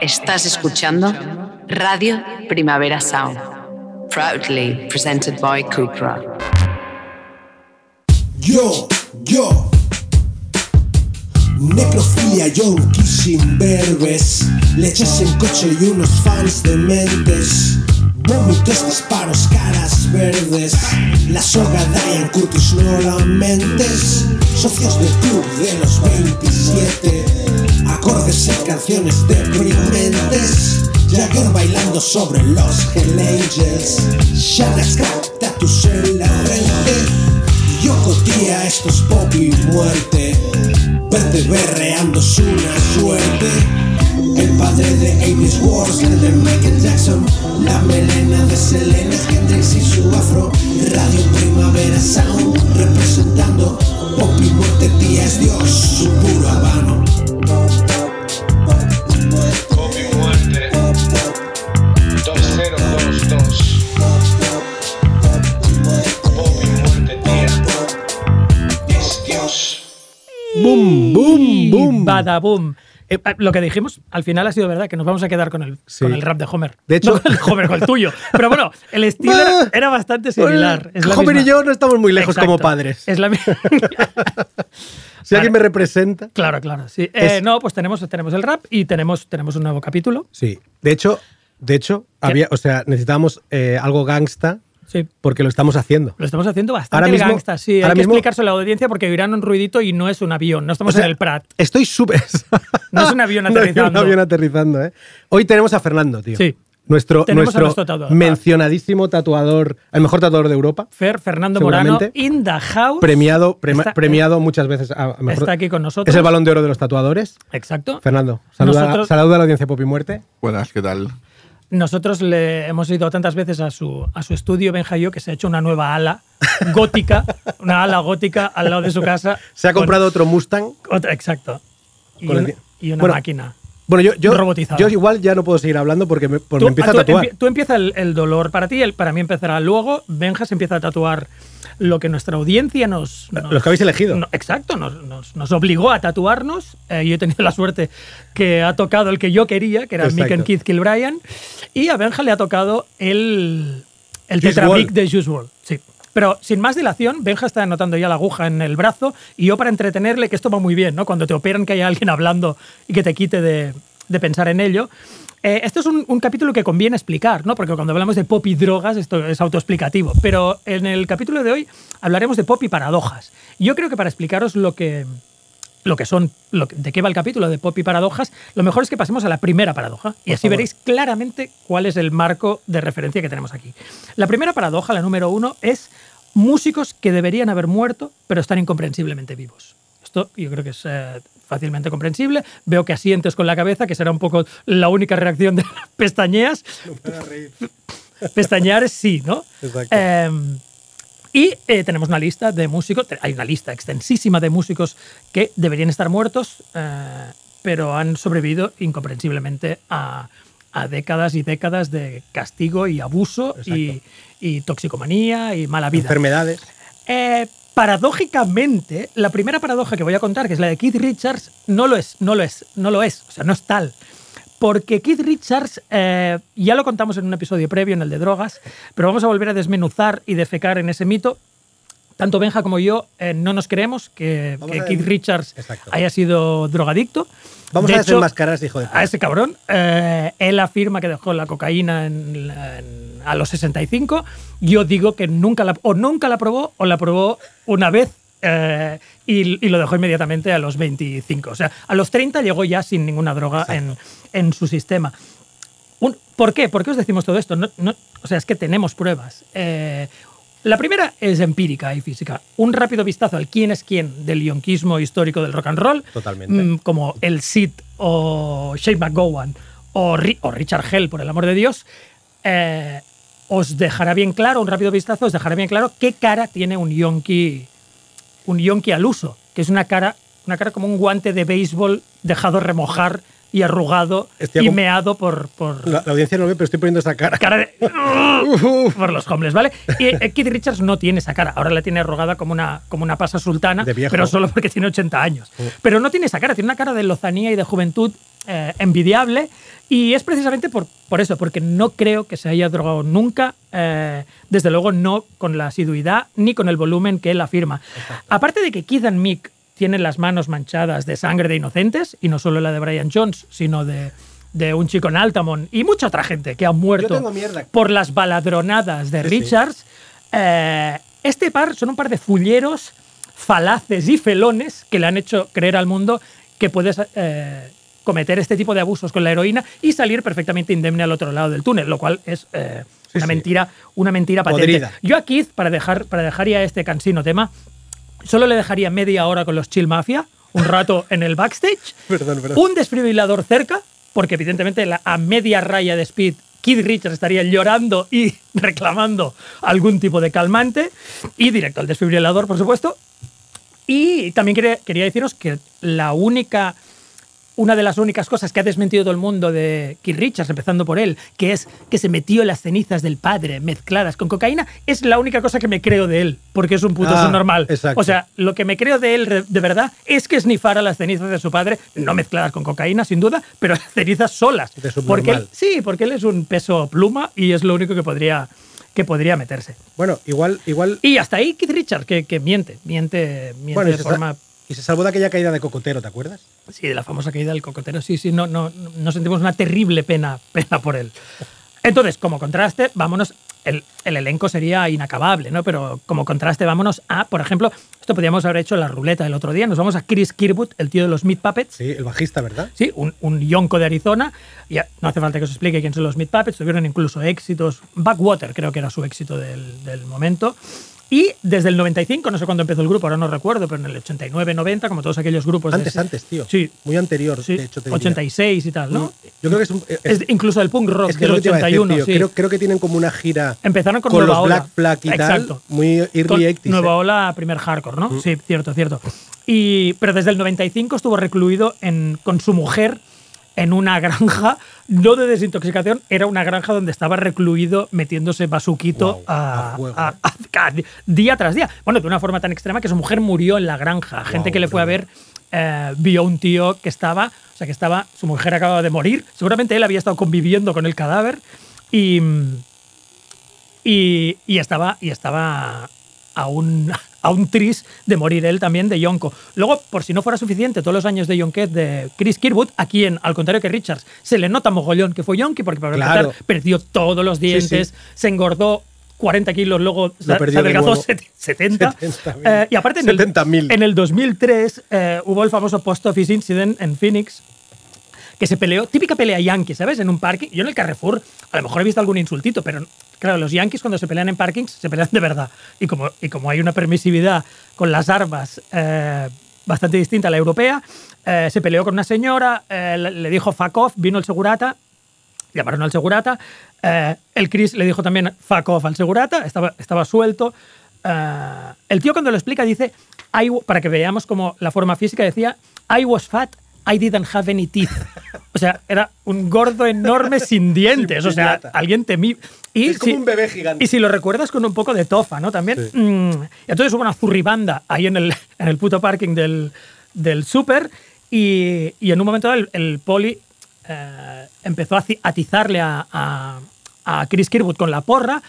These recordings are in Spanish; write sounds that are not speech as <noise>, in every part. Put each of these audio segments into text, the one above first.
Estás escuchando Radio Primavera Sound, proudly presented by Cupra. Yo, yo. Necrofilia, yonki sin verbes. Leches en coche y unos fans de mentes. Vómitos, disparos, caras verdes. La soga Diane Curtis no la mentes. Socios del club de los 27. Acordes en canciones deprimentes. Jagger bailando sobre los Hell Angels. Shadows tatus en la frente. Yoko tía, esto es pop y muerte. Verte berreando es una suerte. El padre de Avis Wars, el de Michael Jackson. La melena de Selena Hendrix y su afro. Radio Primavera Sound, representando pop y muerte, tía es Dios, su puro habano. Pop y muerte 2022 Pop y muerte tía Es Dios ¡Bum, bum, bum! Bada boom. Eh, lo que dijimos al final ha sido verdad, que nos vamos a quedar con el, Sí. con el rap de Homer. De hecho- <laughs> No con el Homer, con el tuyo. Pero bueno, el estilo era, <laughs> era bastante similar. Es Homer misma- y yo no estamos muy lejos Exacto. como padres. Es la mi- <laughs> Si alguien me representa. Claro, claro. Sí. Eh, no, pues tenemos, tenemos el rap y tenemos, tenemos un nuevo capítulo. Sí. De hecho, de hecho, ¿Qué? había, o sea, necesitábamos eh, algo gangsta Sí. porque lo estamos haciendo. Lo estamos haciendo bastante Ahora mismo- gangsta, sí. Hay ahora que mismo- explicárselo a la audiencia porque oirán un ruidito y no es un avión. No estamos O sea, en el Prat. Estoy súper. No es un avión <laughs> No es aterrizando. un avión aterrizando, ¿eh? Hoy tenemos a Fernando, tío. Sí. Nuestro, nuestro, nuestro tatuador. mencionadísimo tatuador, el mejor tatuador de Europa, Fer, Fernando Morano, in the house. premiado, prema- Está- premiado muchas veces a, a mejor- Está aquí con nosotros. Es el balón de oro de los tatuadores. Exacto. Fernando, saluda, Nosotros- saluda a la audiencia Pop y Muerte. Buenas, ¿qué tal? Nosotros le hemos ido tantas veces a su, a su estudio, Benja y yo, que se ha hecho una nueva ala gótica, <laughs> una ala gótica al lado de su casa. Se ha con comprado otro Mustang. Otra, exacto. Y, y una Bueno, máquina. Bueno, yo, yo, igual ya no puedo seguir hablando porque me, Tú, me empieza a tú tatuar. empie- tú empieza el, el dolor para ti, el, para mí empezará luego. Benja se empieza a tatuar lo que nuestra audiencia nos. nos- Los que habéis elegido. no, exacto, nos, nos- nos obligó a tatuarnos. Eh, yo he tenido la suerte que ha tocado el que yo quería, que era Exacto. Mick and Keith Kilbryan. Y a Benja le ha tocado el, el Tetrabrick de Juice WRLD. Sí. Pero sin más dilación, Benja está anotando ya la aguja en el brazo y yo para entretenerle, que esto va muy bien, ¿no? Cuando te operan que haya alguien hablando y que te quite de, de pensar en ello. Eh, esto es un, un capítulo que conviene explicar, ¿no? Porque cuando hablamos de pop y drogas, esto es autoexplicativo. Pero en el capítulo de hoy hablaremos de pop y paradojas. Yo creo que para explicaros lo que, lo que son, lo que- de qué va el capítulo de pop y paradojas, lo mejor es que pasemos a la primera paradoja y así veréis claramente cuál es el marco de referencia que tenemos aquí. La primera paradoja, la número uno, es músicos que deberían haber muerto pero están incomprensiblemente vivos. Esto yo creo que es eh, fácilmente comprensible. Veo que asientes con la cabeza, que será un poco la única reacción de pestañeas. Pestañear es sí, ¿no? Exacto. Eh, y eh, tenemos una lista de músicos, hay una lista extensísima de músicos que deberían estar muertos, eh, pero han sobrevivido incomprensiblemente a, a décadas y décadas de castigo y abuso y, y toxicomanía y mala vida. Enfermedades. Eh, paradójicamente, la primera paradoja que voy a contar, que es la de Keith Richards, no lo es, no lo es, no lo es, o sea, no es tal. Porque Keith Richards, eh, ya lo contamos en un episodio previo, en el de drogas, pero vamos a volver a desmenuzar y defecar en ese mito. Tanto Benja como yo eh, no nos creemos que, que Keith Richards Exacto. haya sido drogadicto. Vamos De a desenmascarar a ese hijo de puta. a ese cabrón. Eh, él afirma que dejó la cocaína en en- a los 65. Yo digo que nunca la, o nunca la probó o la probó una vez eh, y, y lo dejó inmediatamente a los 25. O sea, a los 30 llegó ya sin ninguna droga en, en su sistema. Un- ¿Por qué? ¿Por qué os decimos todo esto? No- no- o sea, es que tenemos pruebas. Eh, la primera es empírica y física. Un rápido vistazo al quién es quién del yonquismo histórico del rock and roll. Totalmente. Mm, como el Sid o Shane McGowan o, Ri- o Richard Hell, por el amor de Dios, eh, os dejará bien claro, un rápido vistazo, os dejará bien claro qué cara tiene un yonki, un yonki al uso, que es una cara, una cara como un guante de béisbol dejado remojar y arrugado Estoy y acom- meado por, por La, la audiencia no ve, pero estoy poniendo esa cara. cara de <laughs> por los hombres, ¿vale? Y eh, Keith Richards no tiene esa cara, ahora la tiene arrugada como una, como una pasa sultana, De viejo. pero solo porque tiene 80 años. Pero no tiene esa cara, tiene una cara de lozanía y de juventud eh, envidiable y es precisamente por, por eso, porque no creo que se haya drogado nunca, eh, desde luego no con la asiduidad ni con el volumen que él afirma. Aparte de que Keith and Mick tienen las manos manchadas de sangre de inocentes, y no solo la de Brian Jones, sino de, de un chico en Altamont y mucha otra gente que ha muerto por las baladronadas de Sí, sí. Richards. eh, este par son un par de fulleros falaces y felones que le han hecho creer al mundo que puedes eh, cometer este tipo de abusos con la heroína y salir perfectamente indemne al otro lado del túnel, lo cual es eh, Sí, una mentira, una mentira patente. Podrida. Yo a Keith, para dejar, para dejar ya este cansino tema, solo le dejaría media hora con los Chill Mafia, un rato en el backstage, <laughs> Perdón, perdón. un desfibrilador cerca, porque evidentemente a media raya de speed Keith Richards estaría llorando y <laughs> reclamando algún tipo de calmante, y directo al desfibrilador, por supuesto. Y también quería, quería deciros que la única, una de las únicas cosas que ha desmentido todo el mundo de Keith Richards, empezando por él, que es que se metió las cenizas del padre mezcladas con cocaína, es la única cosa que me creo de él, porque es un puto Ah, subnormal. exacto. O sea, lo que me creo de él de verdad es que snifara las cenizas de su padre, no mezcladas con cocaína, sin duda, pero las cenizas solas. De porque él, sí, porque él es un peso pluma y es lo único que podría, que podría meterse. Bueno, igual, igual. Y hasta ahí Keith Richards, que, que miente, miente, miente bueno, de forma... y se salvó de aquella caída de cocotero, ¿te acuerdas? Sí, de la famosa caída del cocotero. Sí, sí, no, no, no sentimos una terrible pena, pena por él. Entonces, como contraste, vámonos. El, el elenco sería inacabable, ¿no? Pero como contraste, vámonos a, por ejemplo, esto podríamos haber hecho la ruleta el otro día. Nos vamos a Chris Kirwood, el tío de los Meat Puppets. Sí, el bajista, ¿verdad? Sí, un, un yonko de Arizona. Ya, no hace falta que os explique quién son los Meat Puppets. Tuvieron incluso éxitos. Backwater creo que era su éxito del, del momento. Y desde el 95, no sé cuándo empezó el grupo, ahora no recuerdo, pero en el 89, 90, como todos aquellos grupos. de Antes, ese- antes, tío. Sí, Muy anterior, sí, de hecho. te diría. 86 y tal, ¿no? Yo creo que es un. es- Es de- incluso el punk rock es que del lo que te iba a decir, 81. tío. sí. Creo, creo que tienen como una gira Empezaron con, con Nueva los Ola. Black y Exacto. tal. Muy early Con 80s. Nueva ¿eh? Ola, primer hardcore, ¿no? Sí, cierto, cierto. Y, pero desde el 95 estuvo recluido en, con su mujer en una granja, no de desintoxicación, era una granja donde estaba recluido metiéndose basuquito a, a fuego, a- ¿eh? día tras día. Bueno, de una forma tan extrema que su mujer murió en la granja. Gente que le fue a ver eh, vio un tío que estaba, o sea, que estaba, su mujer acababa de morir. Seguramente él había estado conviviendo con el cadáver y, y, y estaba, y estaba a un, a un tris de morir él también de Yonko. Luego, por si no fuera suficiente, todos los años de Yonket de Chris Kirwood, aquí en, al contrario que Richards, se le nota mogollón que fue Yonki, porque para Claro. empezar perdió todos los dientes, sí. se engordó 40 kilos, luego se, adelgazó nuevo. set- 70. 70.000. Eh, y aparte, en el, 70.000. en el 2003 eh, hubo el famoso Post Office Incident en Phoenix, que se peleó, típica pelea yankee, ¿sabes? En un parque. Yo en el Carrefour a lo mejor he visto algún insultito, pero claro, los yankees cuando se pelean en parkings se pelean de verdad. Y como, y como hay una permisividad con las armas eh, bastante distinta a la europea, eh, se peleó con una señora, eh, le dijo fuck off, vino el segurata, llamaron al segurata. el Chris le dijo también fuck off al segurata, estaba, estaba suelto. El tío cuando lo explica dice, I para que veamos como la forma física, decía, I was fat, I didn't have any teeth. O sea, era un gordo enorme sin <laughs> dientes. Sin o sea, alguien temible. Y Es como si- un bebé gigante. Y si lo recuerdas con un poco de tofa, ¿no? También. Sí. Mm, y entonces hubo una zurribanda ahí en el, <laughs> en el puto parking del, del súper y, y en un momento dado el, el poli eh, empezó a atizarle a, a, a Chris Kirwood con la porra.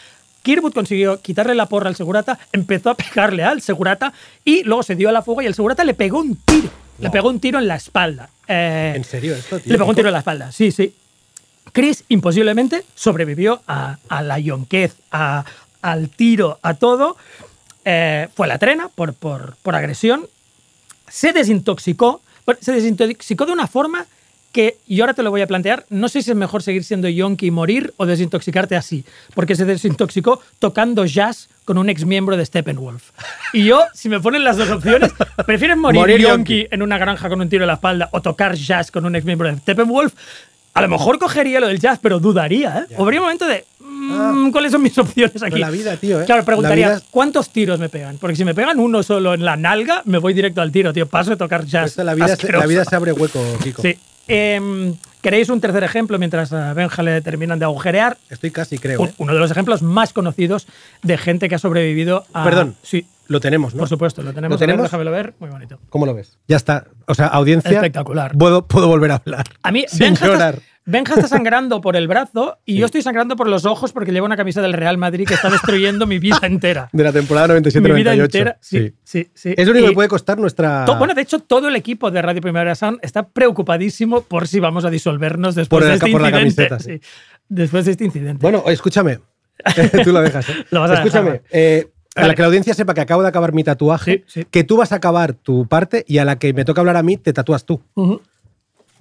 Kirwood consiguió quitarle la porra al segurata, empezó a pegarle al segurata y luego se dio a la fuga y el segurata le pegó un tiro. Le pegó un tiro en la espalda. Eh, ¿En serio esto, tío? le pegó un tiro en la espalda, sí, sí. Chris imposiblemente sobrevivió a, a la yonquez, a- al tiro, a todo. Eh, fue a la trena por, por, por agresión. Se desintoxicó. Se desintoxicó de una forma que, y ahora te lo voy a plantear, no sé si es mejor seguir siendo yonki y morir o desintoxicarte así. Porque se desintoxicó tocando jazz con un ex miembro de Steppenwolf. Y yo, si me ponen las dos opciones, ¿prefieres morir, Morir yonki yonki. en una granja con un tiro en la espalda o tocar jazz con un ex miembro de Steppenwolf? A lo mejor cogería lo del jazz, pero dudaría, ¿eh? Habría un momento de. mm, ¿Cuáles son mis opciones aquí? la vida, tío, ¿eh? Claro, preguntaría, vida ¿cuántos tiros me pegan? Porque si me pegan uno solo en la nalga, me voy directo al tiro, tío. Paso de tocar jazz. Esta, la, vida, se- la vida se abre hueco, Kiko. Sí. Em, ¿queréis un tercer ejemplo mientras a Benja le terminan de agujerear? Estoy casi, creo. Un- ¿eh? Uno de los ejemplos más conocidos de gente que ha sobrevivido a. Perdón. Sí, Lo tenemos, ¿no? por supuesto, lo tenemos. ¿Lo tenemos? Ver, déjamelo ver. Muy bonito. ¿Cómo lo ves? Ya está. O sea, audiencia. Espectacular. Puedo, puedo volver a hablar. A mí, <laughs> Sin Benja llorar. Benja está sangrando por el brazo y yo estoy sangrando por los ojos porque llevo una camisa del Real Madrid que está destruyendo mi vida <laughs> entera. De la temporada mi vida 97-98. entera. Sí, sí, sí. Es lo único Y que puede costar nuestra. to- bueno, de hecho, todo el equipo de Radio Primavera Sound está preocupadísimo por si vamos a disolvernos después Por el- de este por la incidente. camiseta, sí. Sí, Después de este incidente. Bueno, escúchame. <laughs> Tú lo dejas, ¿eh? <laughs> Lo vas a dejar, escúchame. vale. eh, a Vale. la que la audiencia sepa que acabo de acabar mi tatuaje, Sí, sí. que tú vas a acabar tu parte y a la que me toca hablar a mí, te tatúas tú. Ujú,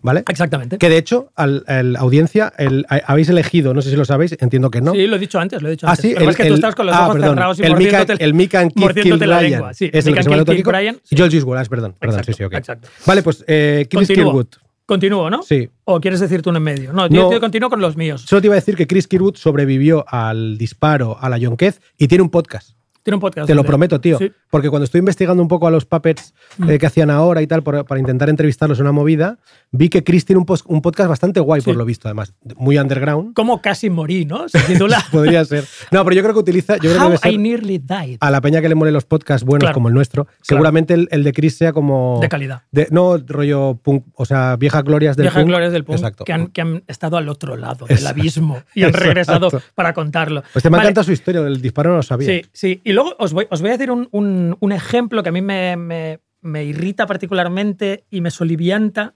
¿Vale? Exactamente. Que de hecho, al, al audiencia, el- a- habéis elegido, no sé si lo sabéis, entiendo que no. Sí, lo he dicho antes, lo he dicho Ah, antes. sí, pasa es que tú estás con los ah, ojos perdón, cerrados y el Mika, el Mika and Keith Kill la Ryan. lengua. Sí, es el Mika que se llama el sí. Y George Wallace, perdón. perdón Exacto, sí, sí, ok. exacto. Vale, pues eh, Chris Continúo. Kirwood. Continúo, ¿no? Sí. ¿O quieres decir tú en medio? No, No. yo te continúo con los míos. Solo te iba a decir que Chris Kirwood sobrevivió al disparo a la Yonquez y tiene un podcast. Tiene un podcast. Te lo prometo, tío. Sí. Porque cuando estoy investigando un poco a los puppets Mm. eh, que hacían ahora y tal, por- para intentar entrevistarlos en una movida, vi que Chris tiene un, podcast bastante guay, por lo visto, además. Muy underground. Como casi morí, ¿no? Se titula <laughs> Podría ser. No, pero yo creo que utiliza. Yo creo que How debe ser I Nearly Died. a la peña que le mole los podcasts buenos Claro. como el nuestro. Seguramente el, el de Chris sea como. De calidad. de- no rollo punk, o sea, viejas glorias del Viejas punk. glorias del punk Exacto. que han, que han estado al otro lado del Exacto. abismo y han <laughs> regresado Exacto. para contarlo. Pues te me Vale, encanta su historia, el disparo no lo sabía. Sí, sí. Y luego os voy, a decir un, ejemplo que a mí me, me- irrita particularmente y me solivianta,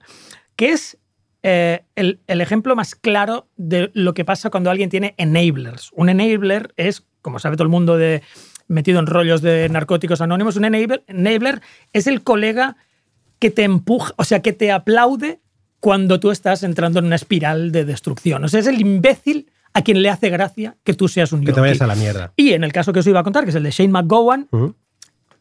que es eh, el, el ejemplo más claro de lo que pasa cuando alguien tiene enablers. Un enabler es, como sabe todo el mundo de metido en rollos de narcóticos anónimos, un enabler, enabler es el colega que te empuja, o sea, que te aplaude cuando tú estás entrando en una espiral de destrucción. O sea, es el imbécil a quien le hace gracia que tú seas un Que te vayas a la mierda. Y en el caso que os iba a contar, que es el de Shane McGowan,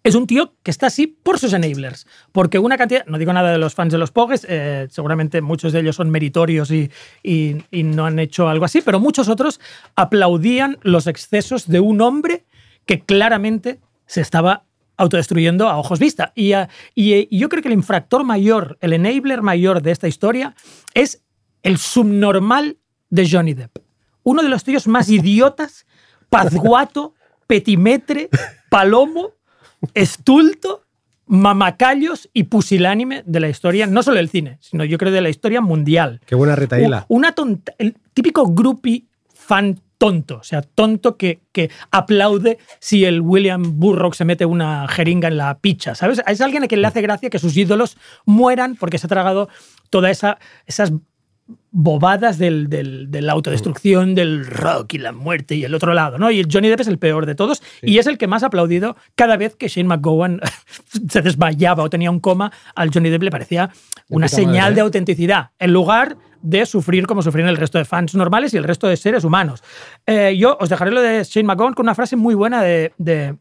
es un tío que está así por sus enablers. Porque una cantidad, no digo nada de los fans de los Pogues, eh, seguramente muchos de ellos son meritorios y, y- y no han hecho algo así, pero muchos otros aplaudían los excesos de un hombre que claramente se estaba autodestruyendo a ojos vista. Y, a- y- y yo creo que el infractor mayor, el enabler mayor de esta historia es el subnormal de Johnny Depp. Uno de los tíos más idiotas, pazguato, petimetre, palomo, estulto, mamacallos y pusilánime de la historia, no solo del cine, sino yo creo de la historia mundial. Qué buena retaíla. Una tonta, el típico groupie fan tonto, o sea, tonto que, que aplaude si el William Burroughs se mete una jeringa en la picha, ¿sabes? Es alguien a quien le hace gracia que sus ídolos mueran porque se ha tragado toda esa esas bobadas del, del- de la autodestrucción, del rock y la muerte y el otro lado, ¿no? Y el Johnny Depp es el peor de todos y es el que más ha aplaudido cada vez que Shane McGowan <laughs> se desmayaba o tenía un coma, al Johnny Depp le parecía una madre, señal ¿eh? de autenticidad, en lugar de sufrir como sufrían el resto de fans normales y el resto de seres humanos. Eh, yo os dejaré lo de Shane McGowan con una frase muy buena de, de,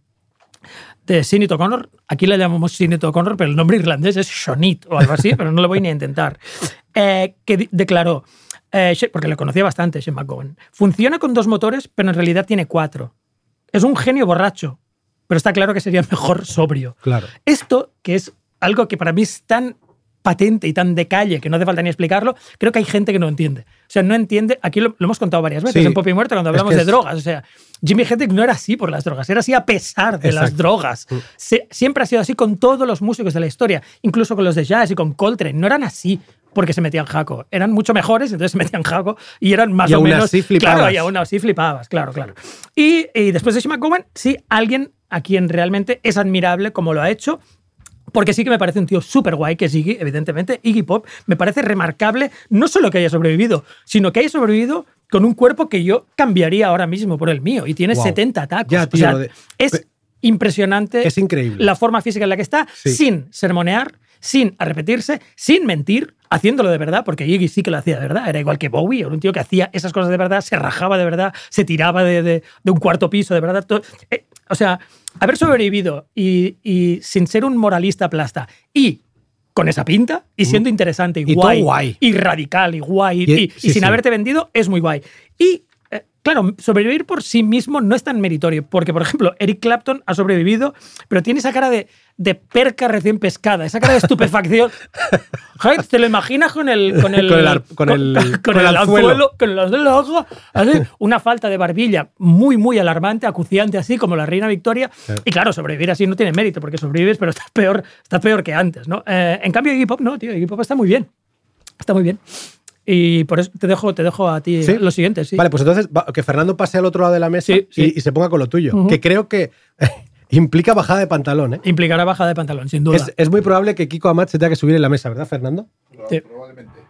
de Sinead O'Connor. Aquí le llamamos Sinead O'Connor, pero el nombre irlandés es Shonit o algo así, <laughs> pero no lo voy ni a intentar. Eh, que declaró, eh, porque le conocía bastante Shane McGowan, funciona con dos motores, pero en realidad tiene cuatro. Es un genio borracho, pero está claro que sería mejor sobrio. Claro. Esto, que es algo que para mí es tan patente y tan de calle que no hace falta ni explicarlo, creo que hay gente que no entiende. O sea, no entiende, aquí lo, lo hemos contado varias veces Sí. en Pop y Muerto cuando Es hablamos de drogas. O sea, Jimi Hendrix no era así por las drogas, era así a pesar de las drogas. Se- siempre ha sido así con todos los músicos de la historia, incluso con los de jazz y con Coltrane. No eran así porque se metían jaco. Eran mucho mejores, entonces se metían jaco y eran más Y o aún menos. así flipabas. Claro, y aún así flipabas, claro, claro. Y, y después de Shane McGowan, sí, alguien a quien realmente es admirable como lo ha hecho, porque sí que me parece un tío súper guay, que es Iggy, evidentemente. Iggy Pop me parece remarcable no solo que haya sobrevivido, sino que haya sobrevivido con un cuerpo que yo cambiaría ahora mismo por el mío. Y tiene Wow. 70 tacos. Ya, O tío, sea, lo de- es pe- impresionante Es increíble. la forma física en la que está, Sí. sin sermonear, sin arrepentirse, sin mentir, haciéndolo de verdad, porque Iggy sí que lo hacía de verdad. Era igual que Bowie, era un tío que hacía esas cosas de verdad, se rajaba de verdad, se tiraba de, de- de un cuarto piso de verdad. todo- eh, o sea, haber sobrevivido y, y sin ser un moralista plasta y con esa pinta y siendo interesante y, guay, guay. y radical y guay y, Y- y sí, sin sí. haberte vendido es muy guay. Y Claro, sobrevivir por sí mismo no es tan meritorio, porque, por ejemplo, Eric Clapton ha sobrevivido, pero tiene esa cara de, de perca recién pescada, esa cara de estupefacción. <laughs> ¿Te lo imaginas con el con el Con el ar- con el- con con el el anzuelo. anzuelo, con el anzuelo, así, una falta de barbilla muy muy alarmante, acuciante así como la reina Victoria. Y claro, sobrevivir así no tiene mérito porque sobrevives, pero estás peor, estás peor que antes, ¿no? Eh, en cambio Iggy Pop no, tío, Iggy Pop está muy bien. Está muy bien. Y por eso te dejo, te dejo a ti ¿Sí? lo siguiente, sí. Vale, pues entonces que Fernando pase al otro lado de la mesa Sí, sí. Y, y se ponga con lo tuyo. Que creo que <laughs> implica bajada de pantalón. ¿eh? Implicará bajada de pantalón, sin duda. Es, es muy probable que Kiko Amat se tenga que subir en la mesa, ¿verdad, Fernando? Sí.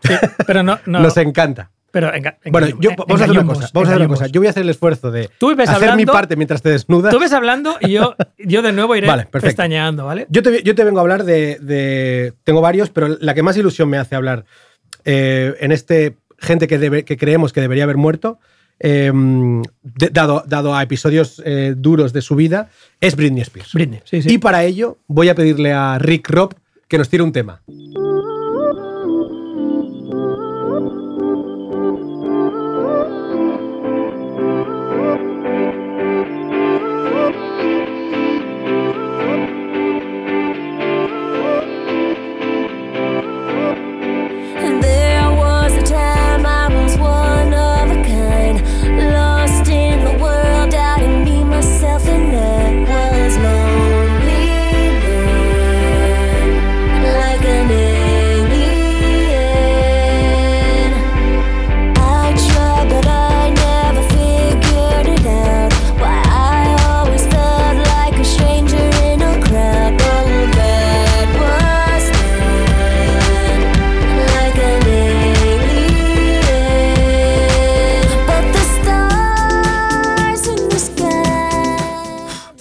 Sí, pero no, no. Nos encanta. pero enga- Bueno, yo, eh, vamos a hacer una cosa. Vamos a hacer una cosa. Yo voy a hacer el esfuerzo de Tú ves hacer mi hablando- parte mientras te desnudas. Tú ves hablando y yo, yo de nuevo iré Vale, pestañeando, ¿vale? Yo te, yo te vengo a hablar de, de- Tengo varios, pero la que más ilusión me hace hablar eh, en este gente que, debe- que creemos que debería haber muerto, eh, de- dado, dado a episodios eh, duros de su vida, es Britney Spears. Britney, sí, sí. Y para ello voy a pedirle a Rick Robb que nos tire un tema.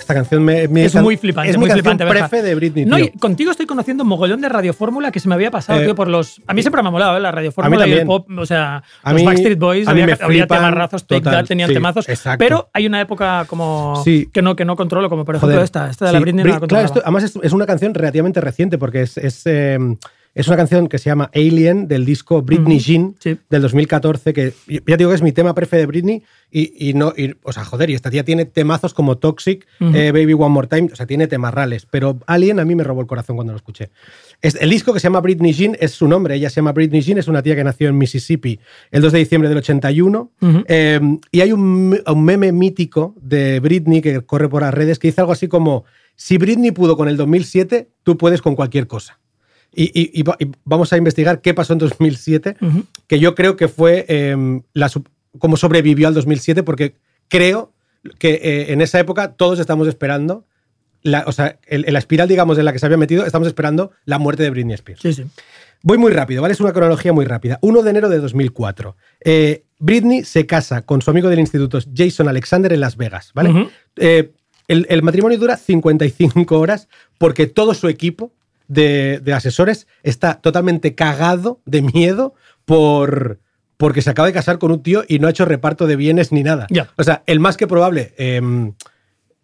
Esta canción me, Es can- muy flipante, Es mi muy canción flipante. Prefe de Britney, No, tío. contigo estoy conociendo un mogollón de radiofórmula que se me había pasado, Eh, tío, por los... A mí siempre me ha molado, ¿eh? La radiofórmula y el pop, o sea, A los mí- Backstreet Boys, a mí había, me había flipan, temarrazos, Take total, That, tenían sí, temazos, exacto. pero hay una época como Sí. que, no, que no controlo, como por ejemplo Joder, esta, esta de la sí, Britney Brit- no la claro, esto- además es, es una canción relativamente reciente porque es, es, eh, es una canción que se llama Alien del disco Britney Jean sí. del 2014 que ya digo que es mi tema prefe de Britney y, y no y- o sea joder y esta tía tiene temazos como Toxic eh, Baby One More Time o sea tiene temarrales pero Alien a mí me robó el corazón cuando lo escuché es, el disco que se llama Britney Jean es su nombre ella se llama Britney Jean es una tía que nació en Mississippi el 2 de diciembre del 81 Ujú. eh, y hay un, un meme mítico de Britney que corre por las redes que dice algo así como: Si Britney pudo con el 2007, tú puedes con cualquier cosa. Y, y- y va- y vamos a investigar qué pasó en 2007, Ujú. que yo creo que fue eh, la, sub- cómo sobrevivió al 2007, porque creo que eh, en esa época todos estamos esperando. La, o sea, en, en la espiral, digamos, en la que se había metido, estamos esperando la muerte de Britney Spears. Sí, sí. Voy muy rápido, ¿vale? Es una cronología muy rápida. 1 de enero de 2004. Eh, Britney se casa con su amigo del instituto Jason Alexander en Las Vegas, ¿vale? Eh, el, el matrimonio dura 55 horas porque todo su equipo de, de asesores está totalmente cagado de miedo por porque se acaba de casar con un tío y no ha hecho reparto de bienes ni nada. O sea, el más que probable em,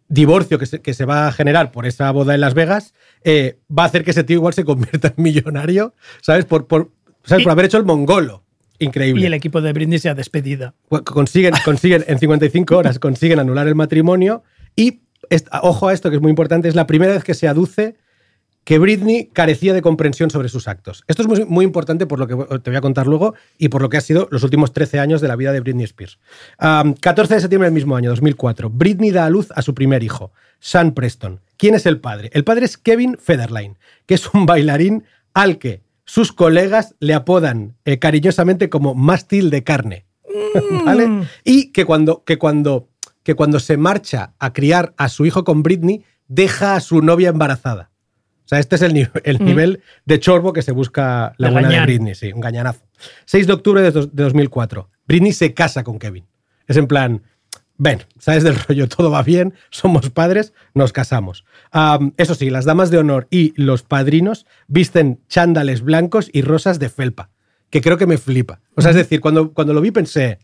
divorcio que se, que se va a generar por esa boda en Las Vegas eh, va a hacer que ese tío igual se convierta en millonario, ¿sabes? Por, por, ¿sabes? Y- por haber hecho el mongolo. Increíble. Y el equipo de Britney se ha despedida. Pues Consiguen, consiguen en 55 horas consiguen anular el matrimonio y ojo a esto que es muy importante, es la primera vez que se aduce que Britney carecía de comprensión sobre sus actos. Esto es muy, muy importante por lo que te voy a contar luego y por lo que ha sido los últimos 13 años de la vida de Britney Spears. Am, 14 de septiembre del mismo año, 2004, Britney da a luz a su primer hijo, Sean Preston. ¿Quién es el padre? El padre es Kevin Federline, que es un bailarín al que sus colegas le apodan eh, cariñosamente como mástil de carne. <laughs> ¿Vale? Y que cuando, que, cuando, que cuando se marcha a criar a su hijo con Britney, deja a su novia embarazada. Sea, este es el, Mm. nivel de chorbo que se busca la buena de. Britney, sí, un gañanazo. 6 de octubre de, dos- de 2004. Britney se casa con Kevin. Es en plan, ven, sabes del rollo, todo va bien, somos padres, nos casamos. Am, eso sí, las damas de honor y los padrinos visten chándales blancos y rosas de felpa, que creo que me flipa. O sea, es decir, cuando, cuando lo vi pensé,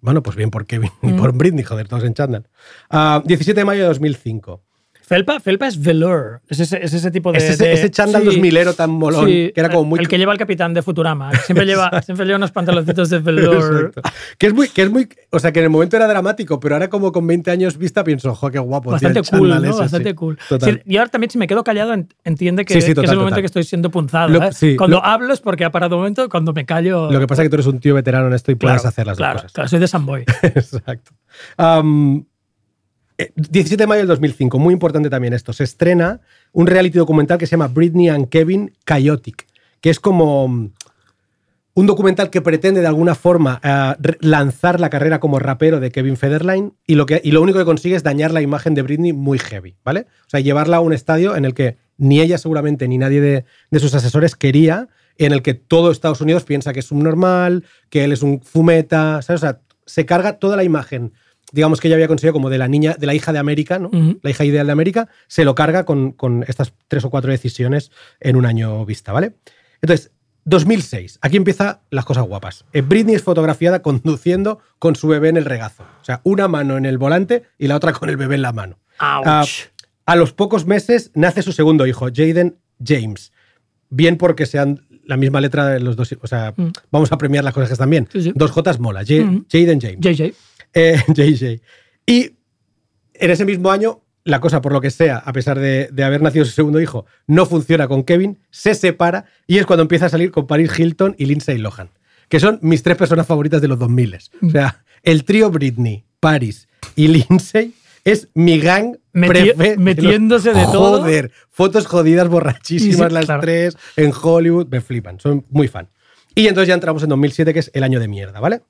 bueno, pues bien por Kevin y por Britney, joder, todos en chándal. Ah, 17 de mayo de 2005. Felpa, Felpa es velour. Es ese, es ese tipo de. Es ese, de- ese chándal sí. 2000ero tan molón, Sí, que era como muy... El que lleva el capitán de Futurama. Siempre lleva, <laughs> siempre lleva unos pantaloncitos de velour. Exacto. Que es muy, que es muy, o sea, que en el momento era dramático, pero ahora como con 20 años vista pienso, jo, qué guapo. Bastante cool, ¿no? ese, Bastante sí. cool. Total. Y ahora también, si me quedo callado, en- entiende que, es el momento total. que estoy siendo punzado. Lo- ¿eh? cuando lo- hablo es porque ha parado un momento, cuando me callo. Lo que pasa es que tú eres un tío veterano en esto y claro, puedes hacer las claro, dos cosas. Claro, soy de Samboy. <laughs> Exacto. 17 de mayo del 2005, muy importante también esto. Se estrena un reality documental que se llama Britney and Kevin Chaotic, que es como mm, un documental que pretende de alguna forma eh, lanzar la carrera como rapero de Kevin Federline y lo, que, y lo único que consigue es dañar la imagen de Britney muy heavy, ¿vale? O sea, llevarla a un estadio en el que ni ella seguramente ni nadie de, de sus asesores quería, en el que todo Estados Unidos piensa que es un normal, que él es un fumeta. O sea, se carga toda la imagen, digamos que ella había conseguido como de la niña, de la hija de América, ¿no? La hija ideal de América, se lo carga con, con estas tres o cuatro decisiones en un año vista, ¿vale? Entonces, 2006, aquí empiezan las cosas guapas. Eh, Britney es fotografiada conduciendo con su bebé en el regazo. O sea, una mano en el volante y la otra con el bebé en la mano. Ah, a los pocos meses nace su segundo hijo, Jaden James. Bien porque sean la misma letra de los dos. O sea, Mm. vamos a premiar las cosas que están bien. Sí, sí. Dos Jotas mola. Ja- Mm. Jaden James. JJ. <laughs> Eh, JJ. Y en ese mismo año, la cosa, por lo que sea, a pesar de, de haber nacido su segundo hijo, no funciona con Kevin, se separa y es cuando empieza a salir con Paris Hilton y Lindsay Lohan, que son mis tres personas favoritas de los 2000. O sea, el trío Britney, Paris y Lindsay es mi gang Meti- prefe- metiéndose de los- todo. Joder, fotos jodidas, borrachísimas sí, las claro. tres, en Hollywood, me flipan, soy muy fan. Y entonces ya entramos en 2007, que es el año de mierda, ¿vale?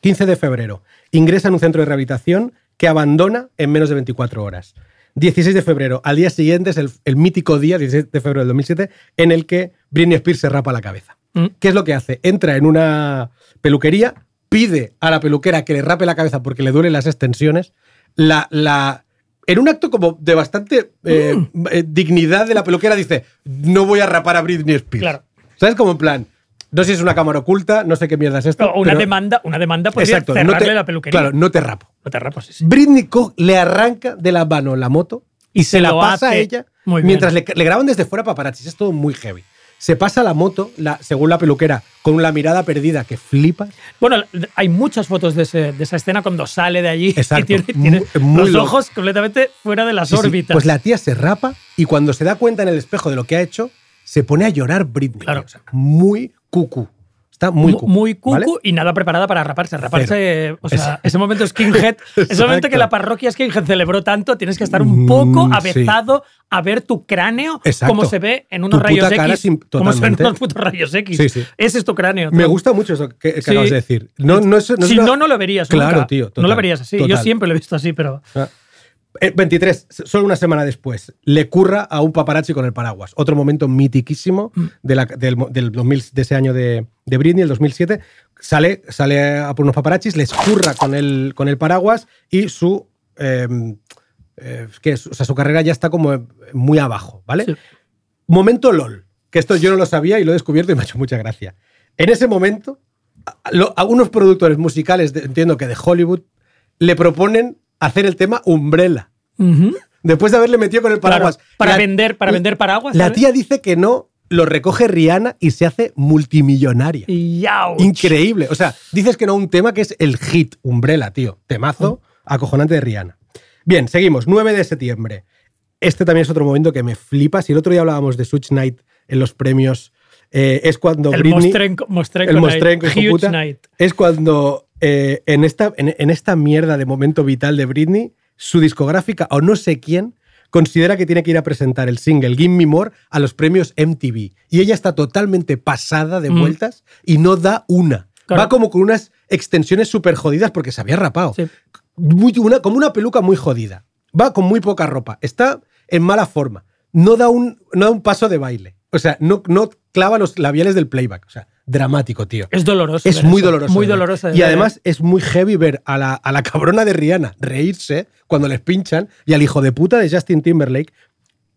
15 de febrero, ingresa en un centro de rehabilitación que abandona en menos de 24 horas. 16 de febrero, al día siguiente es el, el mítico día, 16 de febrero del 2007, en el que Britney Spears se rapa la cabeza. Mm. ¿Qué es lo que hace? Entra en una peluquería, pide a la peluquera que le rape la cabeza porque le duelen las extensiones, la, la, en un acto como de bastante eh, Mm. eh, dignidad de la peluquera dice, no voy a rapar a Britney Spears. Claro. ¿Sabes? Como en plan, no sé si es una cámara oculta, no sé qué mierda es esto. Una pero- demanda, una demanda podría Exacto, no cerrarle te- la peluquería. Claro, no te rapo. No te rapas, sí, sí. Britney co- le arranca de la mano la moto y, Y se, se la pasa a hace. ella Muy bien. mientras le, le graban desde fuera paparazzis. Es todo muy heavy. Se pasa la moto, la, según la peluquera, con la mirada perdida que flipa. Bueno, hay muchas fotos de, ese- de esa escena cuando sale de allí Exacto. y tiene, tiene Muy- muy los loco. ojos completamente fuera de las sí. órbitas. Pues la tía se rapa y cuando se da cuenta en el espejo de lo que ha hecho, se pone a llorar Britney. Claro. O sea, muy cucu. Está muy Mu- cucu. muy cucu ¿vale? y nada preparada para raparse. Raparse, o sea, ese momento skinhead, <laughs> ese momento que la parroquia skinhead celebró tanto, tienes que estar un poco Mm, sí. avezado a ver tu cráneo Exacto. como se ve en unos Tu rayos X. sin- como se ven unos putos rayos X. Sí, sí. Ese es tu cráneo. Me gusta mucho eso que, que acabas de decir. No, no es, no es si una- no, no lo verías. Claro, nunca. tío. no lo verías así. Yo siempre lo he visto así, pero. Ah. Eh, 23, solo una semana después, le curra a un paparazzi con el paraguas. Otro momento mitiquísimo Mm. de, la- del, mo- del 2000 de ese año de, de Britney, el 2007. Sale, sale a por unos paparazzis, les curra con el, con el paraguas y su, eh, eh, ¿qué es? O sea, su carrera ya está como muy abajo, ¿vale? Sí. Momento LOL, que esto yo no lo sabía y lo he descubierto y me ha hecho mucha gracia. En ese momento, a, lo- a unos productores musicales, entiendo que de Hollywood, le proponen hacer el tema Umbrella. Después de haberle metido con el Claro, paraguas. para, La- vender, para vender paraguas. La ¿sabes? tía dice que no, lo recoge Rihanna y se hace multimillonaria. Y ouch. Increíble. O sea, dices que no un tema que es el hit Umbrella, tío. Temazo acojonante de Rihanna. Bien, seguimos. 9 de septiembre. Este también es otro momento que me flipa. Si el otro día hablábamos de Switch Night en los premios, eh, es cuando El Britney... Mostrenco, Mostrenco el Night, Mostrenco, hijo Huge puta, Night. es cuando eh, en, esta, en, en esta mierda de momento vital de Britney, su discográfica o no sé quién considera que tiene que ir a presentar el single Give Me More a los premios MTV. Y ella está totalmente pasada de Mm. vueltas y no da una. Claro. Va como con unas extensiones súper jodidas porque se había rapado. Sí. Muy- una- como una peluca muy jodida. Va con muy poca ropa. Está en mala forma. No da un, no da un paso de baile. O sea, no, no clava los labiales del playback. O sea, dramático, tío. Es doloroso. Es muy eso. doloroso. Muy doloroso. Y además es muy heavy ver a la, a la cabrona de Rihanna reírse cuando les pinchan y al hijo de puta de Justin Timberlake,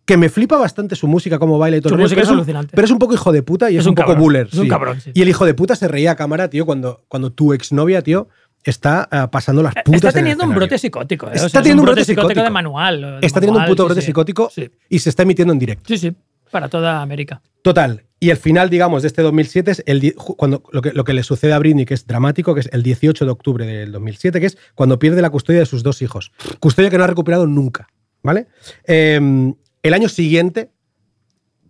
que me flipa bastante su música, cómo baila y todo. Su el música pero es un- alucinante. Pero es un poco hijo de puta y es, Es un, un poco cabrón, buller. es un cabrón, sí. Y el hijo de puta se reía a cámara, tío, cuando, cuando tu exnovia, tío, está eh, pasando las putas. Está en el teniendo un brote psicótico. ¿eh? O Está es teniendo un brote brote psicótico. de manual. de Está teniendo un puto sí, brote psicótico y se está emitiendo en directo. sí, sí, para toda América. Total. Y el final, digamos, de este 2007 es el, cuando, lo, que, le sucede a Britney, que es dramático, que es el 18 de octubre del 2007, que es cuando pierde la custodia de sus dos hijos. Custodia que no ha recuperado nunca. ¿Vale? Eh, el año siguiente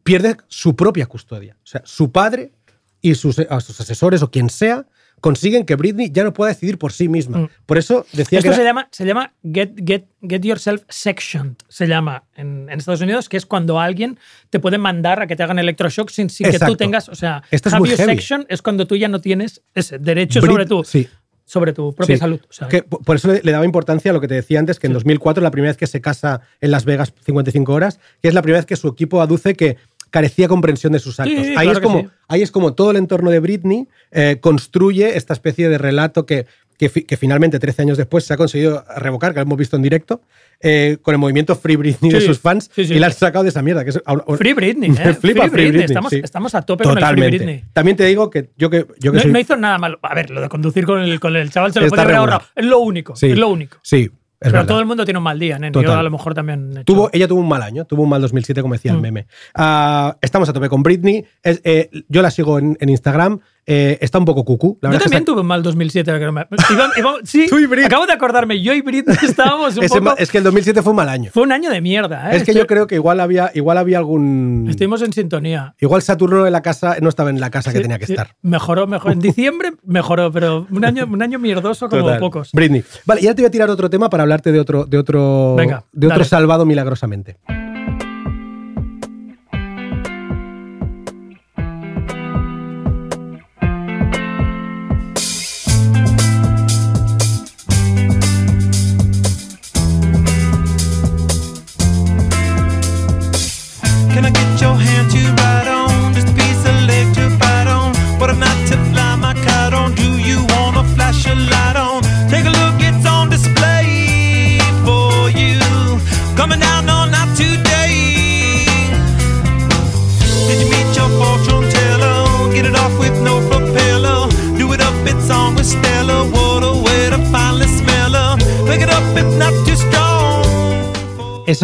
pierde su propia custodia. O sea, su padre y sus asesores o quien sea consiguen que Britney ya no pueda decidir por sí misma. Mm. Por eso decía Esto que. se era- llama, se llama get, get, get Yourself Sectioned, se llama en, en Estados Unidos, que es cuando alguien te puede mandar a que te hagan electroshock sin, sin que tú tengas. O sea, Esto es have muy you heavy. section es cuando tú ya no tienes ese derecho Brit- sobre tu, sí. sobre tu propia Sí. salud. o sea, Que por eso le, le daba importancia a lo que te decía antes, que en 2004, la primera vez que se casa en Las Vegas 55 horas, que es la primera vez que su equipo aduce que carecía comprensión de sus actos. Sí, ahí, claro es como, sí. ahí es como todo el entorno de Britney eh, construye esta especie de relato que, que, fi- que finalmente, 13 años después, se ha conseguido revocar, que lo hemos visto en directo, eh, con el movimiento Free Britney de sus fans, sí, sí. y la han sacado de esa mierda. Que es, Free Britney, Me ¿eh? <laughs> flipa Free Free Britney, Britney, estamos- a tope con el Free. Britney. También te digo que yo que, yo que no, soy- no hizo nada malo. A ver, lo de conducir con el, con el chaval se lo podía haber ahorrado. Es lo único. Es lo único. Sí, Pero verdad. todo el mundo tiene un mal día, nene. Yo a lo mejor también. he hecho- Tuvo, ella tuvo un mal año, tuvo un mal 2007, como decía el Mm. meme. Ah, estamos a tope con Britney. Es- eh, yo la sigo en, en Instagram. Eh, está un poco cucú. La Yo es también está- tuve un mal 2007. que no me- Iván- Iván- sí, <laughs> Tú y Brit. acabo de acordarme. Yo y Brit <laughs> estábamos un ese poco. es que el 2007 fue un mal año. Fue un año de mierda, ¿eh? es que yo creo que igual había, igual había algún. Estuvimos en sintonía. Igual Saturno en la casa no estaba en la casa que tenía que sí. estar. Mejoró, mejoró. En <laughs> diciembre mejoró, pero un año, un año mierdoso como Total. pocos. Britney. Vale, y ahora te voy a tirar otro tema para hablarte de otro, de otro, Venga, de otro dale. salvado milagrosamente.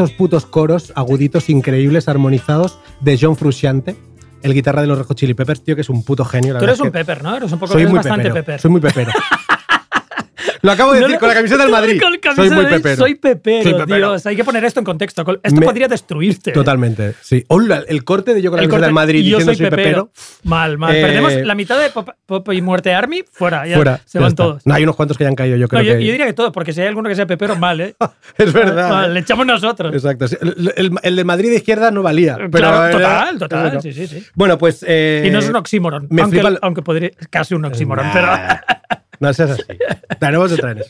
Esos putos coros aguditos increíbles, armonizados, de John Frusciante, el guitarra de los Hot Chili Peppers, tío, que es un puto genio. la Tú eres un que pepper, ¿no? Eres un poco Soy muy bastante pepero. pepper. Soy muy pepero. <laughs> Lo acabo de No decir con la camiseta del <laughs> Madrid. Con la camisa soy muy pepero. Soy pepero, Soy pepero. Dios. Hay que poner esto en contexto. Esto Me- podría destruirte. Totalmente, sí. Hola, el corte de yo con la El camiseta corte, del Madrid yo diciendo soy soy pepero. Mal, mal. Eh, Perdemos la mitad de Pop, Pop y Muerte Army, fuera. Ya Fuera. se ya van está. todos. No, hay unos cuantos que ya han caído, yo creo No, yo, que. yo diría que todos, porque si hay alguno que sea pepero, mal, ¿eh? <laughs> es verdad. Mal, ¿eh? le echamos nosotros. Exacto. sí. El, el, el de Madrid de izquierda no valía. Pero Claro, total, total. bueno. Sí, sí, sí. Bueno, pues. eh, y no es un oxímoron. me aunque, flipa el- aunque podría. Casi un oxímoron, pero. <laughs> No seas así. Tenemos otra en eso.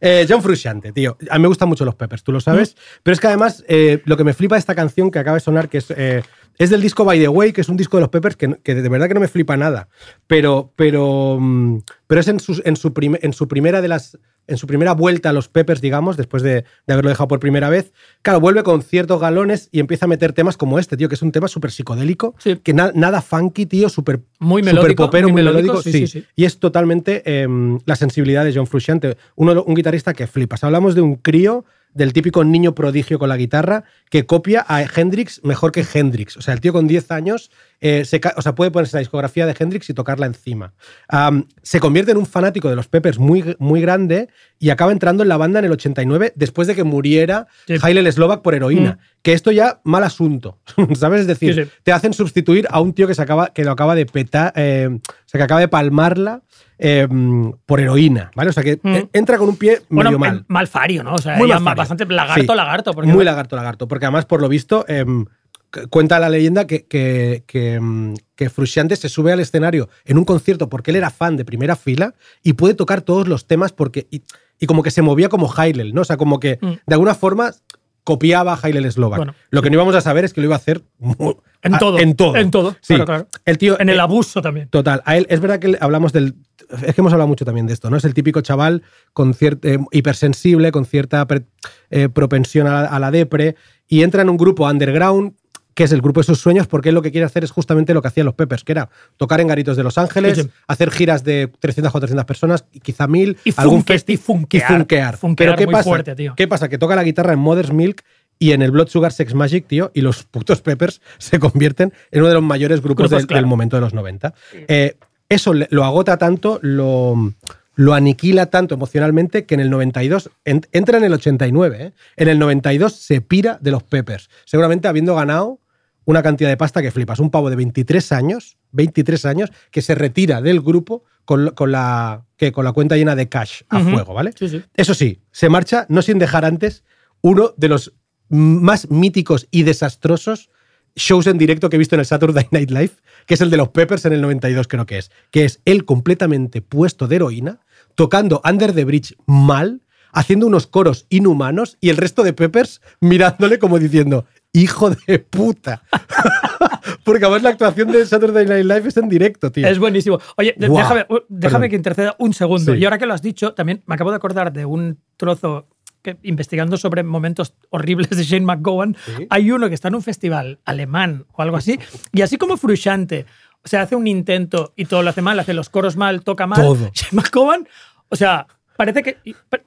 Eh, John Frusciante, tío. A mí me gustan mucho los Peppers, tú lo sabes. Pero es que además, eh, lo que me flipa de esta canción que acaba de sonar, que es, eh, es del disco By the Way, que es un disco de los Peppers que, que de verdad que no me flipa nada. Pero, pero, mm, pero es en su, en, su prim- en su primera de las. En su primera vuelta a los Peppers, digamos, después de, de haberlo dejado por primera vez, claro, vuelve con ciertos galones y empieza a meter temas como este, tío, que es un tema súper psicodélico, Sí. que na- nada funky, tío, súper Muy melódico, popero, muy muy melódico, melódico, sí, sí, sí, sí. y es totalmente em, la sensibilidad de John Frusciante, uno, un guitarrista que flipas. Hablamos de un crío, del típico niño prodigio con la guitarra, que copia a Hendrix mejor que Hendrix. O sea, el tío con 10 años eh, se o sea, puede ponerse la discografía de Hendrix y tocarla encima. Se convierte en un fanático de los Peppers muy, muy grande y acaba entrando en la banda en el 89 después de que muriera Sí. Haile Slovak por heroína. Que esto ya, mal asunto. <laughs> ¿Sabes? Es decir, Sí, sí. te hacen sustituir a un tío que, se acaba, que lo acaba de petar, eh, o sea, que acaba de palmarla eh, por heroína, ¿vale? O sea, que Mm. eh, entra con un pie Bueno, medio mal. malfario, ¿no? O sea, Muy bastante lagarto, Sí. lagarto. Porque Muy lagarto, lagarto. Porque además, por lo visto, em, cuenta la leyenda que, que, que, em, que Frusciante se sube al escenario en un concierto porque él era fan de primera fila y puede tocar todos los temas porque. Y, y como que se movía como Hailel, ¿no? O sea, como que Mm. de alguna forma copiaba a Hailel Slovak. Bueno, lo que no íbamos a saber es que lo iba a hacer En a- todo. En todo. En todo, Sí. claro, claro. El tío. En el eh, abuso también. Total. A él, es verdad que hablamos del. Es que hemos hablado mucho también de esto, ¿no? Es el típico chaval con cierta, eh, hipersensible, con cierta eh, propensión a la, a la depre, y entra en un grupo underground que es el grupo de sus sueños, porque él lo que quiere hacer es justamente lo que hacían los Peppers, que era tocar en garitos de Los Ángeles, hacer giras de 300 o 400 personas, y quizá 1000, Y algún funke- festi- y funkear. y funkear. Funkear Pero ¿qué muy pasa? fuerte, tío. ¿Qué pasa? Que toca la guitarra en Mother's Milk y en el Blood Sugar Sex Magic, tío, y los putos Peppers <laughs> se convierten en uno de los mayores grupos, Grupos, del, claro. del momento de los 90. Eh, eso lo agota tanto, lo, lo aniquila tanto emocionalmente que en el 92, en- entra en el 89, ¿eh? en el 92 se pira de los Peppers, seguramente habiendo ganado una cantidad de pasta que flipas, un pavo de 23 años, 23 años, que se retira del grupo con, con la, que, con la cuenta llena de cash a fuego, ¿vale? Sí, sí. Eso sí, se marcha no sin dejar antes uno de los más míticos y desastrosos shows en directo que he visto en el Saturday Night Live, que es el de los Peppers en el 92 creo que es, que es él completamente puesto de heroína, tocando Under the Bridge mal, haciendo unos coros inhumanos y el resto de Peppers mirándole como diciendo, hijo de puta. <laughs> Porque además la actuación de Saturday Night Live es en directo, tío. Es buenísimo. Oye, déjame, uh, déjame que interceda un segundo. Sí. Y ahora que lo has dicho, también me acabo de acordar de un trozo que, investigando sobre momentos horribles de Shane McGowan. Sí. Hay uno que está en un festival alemán o algo así, y así como Frusciante, o sea, hace un intento y todo lo hace mal, hace los coros mal, toca mal. Todo. <laughs> Shane McGowan, o sea, parece que.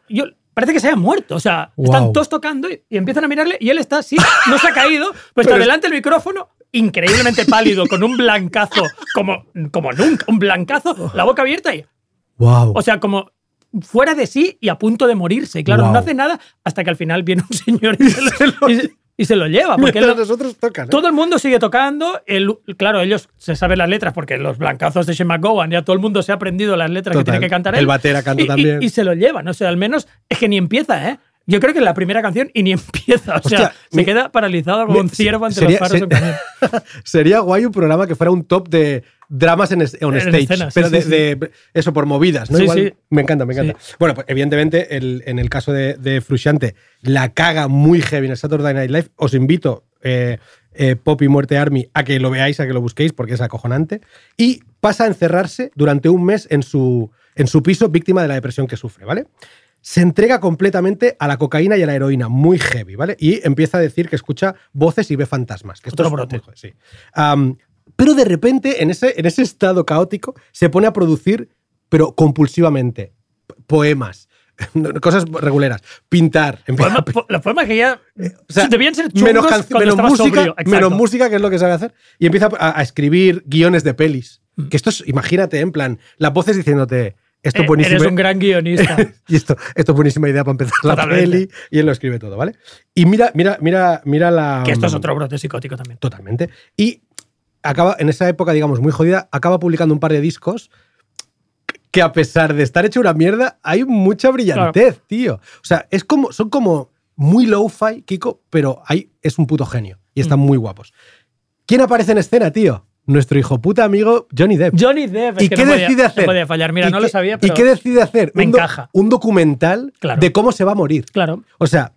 yo, Parece que se haya muerto, o sea, están todos tocando y, y empiezan a mirarle y él está así, no se ha caído, <laughs> pues está Pero es- delante del micrófono, increíblemente pálido, con un blancazo, como, como nunca, un blancazo, la boca abierta y, wow. o sea, como fuera de sí y a punto de morirse. Y claro, no hace nada hasta que al final viene un señor y <laughs> se lo, y se- y se lo lleva. Porque Mientras él- los otros tocan. ¿eh? todo el mundo sigue tocando. el- claro, ellos se saben las letras porque los blancazos de Shane McGowan, ya todo el mundo se ha aprendido las letras que tiene que cantar él. El batera canta Y- y- también. Y, se lo llevan. O sea, al menos es que ni empieza, ¿eh? Yo creo que en la primera canción y ni <laughs> empieza. O sea, Hostia, se mi- queda paralizado como un ciervo ante sería- los faros ser-. <laughs> Sería guay un programa que fuera un top de dramas en, es- on En stage. escena, sí, pero sí, de, sí. de- eso, por movidas, ¿no? Igual. Me encanta, me encanta. Bueno, pues evidentemente, el- en el caso de, de Frusciante, la caga muy heavy en el Saturday Night Live. Os invito, eh, eh, Pop y Muerte Army, a que lo veáis, a que lo busquéis, porque es acojonante. Y pasa a encerrarse durante un mes en su, en su piso, víctima de la depresión que sufre, ¿vale? Se entrega completamente a la cocaína y a la heroína, muy heavy, ¿vale? Y empieza a decir que escucha voces y ve fantasmas. Que esto Otro es brote. muy sí. Pero de repente, en ese, en ese estado caótico, se pone a producir, pero compulsivamente, poemas, <laughs> cosas reguleras, pintar. Poema- po- los poemas que ya <laughs> o sea, debían ser chungos menos, música, sobrio. Menos música, que es lo que sabe hacer. Y empieza a, a escribir guiones de pelis. Mm. Que esto es, imagínate, en plan, las voces diciéndote, esto Eh, es buenísimo. Eres un gran guionista. <laughs> y esto, esto es buenísima idea para empezar la peli. Y él lo escribe todo, ¿vale? Y mira, mira, mira, mira la. que esto es otro brote psicótico también. Totalmente. Y acaba, en esa época, digamos, muy jodida, acaba publicando un par de discos que a pesar de estar hecho una mierda, hay mucha brillantez, tío. O sea, es como, son como muy low-fi, Kiko, pero hay, es un puto genio. Y están Mm. muy guapos. ¿Quién aparece en escena, tío? Nuestro hijo puta amigo Johnny Depp. Johnny Depp. es ¿Y que qué no podía- decide no hacer? podía fallar. Mira, ¿Y no qué- lo sabía, pero. ¿Y qué decide hacer? me un, do- encaja. un documental Claro. de cómo se va a morir. Claro. O sea,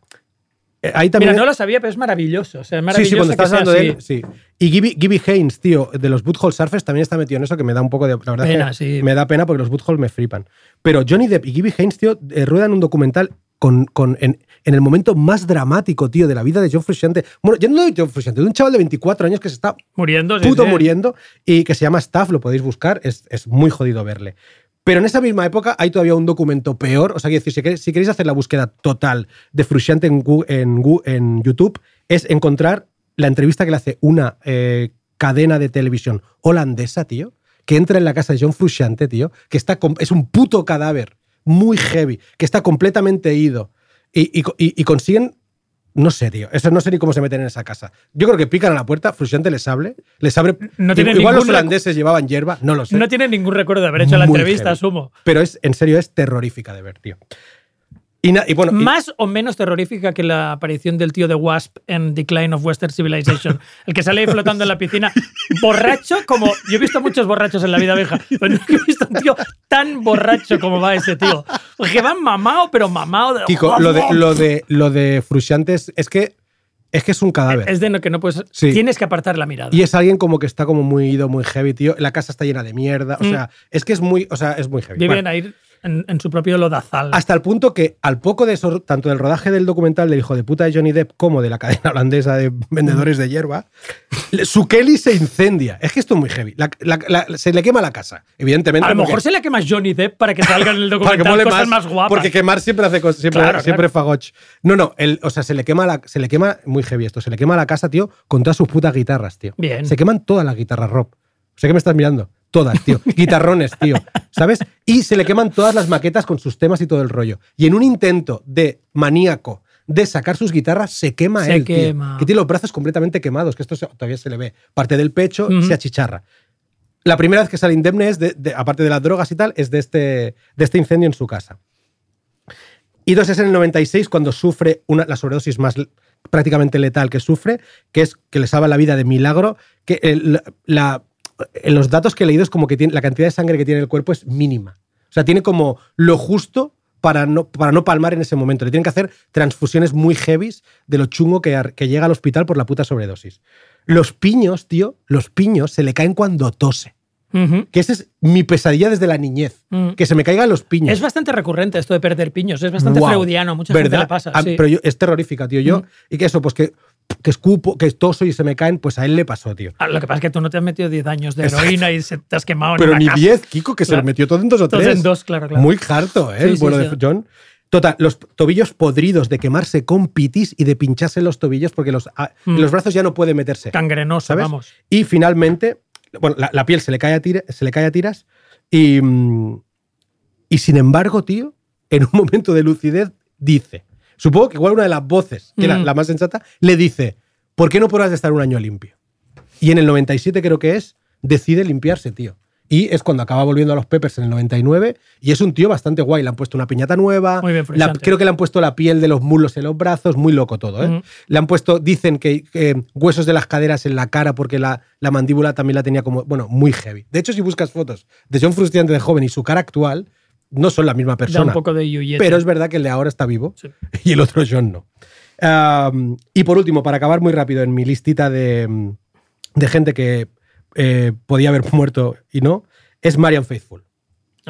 eh, ahí también. Mira, no lo sabía, pero es maravilloso. O sea, es sí, maravilloso sí, cuando que estás hablando de él, sí. Y Gibby, Gibby Haynes, tío, de los Butthole Surfers, también está metido en eso, que me da un poco de. La verdad es Pena, que sí. me da pena porque los Butthole me flipan. Pero Johnny Depp y Gibby Haynes, tío, eh, ruedan un documental con, con- en, en el momento más dramático, tío, de la vida de John Frusciante. Bueno, ya no de John Frusciante, de un chaval de 24 años que se está Muriendo. puto sí. muriendo y que se llama Staff, lo podéis buscar, es, es muy jodido verle. Pero en esa misma época hay todavía un documento peor, o sea, quiero decir, si queréis, si queréis hacer la búsqueda total de Frusciante en, en, en YouTube, es encontrar la entrevista que le hace una eh, cadena de televisión holandesa, tío, que entra en la casa de John Frusciante, tío, que está es un puto cadáver muy heavy, que está completamente ido y, y co- y- y consiguen no sé, tío. Eso no sé ni cómo se meten en esa casa. Yo creo que pican a la puerta, Frusciante les abre, les abre. No tiene igual los holandeses llevaban hierba, no lo sé. No tiene ningún recuerdo de haber hecho la entrevista, heavy. asumo. Pero es, en serio, es terrorífica de ver, tío. Y, na- y bueno, y- Más o menos terrorífica que la aparición del tío de Wasp en Decline of Western Civilization. <laughs> El que sale ahí flotando en la piscina, borracho como. Yo he visto muchos borrachos en la vida vieja, pero nunca he visto un tío tan borracho como va ese tío. Porque va mamado, pero mamado. De... Kiko, lo de, lo de, lo de es, que es que es un cadáver. Es de lo que no puedes. Sí. Tienes que apartar la mirada. y es alguien como que está como muy ido, muy heavy, tío. La casa está llena de mierda. O Mm. sea, es que es muy, o sea, es muy heavy. Viven Bueno, ahí. En, en su propio lodazal. Hasta el punto que, al poco de eso, tanto del rodaje del documental del hijo de puta de Johnny Depp como de la cadena holandesa de vendedores de hierba, su Kelly se incendia. Es que esto es muy heavy. La- la- la- se le quema la casa, evidentemente. a lo mejor se le quema Johnny Depp para que salga en el <laughs> para que documental cosas más, más, guapas. Porque quemar siempre hace cosas, siempre, Claro, siempre claro. fagoch. No, no, el- o sea, se le quema se le quema, muy heavy esto, se le quema la casa, tío, con todas sus putas guitarras, tío. Bien. Se queman todas las guitarras, Rob. Sé que me estás mirando. Todas, tío. <laughs> Guitarrones, tío. ¿Sabes? Y se le queman todas las maquetas con sus temas y todo el rollo. Y en un intento de maníaco de sacar sus guitarras, se quema Se él, tío. quema. Que tiene los brazos completamente quemados, que esto se- todavía se le ve. Parte del pecho se achicharra. La primera vez que sale indemne es, de, de- aparte de las drogas y tal, es de este, de este incendio en su casa. Y dos es en el 96 cuando sufre una, la sobredosis más prácticamente letal que sufre, que es que le salva la vida de milagro, que el- la- en los datos que he leído es como que tiene, la cantidad de sangre que tiene en el cuerpo es mínima. O sea, tiene como lo justo para no, para no palmar en ese momento. Le tienen que hacer transfusiones muy heavies de lo chungo que, que llega al hospital por la puta sobredosis. Los piños, tío, los piños se le caen cuando tose. Que esa es mi pesadilla desde la niñez. Mm. Que se me caigan los piños. Es bastante recurrente esto de perder piños, es bastante freudiano, mucha gente ¿Verdad? le pasa. Ah, sí. Pero yo- es terrorífica, tío. Yo, y que eso, pues que, que escupo, que toso y se me caen, pues a él le pasó, tío. Ah, Lo que pasa es que tú no te has metido 10 años de Exacto. heroína y se te has quemado en Pero una ni casa. 10, Kiko, que se lo metió todo en dos o Todos tres. en dos, claro, claro. Muy harto, ¿eh? Sí, el bueno sí. de John. Total, los tobillos podridos de quemarse con pitis y de pincharse los tobillos porque los, ah, Mm. en los brazos ya no puede meterse. Gangrenoso, ¿sabes? vamos. Y finalmente, bueno, la, la piel se le cae a, tira- se le cae a tiras y, mm, y sin embargo, tío, en un momento de lucidez dice, supongo que igual una de las voces, que era Mm. la más sensata, le dice, ¿por qué no podrás de estar un año limpio? Y en el 97 creo que es, decide limpiarse, tío. Y es cuando acaba volviendo a los Peppers en el 99 y es un tío bastante guay. Le han puesto una piñata nueva. Muy bien, la- creo que le han puesto la piel de los muslos en los brazos. Muy loco todo, ¿eh? Ujú. Le han puesto, dicen que, que huesos de las caderas en la cara porque la, la mandíbula también la tenía como, bueno, muy heavy. De hecho, si buscas fotos de John Frustrante de joven y su cara actual, no son la misma Da persona. un poco de yuyete. Pero es verdad que el de ahora está vivo Sí. y el otro John no. Um, y por último, para acabar muy rápido en mi listita de, de gente que eh, podía haber <laughs> muerto y no, es Marian Faithful.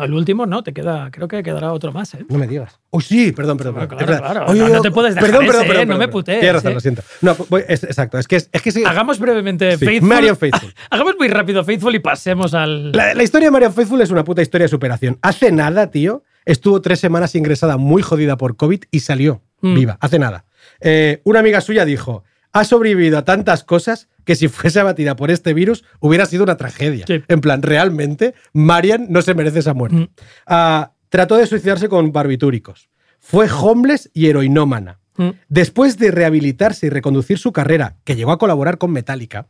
No, el último no, te queda, creo que quedará otro más, ¿eh? No me digas. Oh, sí, perdón, perdón. Claro, perdón. claro. Oye, No, no te puedes dejar perdón, ese, perdón, ¿eh? perdón, No me putees, Tienes razón, ¿eh? lo siento. No, voy- es- exacto. Es que, es, es que sí, Hagamos brevemente Sí, Faithful. Marian Faithful. Hagamos muy rápido Faithful y pasemos al. La, la historia de Marian Faithful es una puta historia de superación. Hace nada, tío, estuvo tres semanas ingresada muy jodida por COVID y salió Mm. viva. Hace nada. Eh, una amiga suya dijo, ha sobrevivido a tantas cosas que si fuese abatida por este virus hubiera sido una tragedia. Sí. En plan, realmente, Marian no se merece esa muerte. Mm. Ah, trató de suicidarse con barbitúricos. Fue homeless y heroinómana. Mm. Después de rehabilitarse y reconducir su carrera, que llegó a colaborar con Metallica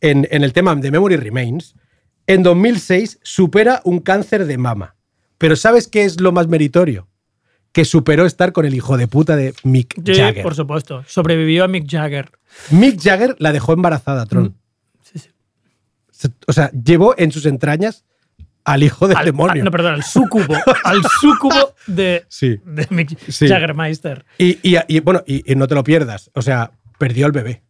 en, en el tema de Memory Remains, en 2006 supera un cáncer de mama. Pero ¿sabes qué es lo más meritorio? Que superó estar con el hijo de puta de Mick Sí, Jagger. por supuesto. Sobrevivió a Mick Jagger. Mick Jagger la dejó embarazada, Tron. Sí, sí. Se- O sea, llevó en sus entrañas al hijo del Al- demonio. no, perdón, al súcubo. al súcubo de, Sí. de Mick Sí. Jaggermeister. Y, y- y, bueno, y, y no te lo pierdas. O sea, perdió al bebé.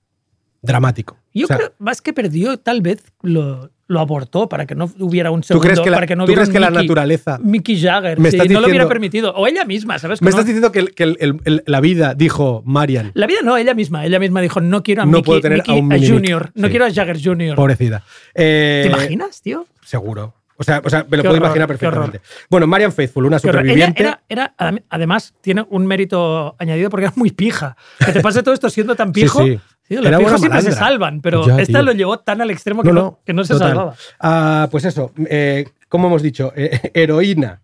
Dramático. Yo O sea, creo, más que perdió, tal vez lo, lo abortó para que no hubiera un ¿Tú segundo. crees que la, para que no tú hubiera crees un que la Mickey- naturaleza... Mickey Jagger, Me sí, estás no lo hubiera diciendo- permitido. O ella misma, ¿sabes? Que Me no- estás diciendo que, el- que el- el- el- la vida dijo Marian, La vida no, ella misma. Ella misma dijo, no quiero a No Mickey, puedo tener Mickey a un mini Mick. Junior. No Sí. quiero a Jagger Junior. pobrecida. Eh, ¿Te imaginas, tío? Seguro. O sea, o sea me lo Qué puedo horror, imaginar perfectamente. Bueno, Marian Faithful, una. Ella superviviente. era, era, adem- además, tiene un mérito añadido porque era muy pija. Que te pase todo esto siendo tan pijo. Sí, sí. Era los buena siempre se salvan, pero Ya, esta tío. lo llevó tan al extremo que no, que no se total. salvaba. Ah, pues eso, eh, como hemos dicho, eh, <laughs> heroína,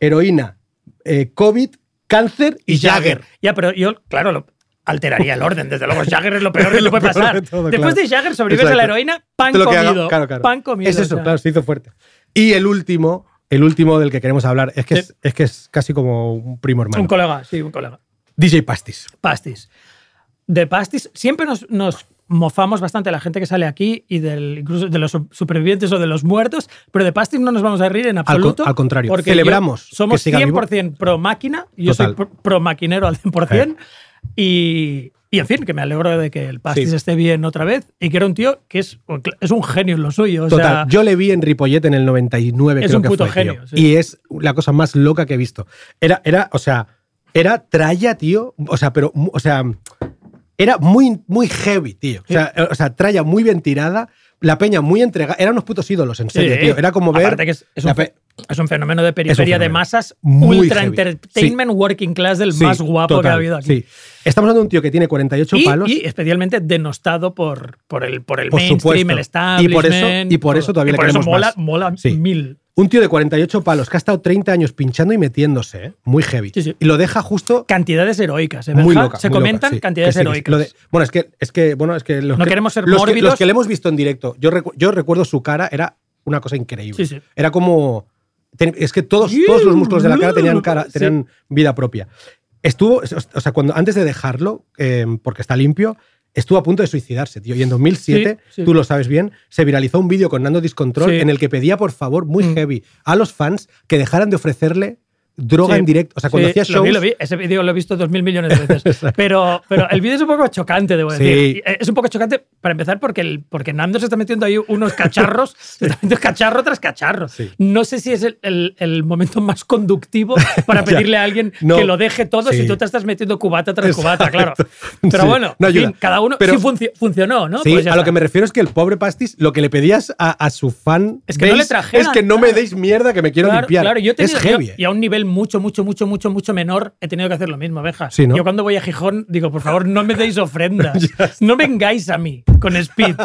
heroína, eh, COVID, cáncer y, Jagger. Ya, pero yo, claro, lo- alteraría el orden. Desde luego, <laughs> Jagger es lo peor que le puede pasar. de todo, Después claro. de Jagger sobrevives a la heroína, pan haga- comido. claro, claro. Pan comido. Es eso, o sea. claro, se hizo fuerte. Y el último, el último del que queremos hablar, es que, Sí. es, es que es casi como un primo hermano. Un colega, sí, un colega. DJ Pastis. Pastis. De Pastis, siempre nos, nos mofamos bastante de la gente que sale aquí y del, incluso de los su- supervivientes o de los muertos, pero de Pastis no nos vamos a reír en Al co- absoluto. al contrario, porque celebramos somos que siga vivo. 100% pro máquina, yo soy Total. pro, pro maquinero al 100%, y, Y en fin, que me alegro de que el Pastis Sí. esté bien otra vez y que era un tío que es, es un genio en lo suyo. O Total, sea, yo le vi en Ripollet en el 99, Es creo un que puto fue, genio, sí. Y es la cosa más loca que he visto. Era, era, o sea, era tralla, tío. O sea, pero, o sea, era muy, muy heavy, tío. O sea, o sea, tralla muy bien tirada, la peña muy entregada. Eran unos putos ídolos, en serio, Sí. tío. Era como ver. Aparte que es, un, pe- es un fenómeno de periferia de masas, Muy ultra heavy. entertainment, working class del Sí, más guapo que ha habido aquí. Sí. Estamos hablando de un tío que tiene 48 Y, palos. y especialmente denostado por, por el, por el Por mainstream, supuesto. el Y establishment. por eso- y por eso todavía Y le por eso mola, más. mola Sí. mil. Un tío de 48 palos que ha estado 30 años pinchando y metiéndose, ¿eh? muy heavy. Sí, sí. Y lo deja justo Cantidades heroicas, ¿eh, muy loca. Se muy comentan loca, sí. cantidades heroicas. Lo de- bueno, es que, es que, bueno, es que los No que- queremos ser los que, los que le hemos visto en directo, yo, recu- yo recuerdo su cara, era una cosa increíble. Sí, sí. Era como. Es que todos, todos los músculos de la cara tenían, cara, Sí. tenían vida propia. Estuvo, o sea, cuando antes de dejarlo, eh, porque está limpio, estuvo a punto de suicidarse, tío. Y en 2007, Sí, sí. tú lo sabes bien, se viralizó un vídeo con Nando Discontrol Sí. en el que pedía, por favor, muy Mm. heavy, a los fans que dejaran de ofrecerle droga Sí. en directo. O sea, cuando Sí, hacía lo shows. vi, lo vi. Ese vídeo lo he visto dos mil millones de veces. <laughs> pero, pero el vídeo es un poco chocante, debo decir. Eh, Es un poco chocante para empezar porque, el, porque Nando se está metiendo ahí unos cacharros, <laughs> se está metiendo cacharro tras cacharro. No sé si es el, el- el momento más conductivo para <laughs> pedirle a alguien No. que lo deje todo si tú te estás metiendo cubata tras cubata, claro. Exacto. Pero bueno, No fin, cada uno Pero- sí funci- funcionó, ¿no? Sí, Pues a lo que me refiero es que el pobre Pastis, lo que le pedías a, a su fan Es que no le base trajeran, es que no me deis mierda que me quiero Claro, limpiar. claro, yo he tenido, es heavy. yo- y a un nivel mucho, mucho, mucho, mucho, mucho menor he tenido que hacer lo mismo, Beja. Sí, ¿no? Yo cuando voy a Gijón digo, por favor, no me deis ofrendas. <laughs> no vengáis a mí con speed.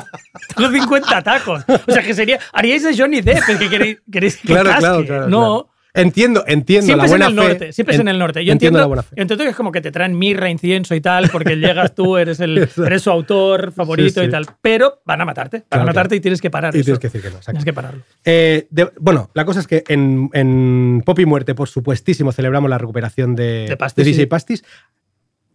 Tengo 50 tacos. O sea, que sería. Haríais de Johnny Depp, que queréis, queréis que Claro, casque. claro, claro. No. Entiendo, entiendo Siempre la es en buena el fe. norte, siempre es en el norte. Yo entiendo entiendo, la buena fe. entiendo que es como que te traen mirra, incienso y tal, porque <laughs> llegas tú, eres, el, eres su autor favorito Sí, sí. y tal. Pero van a matarte, van Claro, a matarte claro. y tienes que parar. Y eso. tienes que decir que no, exacto. Tienes que pararlo. Eh, de- bueno, la cosa es que en, en Pop y Muerte, por supuestísimo, celebramos la recuperación de, De Pastis, DJ sí. Pastis.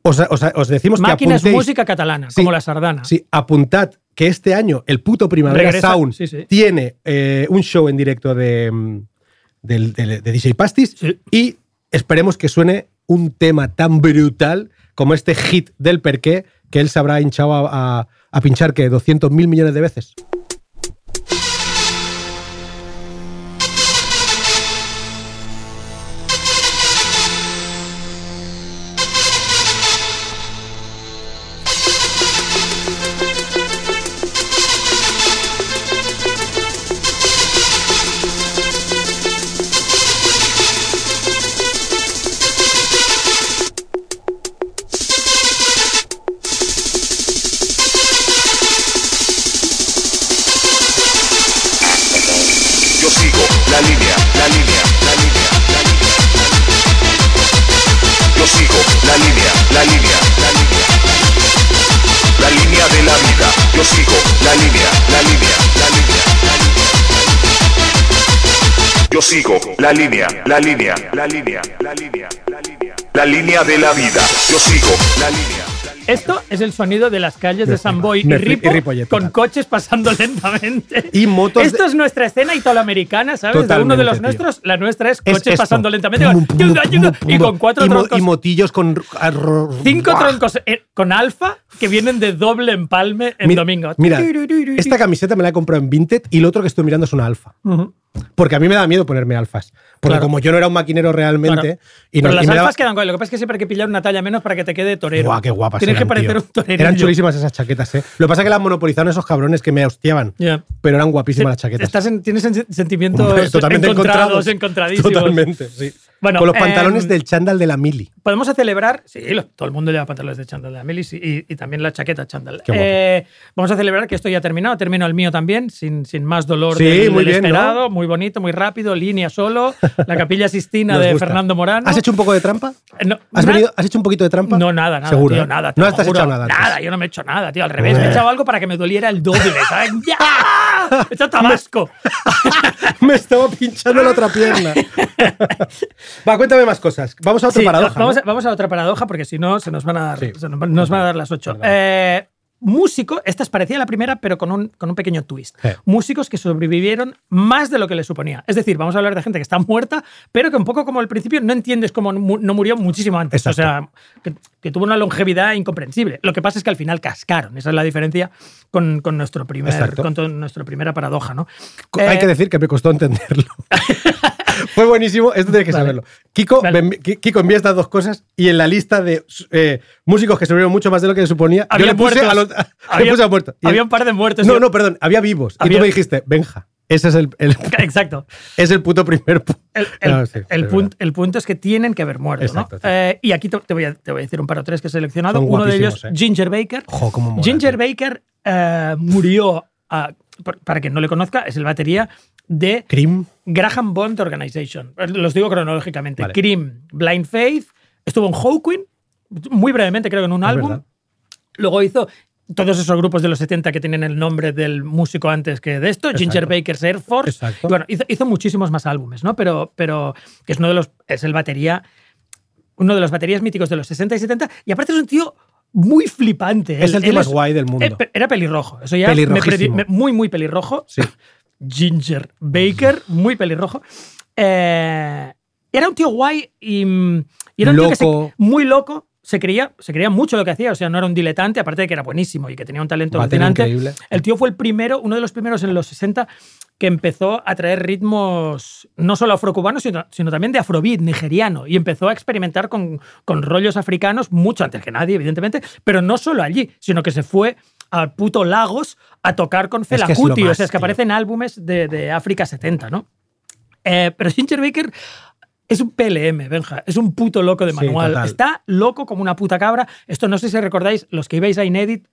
Os, os- os decimos Máquina que es apuntéis- música catalana, como la sardana. Sí, apuntad que este año el puto Primavera Regresa, Sound tiene eh, un show en directo de, mm, del- del- de DJ Pastis Sí. y esperemos que suene un tema tan brutal como este hit del perqué que él se habrá hinchado a, a- a pinchar que 200 mil millones de veces. La línea, la línea, la línea, la línea. Yo sigo la línea, la línea, la línea, la línea, la línea. La línea de la vida. Yo sigo la línea. Esto es el sonido de las calles de San Boy y, Ripo y Ripollet, con total. coches pasando <laughs> lentamente. Y motos de- Esto es nuestra escena italoamericana, ¿sabes? De uno Totalmente, de los tío. nuestros, la nuestra es Es coches esto. pasando lentamente. Pum, pum, pum, y con cuatro y troncos. y motillos con Cinco ¡Buah! troncos eh, con alfa que vienen de doble empalme en Mira- domingo. Mira, esta camiseta me la he comprado en Vinted y lo otro que estoy mirando es una alfa. Ujú. Porque a mí me da miedo ponerme alfas. Porque Claro. como yo no era un maquinero realmente. Claro. Y no, Pero las y me daba- alfas quedan guay. Lo que pasa es que siempre hay que pillar una talla menos para que te quede torero. Guau, qué guapas Tienes que parecer tío. un torero. Eran chulísimas esas chaquetas, ¿eh? Lo que pasa es que las monopolizaron esos cabrones que me hostiaban. Pero eran guapísimas las chaquetas. Estás en- tienes en- sentimientos Hombre, totalmente encontrados, encontrados. encontradísimos. Totalmente, sí. Bueno, Con los pantalones em, del chándal de la mili. Podemos celebrar, sí, lo- todo el mundo lleva pantalones de chándal de Amelis y, y- y también la chaqueta chándal. Eh, vamos a celebrar que esto ya ha terminado, termino el mío también, sin, sin más dolor Sí, del, muy del bien, esperado, ¿no? muy bonito, muy rápido, línea solo, <laughs> la capilla Sistina de gusta. Fernando Morano. ¿Has hecho un poco de trampa? Eh, no, ¿Has, na- venido- ¿Has hecho un poquito de trampa? No, nada, nada, Seguro. tío, ¿eh? nada. No has juro. echado nada. antes. Nada, yo no me he hecho nada, tío, al revés, me he echado algo para que me doliera el doble, ¿sabes? <laughs> ¡Ya! <laughs> Echado tabasco. <laughs> Me estaba pinchando la otra pierna. <laughs> Va, cuéntame más cosas. Vamos a otra Sí, paradoja. Vamos, ¿no? a, vamos a otra paradoja porque si no se nos van a dar, Sí. nos, van- nos van a dar las ocho. Eh, músicos, esta parecía la primera, pero con un, con un pequeño twist. Sí. Músicos que sobrevivieron más de lo que les suponía. Es decir, vamos a hablar de gente que está muerta, pero que un poco como al principio no entiendes cómo mu- no murió muchísimo antes. Exacto. O sea, que, que tuvo una longevidad incomprensible. Lo que pasa es que al final cascaron. Esa es la diferencia con, con nuestro primer, con nuestra primera paradoja, ¿no? Hay Eh, que decir que me costó entenderlo. <laughs> <laughs> Fue buenísimo, esto tienes que Vale. saberlo. Kiko, Vale. me Kiko envía estas dos cosas y en la lista de eh, músicos que sobrevivieron mucho más de lo que se suponía, Había yo le puse a los, <laughs> le Había- puse a muertos. Y había un par de muertos. No, Yo- no, perdón, había vivos. Y Había- tú me dijiste, Benja, ese es el, el- <laughs> Exacto. es el puto primer. pu- El, el- No, sí, el es pun- verdad. el punto es que tienen que haber muerto. Exacto, ¿no? sí. Eh, y aquí te, te voy a, te voy a decir un par o tres que he seleccionado. Son Uno de ellos, ¿eh? Ginger Baker. Jo, cómo mola, Ginger tío. Baker eh, murió, por- para quien no le conozca, es el batería de Cream. Graham Bond Organization. Los digo cronológicamente. Vale. Cream, Blind Faith, estuvo en Hawkwind, muy brevemente creo que en un Es álbum. verdad. Luego hizo todos esos grupos de los 70 que tienen el nombre del músico antes que de esto, Ginger Baker's Air Force. Exacto. Y bueno, hizo, hizo muchísimos más álbumes, ¿no? Pero, pero que es uno de los. Es el batería. Uno de los baterías míticos de los 60 y 70. Y aparte es un tío muy flipante. Es Él- el tío más guay del mundo. eh, pe- Era pelirrojo. Eso ya me- muy, muy pelirrojo. Sí. Ginger Baker, muy pelirrojo. Eh, era un tío guay y, mm, y era un tío que se- Loco. muy loco. Se creía, se creía mucho lo que hacía, o sea, no era un diletante, aparte de que era buenísimo y que tenía un talento alucinante. El tío fue el primero, uno de los primeros en los 60 que empezó a traer ritmos no solo afrocubanos, sino, sino también de afrobeat nigeriano y empezó a experimentar con, con rollos africanos mucho antes que nadie, evidentemente, pero no solo allí, sino que se fue al puto Lagos a tocar con Fela que es lo Kuti, o sea, es que aparecen álbumes de, de África 70, ¿no? Eh, pero Ginger Baker es un PLM, Benja. Es un puto loco de manual. Está loco como una puta cabra. Esto no sé si recordáis, los que ibais a Inedit,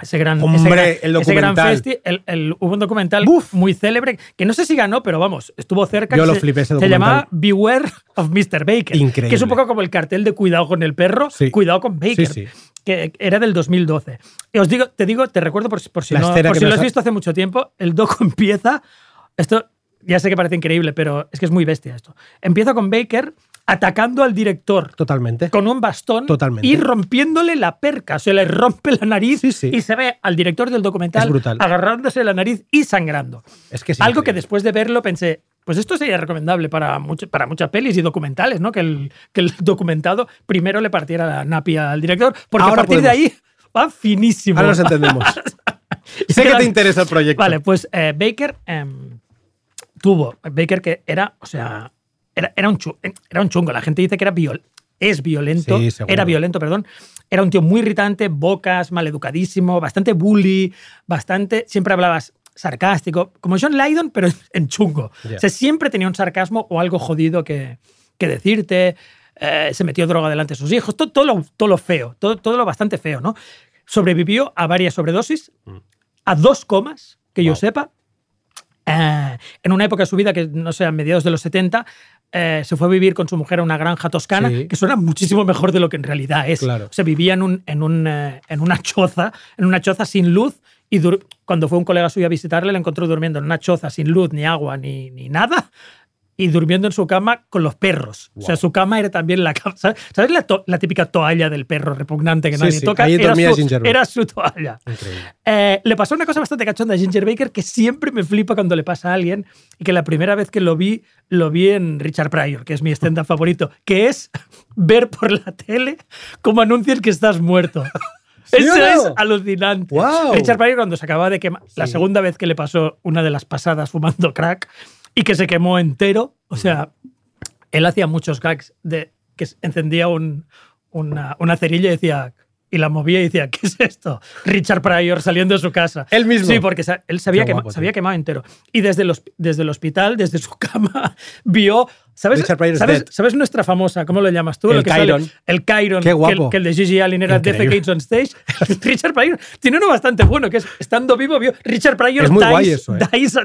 ese gran, Hombre, el ese gran documental. festi, el- el- hubo un documental muy célebre, que no sé si ganó, pero vamos, estuvo cerca. Yo lo se, flipé ese Se documental. llamaba Beware of Mr. Baker. Increíble. Que es un poco como el cartel de cuidado con el perro, Sí. cuidado con Baker. Sí, sí. Que era del 2012. Y os digo, te digo, te recuerdo por, por si, La no, escena por si lo has ha- visto hace mucho tiempo, el docu <laughs> empieza. Esto ya sé que parece increíble, pero es que es muy bestia esto. Empieza con Baker atacando al director Totalmente. con un bastón Totalmente. y rompiéndole la perca. Se le rompe la nariz Sí, sí. y se ve al director del documental agarrándose la nariz y sangrando. Es que es Algo que después de verlo pensé, pues esto sería recomendable para, mucho- para muchas pelis y documentales, ¿no? Que el, que el documentado primero le partiera la napia al director, porque Ahora a partir podemos. de ahí va finísimo. Ahora nos entendemos. <laughs> sé que te interesa el proyecto. Vale, pues eh, Baker em, tuvo. Baker que era, o sea, era, era, un, chu- era un chungo. La gente dice que era viol, es violento. Sí, era violento, perdón. Era un tío muy irritante, bocas, maleducadísimo, bastante bully, bastante. Siempre hablabas sarcástico, como John Lydon, pero <laughs> en chungo. Ya. O sea, siempre tenía un sarcasmo o algo jodido que, que decirte. eh, se metió droga delante de sus hijos, todo, todo, lo, todo lo feo, todo, todo lo bastante feo, ¿no? Sobrevivió a varias sobredosis, a dos comas, que yo Mm. Wow. sepa. Eh, en una época de su vida, que no sé, a mediados de los 70, eh, se fue a vivir con su mujer a una granja toscana, Sí. que suena muchísimo mejor de lo que en realidad es. Claro. Se vivía en, un, en, un, eh, en una choza, en una choza sin luz, y cuando fue un colega suyo a visitarle, le encontró durmiendo en una choza sin luz, ni agua, ni, ni nada, y durmiendo en su cama con los perros. O sea, su cama era también la cama. ¿Sabes ¿Sabes la, to- la típica toalla del perro repugnante que Sí, nadie sí, toca? ahí Era dormía su, Ginger Baker. era su toalla. Eh, le pasó una cosa bastante cachonda a Ginger Baker que siempre me flipa cuando le pasa a alguien y que la primera vez que lo vi, lo vi en Richard Pryor, que es mi stand favorito, que es <laughs> ver por la tele cómo anuncian que estás muerto. <laughs> ¿Sí Eso no? es alucinante. ¡Guau! Richard Pryor cuando se acababa de quemar, la segunda vez que le pasó una de las pasadas fumando crack y que se quemó entero, o sea, él hacía muchos gags de que encendía un- una, una cerilla y decía y la movía y decía, ¿qué es esto? Richard Pryor saliendo de su casa. Él mismo. Sí, porque él se había, quemado entero. Y desde desde el hospital, desde su <laughs> cama, vio... ¿Sabes, Richard Pryor is ¿sabes. ¿Sabes nuestra famosa? ¿Cómo lo llamas tú? El Lo que sale- Chiron. el Chiron. Qué que el- guapo. Que, el de Gigi Allen era. Defecates on Stage. <laughs> Richard Pryor tiene uno bastante bueno, que es estando vivo, vio Richard Pryor Es muy dies, guay eso, ¿eh?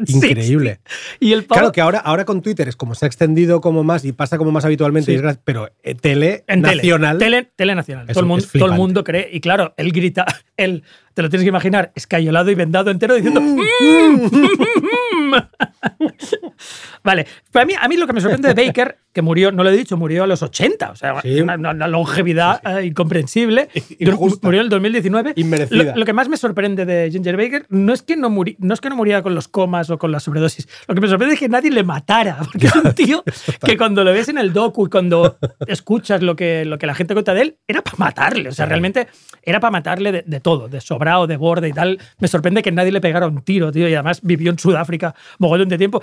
Increíble. 60. <laughs> Y el Claro que ahora, ahora con Twitter es como se ha extendido como más y pasa como más habitualmente, Sí. y es gra- pero eh, tele En nacional. Tele, tele nacional. Todo, el mundo, todo el mundo cree. Y claro, él grita, <laughs> él, te lo tienes que imaginar, escayolado y vendado entero diciendo. "Mm, mm". <laughs> vale, pero a mí, a mí lo que me sorprende de Baker que murió, no lo he dicho, murió a los 80, o sea, Sí. una, una longevidad eh, incomprensible. <laughs> Injusta. Murió en el 2019. Inmerecida. Lo, lo que más me sorprende de Ginger Baker no es, que no, muri- no es que no muriera con los comas o con la sobredosis, lo que me sorprende es que nadie le matara, <laughs> porque es un tío <laughs> que cuando lo ves en el docu y cuando escuchas lo que, lo que la gente cuenta de él, era para matarle, o sea, realmente era para matarle de, de todo, de sobrado, de borde y tal. Me sorprende que nadie le pegara un tiro, tío, y además vivió en Sudáfrica mogollón de tiempo.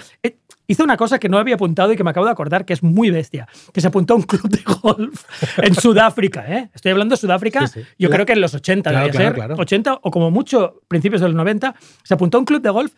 Hizo una cosa que no había apuntado y que me acabo de acordar, que es muy bestia, que se apuntó a un club de golf en Sudáfrica, ¿eh? Estoy hablando de Sudáfrica, Sí, sí. yo creo que en los 80 Claro, ser, claro. 80 o como mucho principios de los 90, se apuntó a un club de golf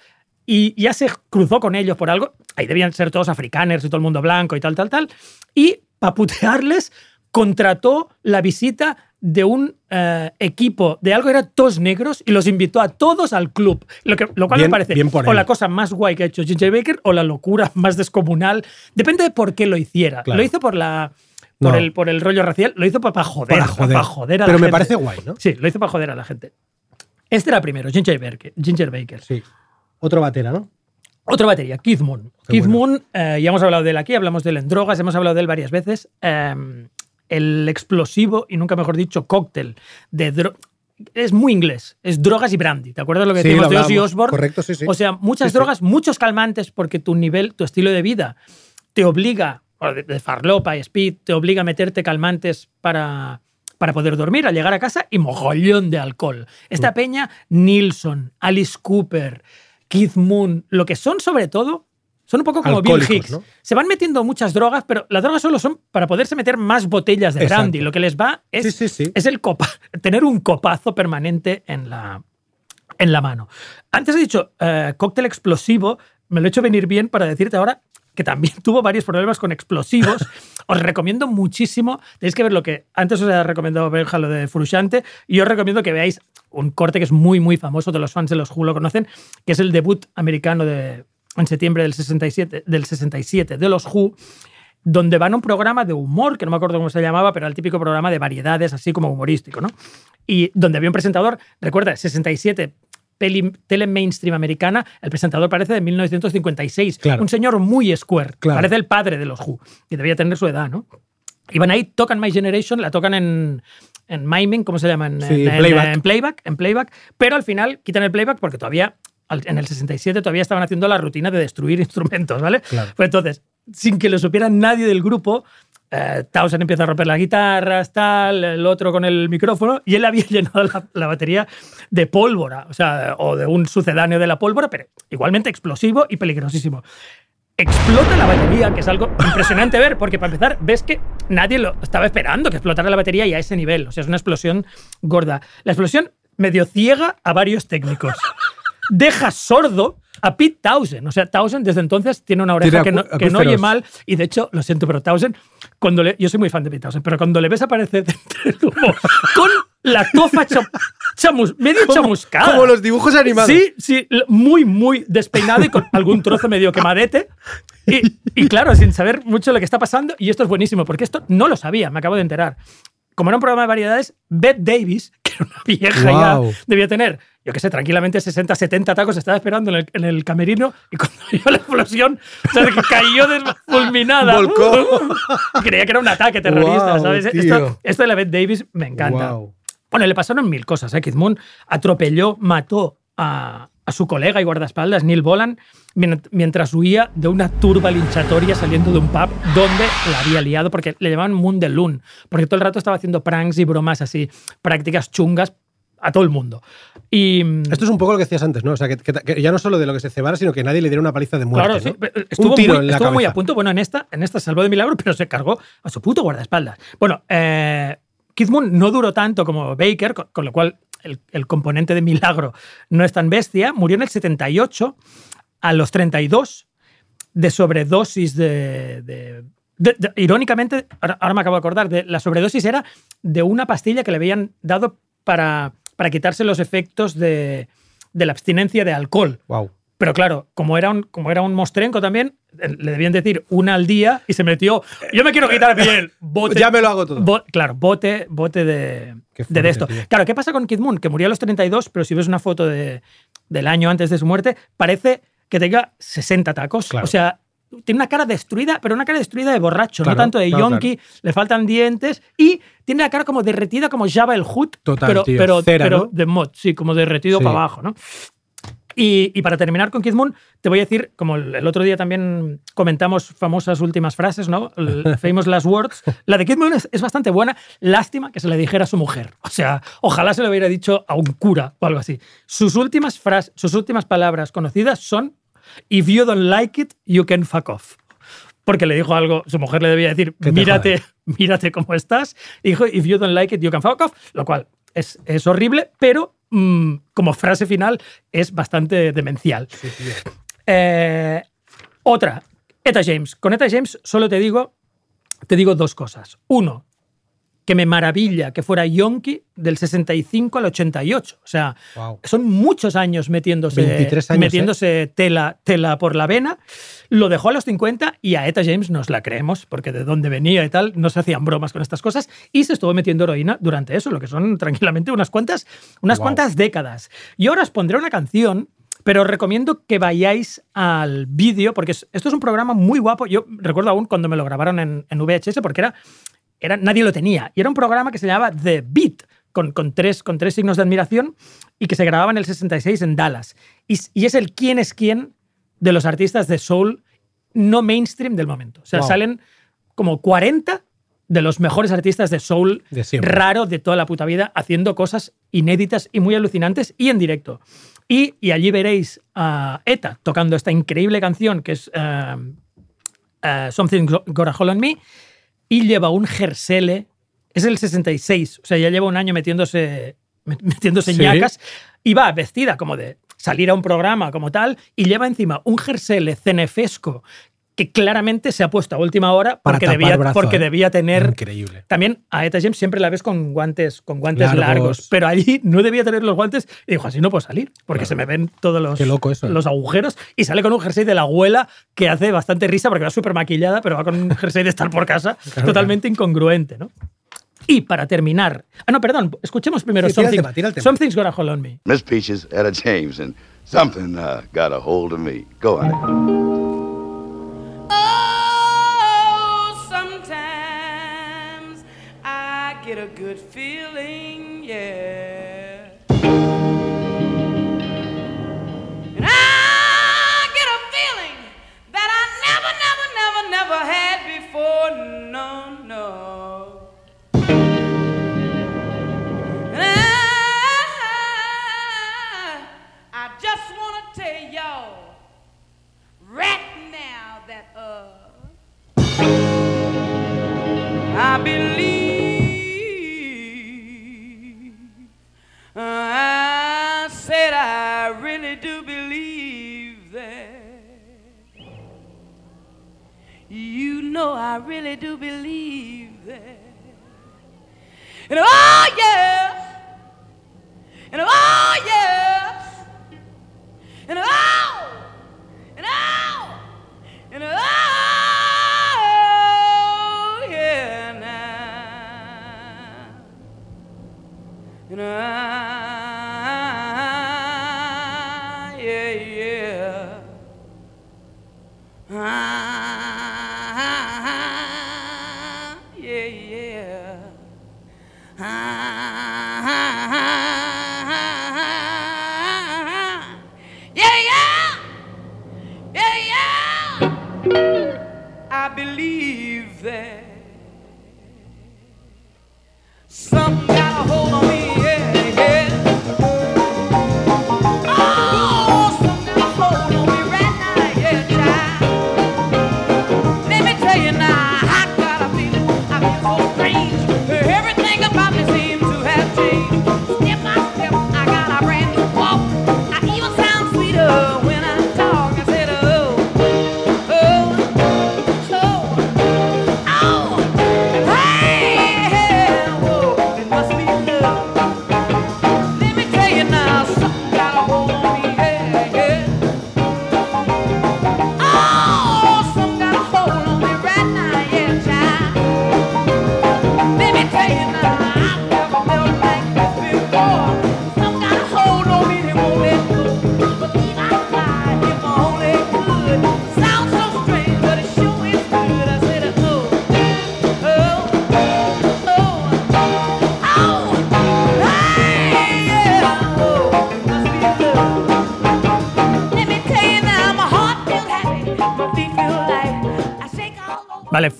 y ya se cruzó con ellos por algo. Ahí debían ser todos africaners y todo el mundo blanco y tal, tal, tal. Y para putearles, contrató la visita de un eh, equipo de algo, eran todos negros, y los invitó a todos al club. Lo, que, lo cual Bien- me parece o la cosa más guay que ha hecho Ginger Baker o la locura más descomunal. Depende de por qué lo hiciera. Claro. Lo hizo por la. Por, No. el, por el rollo racial, lo hizo para, joder, Para joder. para joder a Pero la me gente. parece guay, ¿no? Sí, lo hizo para joder a la gente. Este era primero, Ginger Baker. Ginger Baker. Sí. Otro batera, ¿no? Otra batería, Keith Moon. Qué Keith bueno. Moon, eh, ya hemos hablado de él aquí, hablamos de él en drogas, hemos hablado de él varias veces. Eh, el explosivo, y nunca mejor dicho, cóctel de dro- Es muy inglés, es drogas y brandy. ¿Te acuerdas lo que Sí, decíamos de Ozzy. Osbourne? Correcto, sí, sí. O sea, muchas Sí, sí. drogas, muchos calmantes, porque tu nivel, tu estilo de vida te obliga, de, de farlopa y speed, te obliga a meterte calmantes para, para poder dormir al llegar a casa y mogollón de alcohol. Esta peña, Nilsson, Alice Cooper, Keith Moon, lo que son sobre todo, son un poco como Bill Hicks. ¿no? Se van metiendo muchas drogas, pero las drogas solo son para poderse meter más botellas de Exacto. brandy. Lo que les va es, Sí, sí, sí. es el copa, <laughs> tener un copazo permanente en la, en la mano. Antes he dicho eh, cóctel explosivo, me lo he hecho venir bien para decirte ahora que también <laughs> tuvo varios problemas con explosivos. <laughs> os recomiendo muchísimo, tenéis que ver lo que antes os he recomendado Benja, lo de Frusciante, y yo os recomiendo que veáis un corte que es muy, muy famoso, de los fans de los Who lo conocen, que es el debut americano de, en septiembre del 67, del 67 de los Who, donde van a un programa de humor, que no me acuerdo cómo se llamaba, pero era el típico programa de variedades, así como humorístico, ¿no? Y donde había un presentador, recuerda, 67, peli, tele mainstream americana, el presentador parece de 1956. Claro. Un señor muy square, Claro. parece el padre de los Who, y debía tener su edad, ¿no? Y van ahí, tocan My Generation, la tocan en, en miming, ¿cómo se llama? En, Sí, en- en- playback. en playback, en playback, pero al final quitan el playback porque todavía en el 67 todavía estaban haciendo la rutina de destruir <laughs> instrumentos, ¿vale? Claro. Pues entonces, sin que lo supiera nadie del grupo, eh, Townsend empieza a romper las guitarras, tal, el otro con el micrófono, y él había <laughs> llenado la, la batería de pólvora, o sea, o de un sucedáneo de la pólvora, pero igualmente explosivo y peligrosísimo. Explota la batería, que es algo impresionante ver, porque para empezar, ves que nadie lo estaba esperando que explotara la batería y a ese nivel. O sea, es una explosión gorda. La explosión medio ciega a varios técnicos. Deja sordo a Pete Townsend. O sea, Townsend desde entonces tiene una oreja Tiene que no, que no oye mal. Y de hecho, lo siento, pero Townsend, cuando le, yo soy muy fan de Pete Townsend, pero cuando le ves aparecer <laughs> con la tofa cha- chamus- medio chamuscada. Como los dibujos animados. Sí, sí, muy, muy despeinado y con algún trozo medio quemadete. Y, y claro, sin saber mucho lo que está pasando. Y esto es buenísimo, porque esto no lo sabía, me acabo de enterar. Como era un programa de variedades, Bette Davis, <laughs> que era una vieja ya, debía tener, yo qué sé, tranquilamente 60, 70 tacos, estaba esperando en el, en el camerino y cuando <laughs> vio la explosión, o sea, que cayó fulminada. Volcó. <laughs> Creía que era un ataque terrorista, Guau, ¿sabes? Esto, esto de la Bette Davis me encanta. Guau. Bueno, le pasaron mil cosas. ¿eh? Keith Moon atropelló, mató a, a su colega y guardaespaldas, Neil Boland, mien- mientras huía de una turba linchatoria saliendo de un pub donde la había liado, porque le llamaban Moon de Loon, porque todo el rato estaba haciendo pranks y bromas así, prácticas chungas a todo el mundo. Y Esto es un poco lo que decías antes, ¿no? O sea, que, que- que ya no solo de lo que se cebara, sino que nadie le diera una paliza de muerte. Claro, ¿no? sí. pero Estuvo, un tiro muy, en la estuvo muy a punto. Bueno, en esta, en esta salvó de milagro, <laughs> pero se cargó a su puto guardaespaldas. Bueno, eh, Keith Moon no duró tanto como Baker, con, con lo cual el, el componente de milagro no es tan bestia. Murió en el 78, a los 32, de sobredosis de. de- de- de- irónicamente, ahora, ahora me acabo de acordar, de, la sobredosis era de una pastilla que le habían dado para, para quitarse los efectos de, de la abstinencia de alcohol. Wow. Pero claro, como era un, como era un mostrenco también, eh, le debían decir una al día y se metió. Yo me quiero quitar piel. Bote, <laughs> Ya me lo hago todo. bo- claro, bote, bote de, de esto. tío. Claro, ¿qué pasa con Kid Moon? Que murió a los 32, pero si ves una foto de, del año antes de su muerte, parece que tenga 60 tacos. Claro. O sea, tiene una cara destruida, pero una cara destruida de borracho, Claro, no tanto de claro, yonki, le faltan dientes y tiene la cara como derretida como Java el Hood, Total, pero, tío. pero, Cera, pero ¿no? de mod, sí, como derretido Sí. para abajo, ¿no? Y, y para terminar con Kid Moon, te voy a decir, como el otro día también comentamos famosas últimas frases, ¿no? El <laughs> famous last words. La de Kid Moon es, es bastante buena. Lástima que se le dijera a su mujer. O sea, ojalá se lo hubiera dicho a un cura o algo así. Sus últimas frases, sus últimas palabras conocidas son If you don't like it, you can fuck off. Porque le dijo algo, su mujer le debía decir, mírate, <laughs> mírate cómo estás. Y dijo, if you don't like it, you can fuck off. Lo cual es, es horrible, pero mm, como frase final es bastante demencial. Eh, otra, Eta James. Con Eta James solo te digo, te digo dos cosas. Uno, que me maravilla que fuera Yonki del 65 al 88. O sea, Wow. son muchos años metiéndose, 23 años, ¿eh? metiéndose tela, tela por la vena. Lo dejó a los 50 y a Eta James nos la creemos, porque de dónde venía y tal, no se hacían bromas con estas cosas. Y se estuvo metiendo heroína durante eso, lo que son tranquilamente unas cuantas, unas Wow. cuantas décadas. Y ahora os pondré una canción. Pero os recomiendo que vayáis al vídeo, porque es- esto es un programa muy guapo. Yo recuerdo aún cuando me lo grabaron en, en VHS, porque era, era, nadie lo tenía. Y era un programa que se llamaba The Beat, con, con tres, con tres signos de admiración, y que se grababa en el 66 en Dallas. Y, y es el quién es quién de los artistas de soul no mainstream del momento. O sea, Wow. salen como 40 de los mejores artistas de soul De raro de toda la puta vida haciendo cosas inéditas y muy alucinantes y en directo. Y, y allí veréis a ETA tocando esta increíble canción que es eh, eh, Something Got a Hold on Me y lleva un jersele. Es el 66, o sea, ya lleva un año metiéndose, met- <laughs> metiéndose en Sí. ñacas y va vestida como de salir a un programa como tal y lleva encima un jersele cenefesco que claramente se ha puesto a última hora Para porque, tapar debía, brazo, porque ¿eh? debía tener Increíble. también a Eta James siempre la ves con guantes, con guantes Largos. largos. pero allí no debía tener los guantes y dijo, así no puedo salir, porque se me ven todos los, Qué loco eso, ¿eh? los agujeros y sale con un jersey de la abuela que hace bastante risa porque va súper maquillada, pero va con un jersey de estar por casa <laughs> totalmente incongruente, ¿no? Y para terminar, ah no, perdón, escuchemos primero Sí, Something- tema. Something's Gonna Hold on Me. Miss Peaches, Etta James, and something uh, got a hold of me. Go on. Oh, get a good feeling, yeah. And I get a feeling that I never, never, never, never had before. No, no. And I, I just want to tell y'all right now that uh I believe I said I really do believe that. You know I really do believe that. And oh yes and oh yes and oh. And oh. And oh and I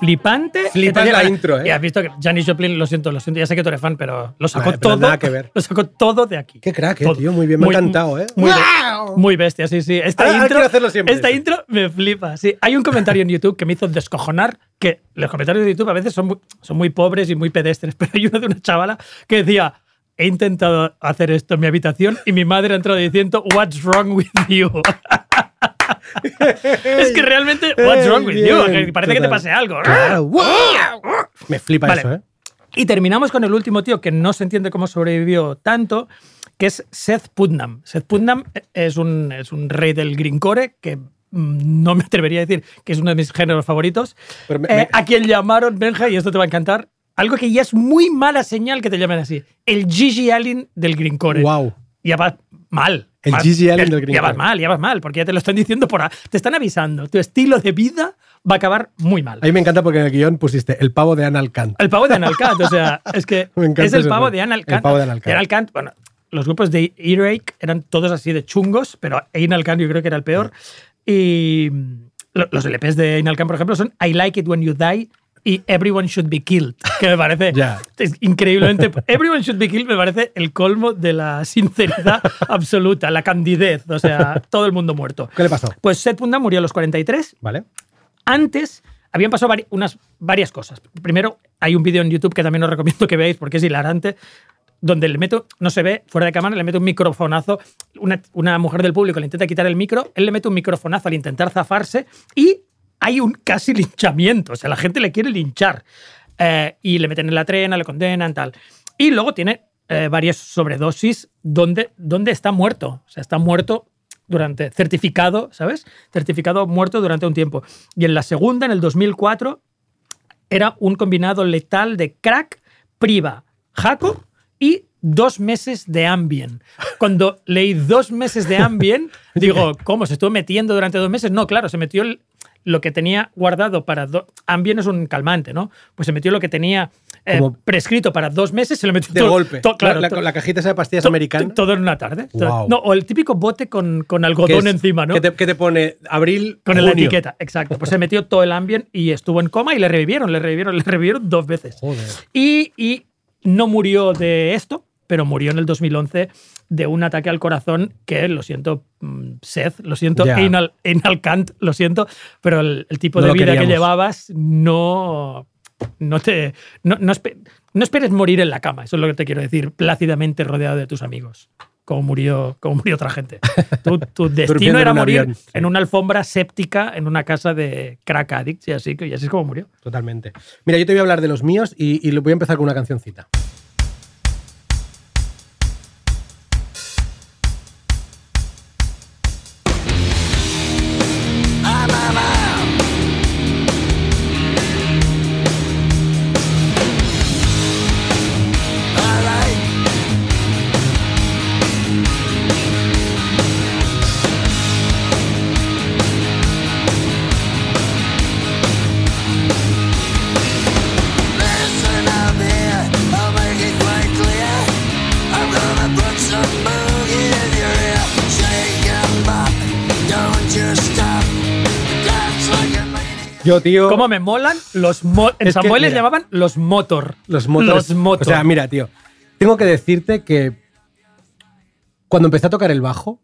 flipante. Flipante la intro, ¿eh? Y has visto que Janis Joplin, lo siento, lo siento, ya sé que tú eres fan, pero lo sacó Vale, pero todo. nada que ver. <laughs> Lo sacó todo de aquí. Qué crack, eh, Todo. tío. Muy bien, me ha encantado, ¿eh? Muy, muy bestia, sí, sí. Esta, Ah, ahora intro, quiero hacerlo siempre, esta intro me flipa. Sí. Hay un comentario en YouTube que me hizo descojonar, que los comentarios de YouTube a veces son muy, son muy pobres y muy pedestres, <laughs> pero hay uno de una chavala que decía, he intentado hacer esto en mi habitación y mi madre ha entrado diciendo, what's wrong with you? <laughs> es que realmente, what's wrong with you? Parece que te pase algo. Me flipa Vale. eso, ¿eh? Y terminamos con el último tío que no se entiende cómo sobrevivió tanto, que es Seth Putnam. Seth Putnam es un, es un rey del greencore que mm, no me atrevería a decir que es uno de mis géneros favoritos. Me- Eh, me- a quien llamaron, Benja, y esto te va a encantar, algo que ya es muy mala señal que te llamen así. El Gigi Allen del greencore. Wow. Ya vas mal. El Mal. Gigi Allen Ya- del Ya vas mal, ya vas mal, porque ya te lo están diciendo por... a- Te están avisando. Tu estilo de vida va a acabar muy mal. A mí me encanta porque en el guion pusiste el pavo de Anal Kant. El pavo de Analcant, <laughs> o sea, es que es el pavo de Analcant. El pavo de Anal Kant. Y Anal Kant, bueno, los grupos de Earache eran todos así de chungos, pero Anal Kant yo creo que era el peor. Y mm, lo- los LPs de Anal Kant, por ejemplo, son I Like It When You Die y Everyone Should Be Killed, que me parece Ya. es increíblemente... Everyone Should Be Killed me parece el colmo de la sinceridad <laughs> absoluta, la candidez, o sea, todo el mundo muerto. ¿Qué le pasó? Pues Seth Punda murió a los 43 ¿Vale? antes habían pasado vari- unas varias cosas. Primero, hay un vídeo en YouTube que también os recomiendo que veáis porque es hilarante, donde le meto, no se ve, fuera de cámara, le meto un microfonazo. Una, una mujer del público le intenta quitar el micro, él le mete un microfonazo al intentar zafarse y hay un casi <laughs> linchamiento. O sea, la gente le quiere linchar. Eh, y le meten en la trena, le condenan, tal. Y luego tiene eh, varias sobredosis donde, donde está muerto. O sea, está muerto durante certificado, ¿sabes? Certificado muerto durante un tiempo. Y en la segunda, en el 2004, era un combinado letal de crack, priva, jaco y dos meses de Ambien. Cuando leí dos meses de Ambien, <laughs> digo, ¿cómo? ¿Se estuvo metiendo durante dos meses? No, claro, se metió el- lo que tenía guardado para... do- Ambien es un calmante, ¿no? Pues se metió lo que tenía eh, prescrito para dos meses, se lo metió De todo- golpe. claro, la, la- la cajita esa de pastillas to- americanas. Todo en una tarde. No, o el típico bote con, con algodón es- encima, ¿no? Que te, que te pone abril, Con la etiqueta, exacto. Pues se metió todo el ambient y estuvo en coma y le revivieron, le revivieron, le revivieron dos veces. Joder. Y, y no murió de esto, pero murió en el 2011 de un ataque al corazón que, lo siento, mm, Seth, lo siento, Ya. Anal, Anal Kant, lo siento, pero el, el tipo No de vida que llevabas no, no te... No, no espe- no esperes morir en la cama, eso es lo que te quiero decir, plácidamente rodeado de tus amigos. Como murió, como murió otra gente. <laughs> Tu, tu destino era morir avión, en una alfombra séptica en una casa de crack addicts y así, y así es como murió. Totalmente. Mira, yo te voy a hablar de los míos y, y voy a empezar con una cancioncita. Yo, tío. ¿Cómo me molan los mo- En San les llamaban los motor. Los motores. Los motor. O sea, mira, tío. Tengo que decirte que cuando empecé a tocar el bajo,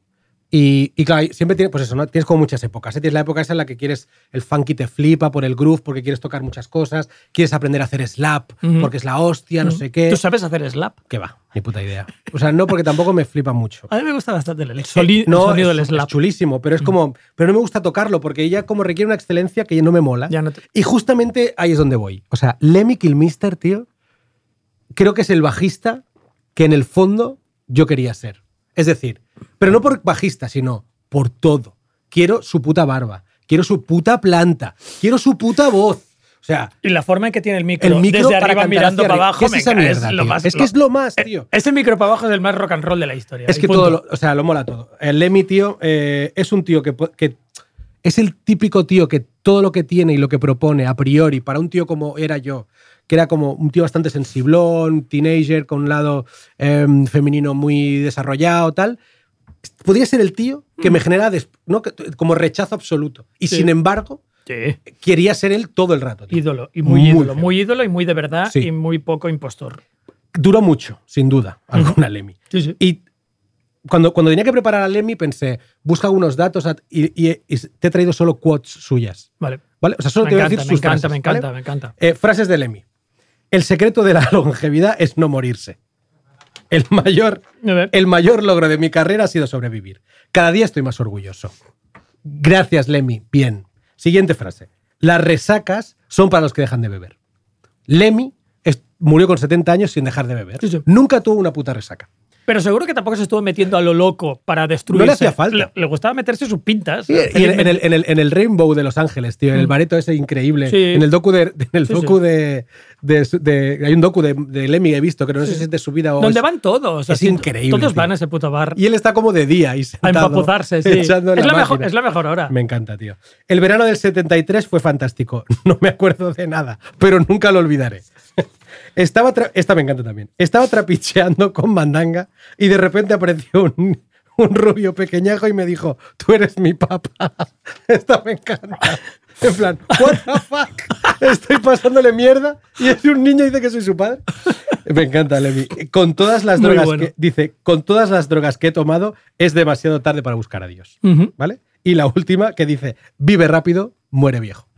y, y claro, siempre tienes, pues eso, ¿no? Tienes como muchas épocas. ¿eh? Tienes la época esa en la que quieres, el funky te flipa por el groove, porque quieres tocar muchas cosas, quieres aprender a hacer slap, Ujú. porque es la hostia, no sé qué. ¿Tú sabes hacer slap? ¿Qué va? Ni puta idea. O sea, no, porque tampoco me flipa mucho. A mí me gusta bastante el, soli- el no, sonido es, del es slap. chulísimo, pero es como. Pero no me gusta tocarlo porque ya como requiere una excelencia que ya no me mola. Ya no te- Y justamente ahí es donde voy. O sea, Lemmy Kilmister, tío, creo que es el bajista que en el fondo yo quería ser. Es decir, pero no por bajista, sino por todo. Quiero su puta barba, quiero su puta planta, quiero su puta voz. O sea, Y la forma en que tiene el micro, el micro desde para arriba mirando para abajo, ¿Qué es esa mierda, es lo más- Es que lo- es lo más, eh, tío. Ese micro para abajo es el más rock and roll de la historia. Es y que punto. todo, lo, o sea, lo mola todo. El Lemmy, tío, eh, es un tío que, que es el típico tío que todo lo que tiene y lo que propone a priori para un tío como era yo, que era como un tío bastante sensiblón, teenager, con un lado em, femenino muy desarrollado, tal, podría ser el tío que me genera ¿no? Como rechazo absoluto. Y Sí. sin embargo, Sí. quería ser él todo el rato. tío. Ídolo, y muy, Muy ídolo, feo. muy ídolo y muy de verdad Sí. y muy poco impostor. Duró mucho, sin duda, alguna Lemmy. Y cuando, cuando tenía que preparar a Lemmy pensé, busca algunos datos y, y- y te he traído solo quotes suyas. Vale. ¿Vale? O sea, solo me te voy a encanta, decir me sus encanta, frases, me encanta, ¿vale? me encanta. Eh, frases de Lemmy. El secreto de la <laughs> longevidad es no morirse. El mayor, el mayor logro de mi carrera ha sido sobrevivir. Cada día estoy más orgulloso. Gracias, Lemmy. Bien. Siguiente frase. Las resacas son para los que dejan de beber. Lemmy murió con 70 años sin dejar de beber. Sí, sí. Nunca tuvo una puta resaca. Pero seguro que tampoco se estuvo metiendo a lo loco para destruir. No le hacía falta. Le, le gustaba meterse sus pintas. Y, y en, en el, en el- en el Rainbow de Los Ángeles, tío, en el Mm. bareto ese increíble. Sí. En el docu de. en el Sí, docu. De, de- de- Hay un docu de, de Lemmy que he visto, que no sé si es de su vida o. Donde es- van todos. es así, increíble, Todos tío. van a ese puto bar Y él está como de día y a empapuzarse, sí. Es la, mejor, es la mejor hora. Me encanta, tío. El verano del 73 fue fantástico. <laughs> No me acuerdo de nada, pero nunca lo olvidaré. Estaba Esta me encanta también. Estaba trapicheando <laughs> con mandanga y de repente apareció un, un rubio pequeñajo y me dijo, tú eres mi papá. <laughs> Esta me encanta. En plan, what the fuck? Estoy pasándole mierda y es un niño y dice que soy su padre. Me encanta, Lemmy. Con todas las Muy drogas bueno. que, dice, con todas las drogas que he tomado es demasiado tarde para buscar a Dios. ¿Vale? Y la última que dice, vive rápido, muere viejo.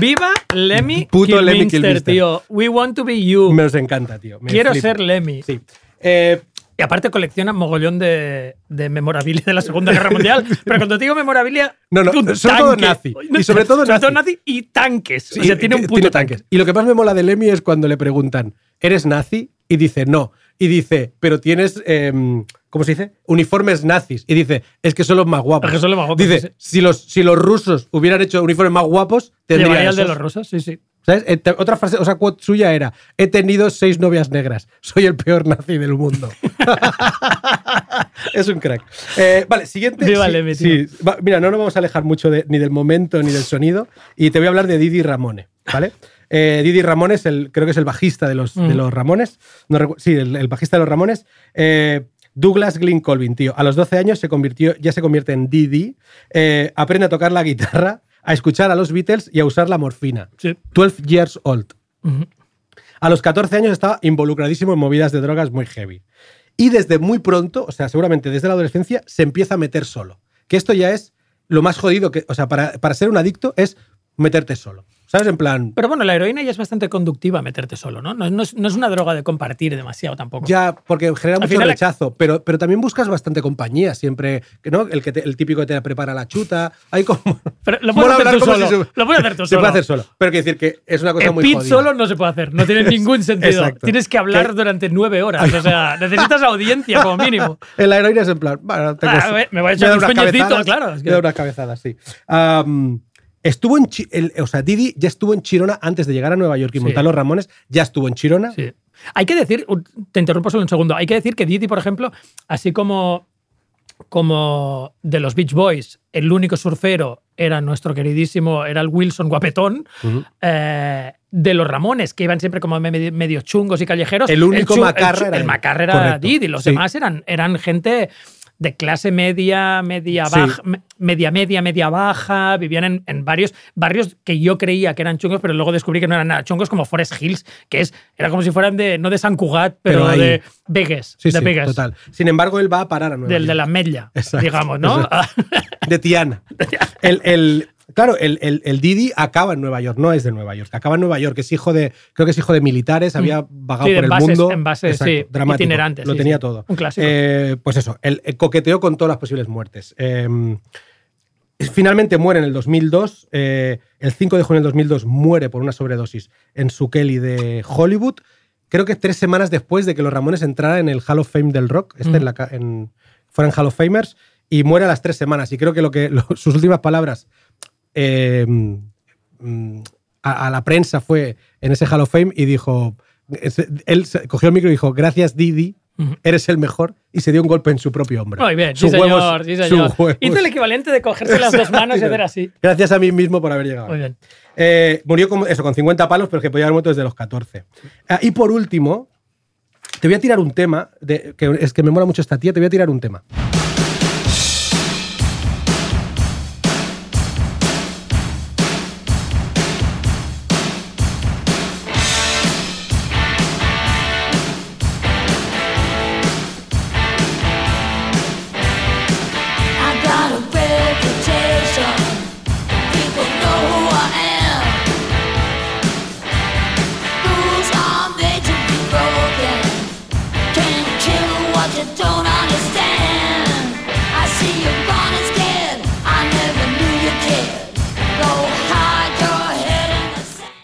Viva Lemmy Puto Lemmy Kilminster, tío. We want to be you. Me os encanta, tío. Me Quiero flipa. ser Lemmy. Sí. Eh, Y aparte colecciona mogollón de, de memorabilia de la Segunda Guerra <laughs> Mundial. Pero cuando te digo memorabilia, No, no, un <laughs> sobre todo nazi. Y sobre todo nazi. y tanques. o sí, sea, tiene un que- puto tanque. tanques. Y lo que más me mola de Lemmy es cuando le preguntan, ¿eres nazi? Y dice, no. Y dice, pero tienes, em, ¿cómo se dice? Uniformes nazis. Y dice, es que son los más guapos. Es que son los más guapos, Dice, sí, si los, si los rusos hubieran hecho uniformes más guapos, tendrían Llevaría el de esos". los rusos, sí, sí. ¿Sabes? Eh, Otra frase, o sea, quote suya era: He tenido seis novias negras. Soy el peor nazi del mundo. <laughs> es un crack. Eh, vale, siguiente. Sí, Lemmy, tío. sí. Va, mira, no nos vamos a alejar mucho de- ni del momento ni del sonido. Y te voy a hablar de Didi Ramone. ¿Vale? Eh, Didi Ramone es el, creo que es el bajista de los, de Mm. los Ramones. No sí, el, el bajista de los Ramones. Eh, Douglas Glynn Colvin, tío. A los 12 años se convirtió, ya se convierte en Didi. Eh, aprende a tocar la guitarra, a escuchar a los Beatles y a usar la morfina. Sí. 12 years old. A los 14 años estaba involucradísimo en movidas de drogas muy heavy. Y desde muy pronto, o sea, seguramente desde la adolescencia, se empieza a meter solo. Que esto ya es lo más jodido que, o sea, para, para ser un adicto es meterte solo. ¿Sabes? En plan, Pero bueno, la heroína ya es bastante conductiva meterte solo, ¿no? No, no es, no es una droga de compartir demasiado tampoco. ya, porque genera Al mucho final- rechazo, pero, pero también buscas bastante compañía siempre, que ¿no? El, que te- el típico que te prepara la chuta. Hay como... <laughs> Pero lo puedes hacer tú solo. si se- Lo puedes hacer tú Se solo. puede hacer solo. Pero quiero decir que es una cosa El muy pit jodida. solo no se puede hacer, no tiene <laughs> ningún sentido. Tienes que hablar durante nueve horas, o sea, <laughs> necesitas audiencia como mínimo. En la heroína es en plan, bueno, tengo- Ah, me voy a echar unos cabezadas, claro, es que- Me da unas cabezadas, sí. Estuvo en Chi- el- o sea, Didi ya estuvo en Chirona antes de llegar a Nueva York y Sí. montar los Ramones, ya estuvo en Chirona. Sí. Hay que decir, te interrumpo solo un segundo, hay que decir que Didi, por ejemplo, así como, como de los Beach Boys, el único surfero era nuestro queridísimo, era el Wilson guapetón, eh, de los Ramones, que iban siempre como me- medio chungos y callejeros. El único macarra chu- era el macarra era Correcto. Didi, los Sí. demás eran, eran gente de clase media, media Sí. baja, me- media media, media baja, vivían en, en varios barrios que yo creía que eran chungos, pero luego descubrí que no eran nada chungos, como Forest Hills, que es, era como si fueran de, no de San Cugat, pero, de Vegas, Sí, de sí, Vegas, total. Sin embargo, él va a parar a Nueva del York. de la Mella, Exacto, digamos, ¿no? <laughs> <laughs> De Tiana. el, el- claro, el, el- el Didi acaba en Nueva York, no es de Nueva York. Acaba en Nueva York, es hijo de, creo que es hijo de militares, había vagado Mm. Sí, de por el bases- mundo. en bases, sí, dramático. itinerantes, Lo sí, tenía sí. todo. Un clásico. Eh, pues eso, el, el coqueteó con todas las posibles muertes. Eh, finalmente muere en el 2002. eh, el 5 de junio del 2002 muere por una sobredosis en su Kelly de Hollywood. Creo que tres semanas después de que los Ramones entraran en el Hall of Fame del rock, este en la ca- en- fueran Hall of Famers, y muere a las tres semanas. Y creo que, lo que lo- sus últimas palabras eh, mm, a, a la prensa fue en ese Hall of Fame y dijo, él cogió el micro y dijo, gracias Didi, eres el mejor, y se dio un golpe en su propio hombro. Muy bien, sí Sus señor, huevos- sí señor. Hizo el equivalente de cogerse las dos manos y hacer así. <laughs> Gracias a mí mismo por haber llegado. Muy bien. Eh, murió con, eso, con 50 palos, pero que podía haber muerto desde los 14. Ah, y por último, te voy a tirar un tema, de- que es que me mola mucho esta tía, te voy a tirar un tema.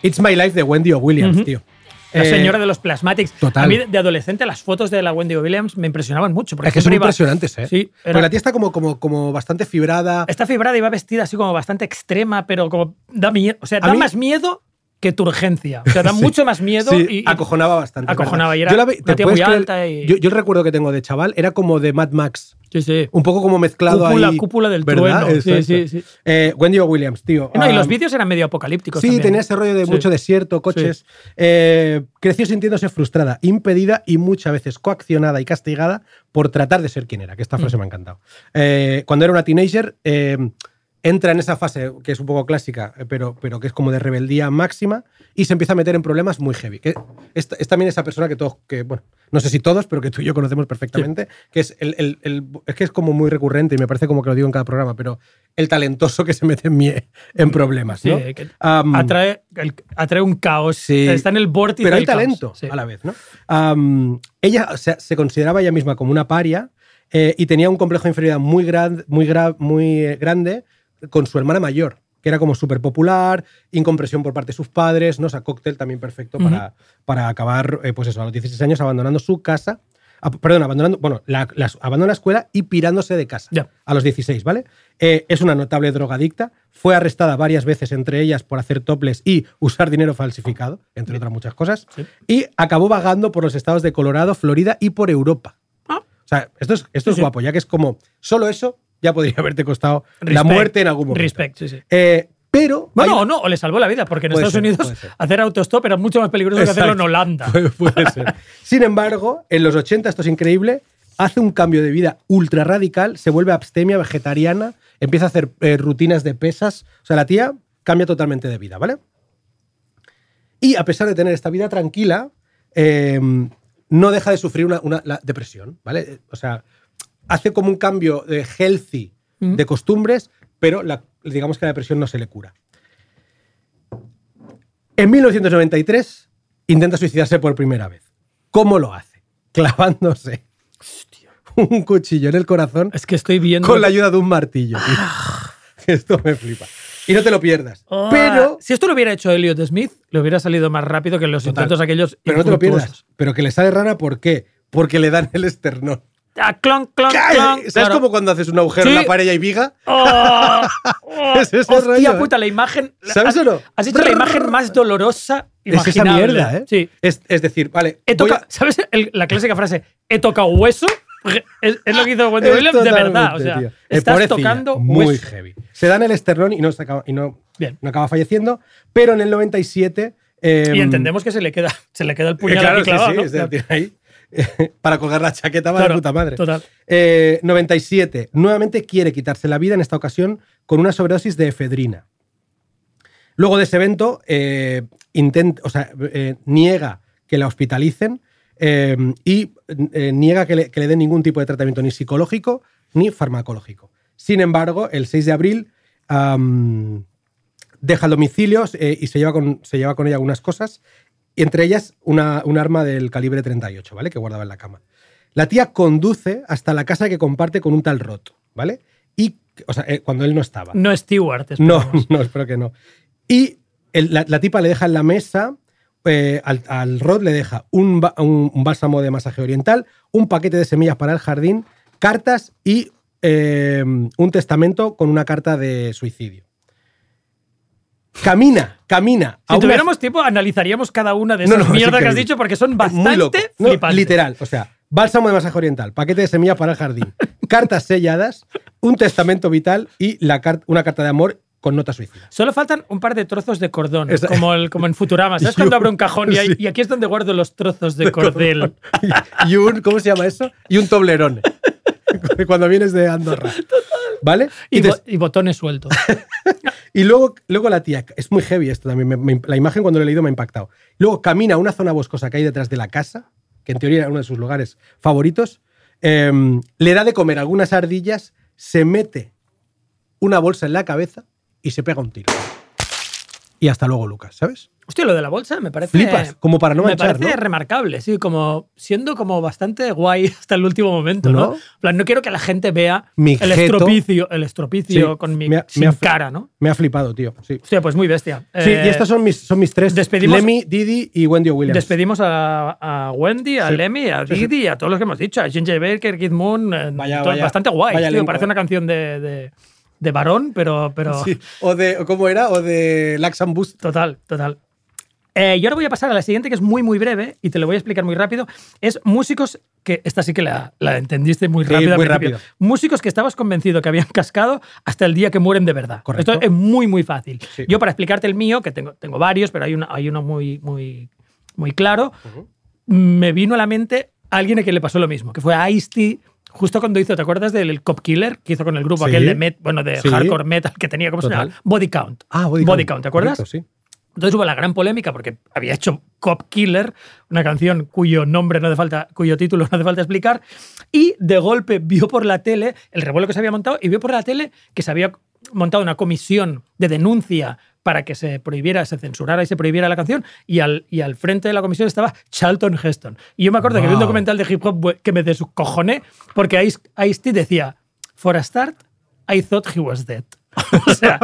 It's My Life de Wendy O. Williams, tío. La Eh, señora de los plasmatics. total. A mí, de adolescente, las fotos de la Wendy Williams me impresionaban mucho. Porque Es que son iba- impresionantes, ¿eh? Sí, Porque era- la tía está como, como, como bastante fibrada. Está fibrada y va vestida así como bastante extrema, pero como da miedo. O sea, da mí- más miedo que tu urgencia. O sea, da <laughs> Sí. mucho más miedo Sí, y, acojonaba bastante. Acojonaba, y era Yo la ve- una ¿te tía muy alta y- Yo, yo el recuerdo que tengo de chaval era como de Mad Max. Sí, sí. Un poco como mezclado Cúpula- ahí. cúpula del ¿verdad? trueno. Sí, Exacto. sí, sí. Eh, Wendy O. Williams, tío. No, y Ah, los vídeos eran medio apocalípticos. Sí, también. tenía ese rollo de Sí. mucho desierto, coches. Eh, creció sintiéndose frustrada, impedida y muchas veces coaccionada y castigada por tratar de ser quien era, que esta frase Mm. me ha encantado. Eh, cuando era una teenager, eh, entra en esa fase que es un poco clásica, eh, pero, pero que es como de rebeldía máxima y se empieza a meter en problemas muy heavy. Que es, es también esa persona que todos, que, bueno, no sé si todos, pero que tú y yo conocemos perfectamente, que es el, el- el- es que es como muy recurrente y me parece como que lo digo en cada programa, pero el talentoso que se mete en, mie- en problemas. Sí, ¿no? que atrae, atrae un caos. Sí. Está en el vórtice pero hay del talento a la vez, ¿no? Ella se, se consideraba ella misma como una paria eh, y tenía un complejo de inferioridad muy, gran, muy, gra- muy eh, grande con su hermana mayor, que era como súper popular, incompresión por parte de sus padres, ¿no? O sea, cóctel también perfecto para, para acabar, eh, pues eso, a los 16 años abandonando su casa. perdón, abandonando, bueno, la, la- abandona la escuela y pirándose de casa a los 16, ¿vale? Eh, es una notable drogadicta, fue arrestada varias veces, entre ellas por hacer toples y usar dinero falsificado, entre otras muchas cosas, y acabó vagando por los estados de Colorado, Florida y por Europa. Ah. O sea, esto es, esto Sí, es sí. guapo, ya que es como, solo eso ya podría <laughs> haberte costado la muerte en algún momento. Respect, sí, sí. Eh, pero... Bueno, hay- o no, o le salvó la vida, porque en Puede Estados ser, Unidos hacer autostop era mucho más peligroso que hacerlo en. Holanda. <laughs> Puede, puede ser. <laughs> Sin embargo, en los 80, esto es increíble, hace un cambio de vida ultra radical, se vuelve abstemia vegetariana, empieza a hacer eh, rutinas de pesas. O sea, la tía cambia totalmente de vida, ¿vale? Y a pesar de tener esta vida tranquila, eh, no deja de sufrir una, una- la depresión, ¿vale? O sea, hace como un cambio de healthy Mm. de costumbres, pero la- digamos que la depresión no se le cura. En 1993 intenta suicidarse por primera vez. ¿Cómo lo hace? <laughs> Clavándose un cuchillo en el corazón Es que estoy viendo. con la ayuda de un martillo. tío. Esto me flipa. Y no te lo pierdas. Ah, Pero, Si esto lo hubiera hecho Elliot Smith, le hubiera salido más rápido que los Total. intentos aquellos. pero no te lo pierdas. Pero que le sale rana, ¿por qué? Porque le dan el esternón. Ah, clon, clon, clon. ¿Sabes claro. como cuando haces un agujero Sí. en la pared y hay viga? ¡Oh! <laughs> ¡Oh! Es ese Hostia rollo, ¿eh? puta, la imagen. ¿Sabes has, o no? Has hecho la imagen más dolorosa Es esa imaginable. mierda, ¿eh? Sí. Es, es decir, vale. He voy toca- a- ¿Sabes el- la clásica frase? He tocado hueso. Es, es lo que hizo Wendy <laughs> Williams de verdad. O sea, tío. Eh, estás tocando muy hueso. heavy. Se dan el esternón y no, se acaba, y no, Bien. no acaba falleciendo, pero en el 97... eh, Y entendemos que se le queda, se le queda el eh, puñal <laughs> claro, aquí sí, clavado, sí, ¿no? es decir, ahí, <laughs> para colgar la chaqueta Claro, puta madre. total. Eh, 97. Nuevamente quiere quitarse la vida, en esta ocasión con una sobredosis de efedrina. Luego de ese evento, eh, intenta, o sea, eh, niega que la hospitalicen eh, y eh, niega que le, que le den ningún tipo de tratamiento ni psicológico ni farmacológico. Sin embargo, el 6 de abril deja el domicilio eh, y se lleva, con, se lleva con ella algunas cosas, y entre ellas una, un arma del calibre 38, ¿vale? Que guardaba en la cama. La tía conduce hasta la casa que comparte con un tal Roto, ¿vale? Y, o sea, eh, cuando él no estaba. No Stewart. <laughs> No, no, espero que no. Y el- la, la tipa le deja en la mesa, eh, al, al Rod le deja un- un bálsamo de masaje oriental, un paquete de semillas para el jardín, cartas y eh, un testamento con una carta de suicidio. Camina, camina. Si una- tuviéramos tiempo, analizaríamos cada una de No, esas no, es mierdas que has dicho porque son bastante No, literal, o sea, bálsamo de masaje oriental, paquete de semillas para el jardín, <laughs> cartas selladas, un testamento vital y la car- una carta de amor con nota suicida. Solo faltan un par de trozos de cordón, Esa- como, el, como en Futurama. <laughs> ¿Sabes cuando abro un cajón y, hay- sí. y aquí es donde guardo los trozos de <laughs> cordel? y un, ¿cómo se llama eso? Y un toblerone. Cuando vienes de Andorra. ¿Vale? Y, Y, bo- des- y botones sueltos. Y luego, luego la tía, es muy heavy esto también, la imagen cuando lo he leído me ha impactado. Luego camina a una zona boscosa que hay detrás de la casa, que en teoría era uno de sus lugares favoritos, em, le da de comer algunas ardillas, se mete una bolsa en la cabeza y se pega un tiro. Y hasta luego, Lucas, ¿sabes? Hostia, lo de la bolsa me parece. Flipas, como para no Me manchar, parece ¿no? remarcable, sí, como siendo como bastante guay <laughs> hasta el último momento, ¿no? ¿No? Plan, no quiero que la gente vea Mi el estropicio, el estropicio Sí, con mi ha- sin cara, ¿no? Me ha flipado, tío. Sí. Hostia, pues muy bestia. Sí, Eh, y estos son mis, son mis tres. despedimos- Lemmy, Didi y Wendy Williams. Despedimos a, a Wendy, a Sí. Lemmy, a. Didi, a todos los que hemos dicho, a Ginger Baker, Kid Moon, eh, Vaya, todo- vaya- bastante guay. vaya tío, parece eh. una canción de, de, de varón, pero, pero Sí. O de, ¿cómo era? O de Lax and Boost. total, total. Eh, y ahora voy a pasar a la siguiente, que es muy, muy breve, y te lo voy a explicar muy rápido. Es músicos que, esta sí que la, la entendiste muy rápido. muy rápido. Músicos que estabas convencido que habían cascado hasta el día que mueren de verdad. Correcto. Esto es muy, muy fácil. Sí. Yo, para explicarte el mío, que tengo, tengo varios, pero hay, una, hay uno muy, muy, muy claro, me vino a la mente alguien a quien le pasó lo mismo, que fue a Ice-T. Justo cuando hizo, ¿te acuerdas del Cop Killer que hizo con el grupo Sí. aquel de met, bueno, de Sí. hardcore metal que tenía, ¿cómo se Total. llama? Body Count. Ah, Body, Count, ¿te acuerdas? Correcto, sí. Entonces hubo la gran polémica porque había hecho Cop Killer, una canción cuyo nombre no hace falta, cuyo título no hace falta explicar, y de golpe vio por la tele el revuelo que se había montado y vio por la tele que se había montado una comisión de denuncia para que se prohibiera, se censurara y se prohibiera la canción, y al, y al frente de la comisión estaba Charlton Heston. Y yo me acuerdo que vi un documental de hip hop que me descojoné porque Ice- Ice-T decía, for a start, I thought he was dead. <laughs> o sea,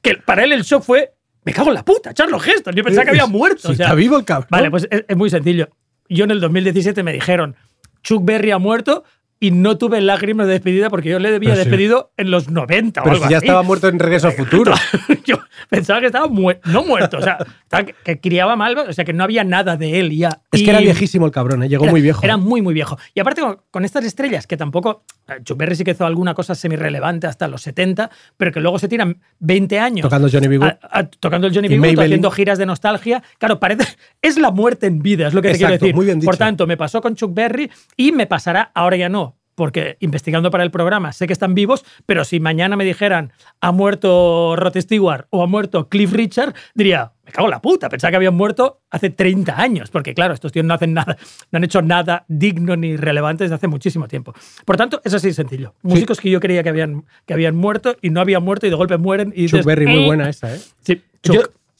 que para él el shock fue, me cago en la puta, Charlton Heston, yo pensaba que había muerto. <laughs> Sí, o sea, está vivo el cabrón. Vale, pues es, es muy sencillo. Yo en el 2017 me dijeron, Chuck Berry ha muerto y no tuve lágrimas de despedida porque yo le debía Pero sí. despedido en los 90 o Pero algo si ya así. estaba muerto en Regreso al <laughs> Futuro. <laughs> yo pensaba que estaba muer- no muerto, o sea, que, que criaba mal, o sea, que no había nada de él ya. Es Y- que era viejísimo el cabrón, ¿eh? llegó era- muy viejo. Era muy, muy viejo. Y aparte, con, con estas estrellas que tampoco. Eh, Chuck Berry sí que hizo alguna cosa semi-relevante hasta los 70, pero que luego se tiran 20 años. Tocando Johnny B. Good. a- a- tocando el Johnny B. Good, haciendo giras de nostalgia. Claro, parece. <laughs> Es la muerte en vida, es lo que te quiero decir. muy bien dicho. Por tanto, me pasó con Chuck Berry y me pasará ahora ya no. Porque investigando para el programa sé que están vivos, pero si mañana me dijeran ha muerto Rod Stewart o ha muerto Cliff Richard, diría, me cago en la puta, pensaba que habían muerto hace 30 años, porque claro, estos tíos no hacen nada, no han hecho nada digno ni relevante desde hace muchísimo tiempo. Por tanto, es así de sencillo. Músicos que yo creía que habían, que habían muerto y no habían muerto y de golpe mueren y Chuck dices, Berry, muy "Eh". buena esa, ¿eh? Sí,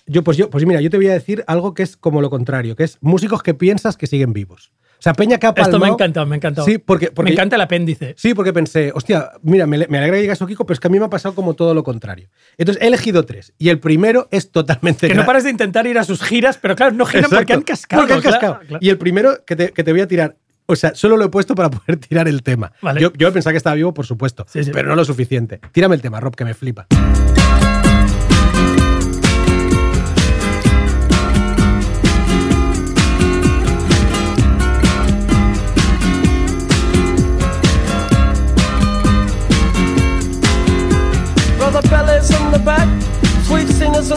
yo, pues yo, pues mira, yo te voy a decir algo que es como lo contrario, que es músicos que piensas que siguen vivos. Sea, Peña que ha Esto me ha encantado, me ha encantado. Sí, porque, porque me encanta el apéndice. Sí, porque pensé, hostia, mira, me, me alegra que digas eso, Kiko, pero es que a mí me ha pasado como todo lo contrario. Entonces he elegido tres. Y el primero es totalmente. Que no pares de intentar ir a sus giras, pero claro, no giran Exacto. porque han cascado. Porque han claro, cascado. claro. Y el primero que te, que te voy a tirar. O sea, solo lo he puesto para <laughs> poder tirar el tema. Vale. Yo, yo pensaba que estaba vivo, por supuesto, Sí, sí. pero no lo suficiente. Tírame el tema, Rob, que me flipa.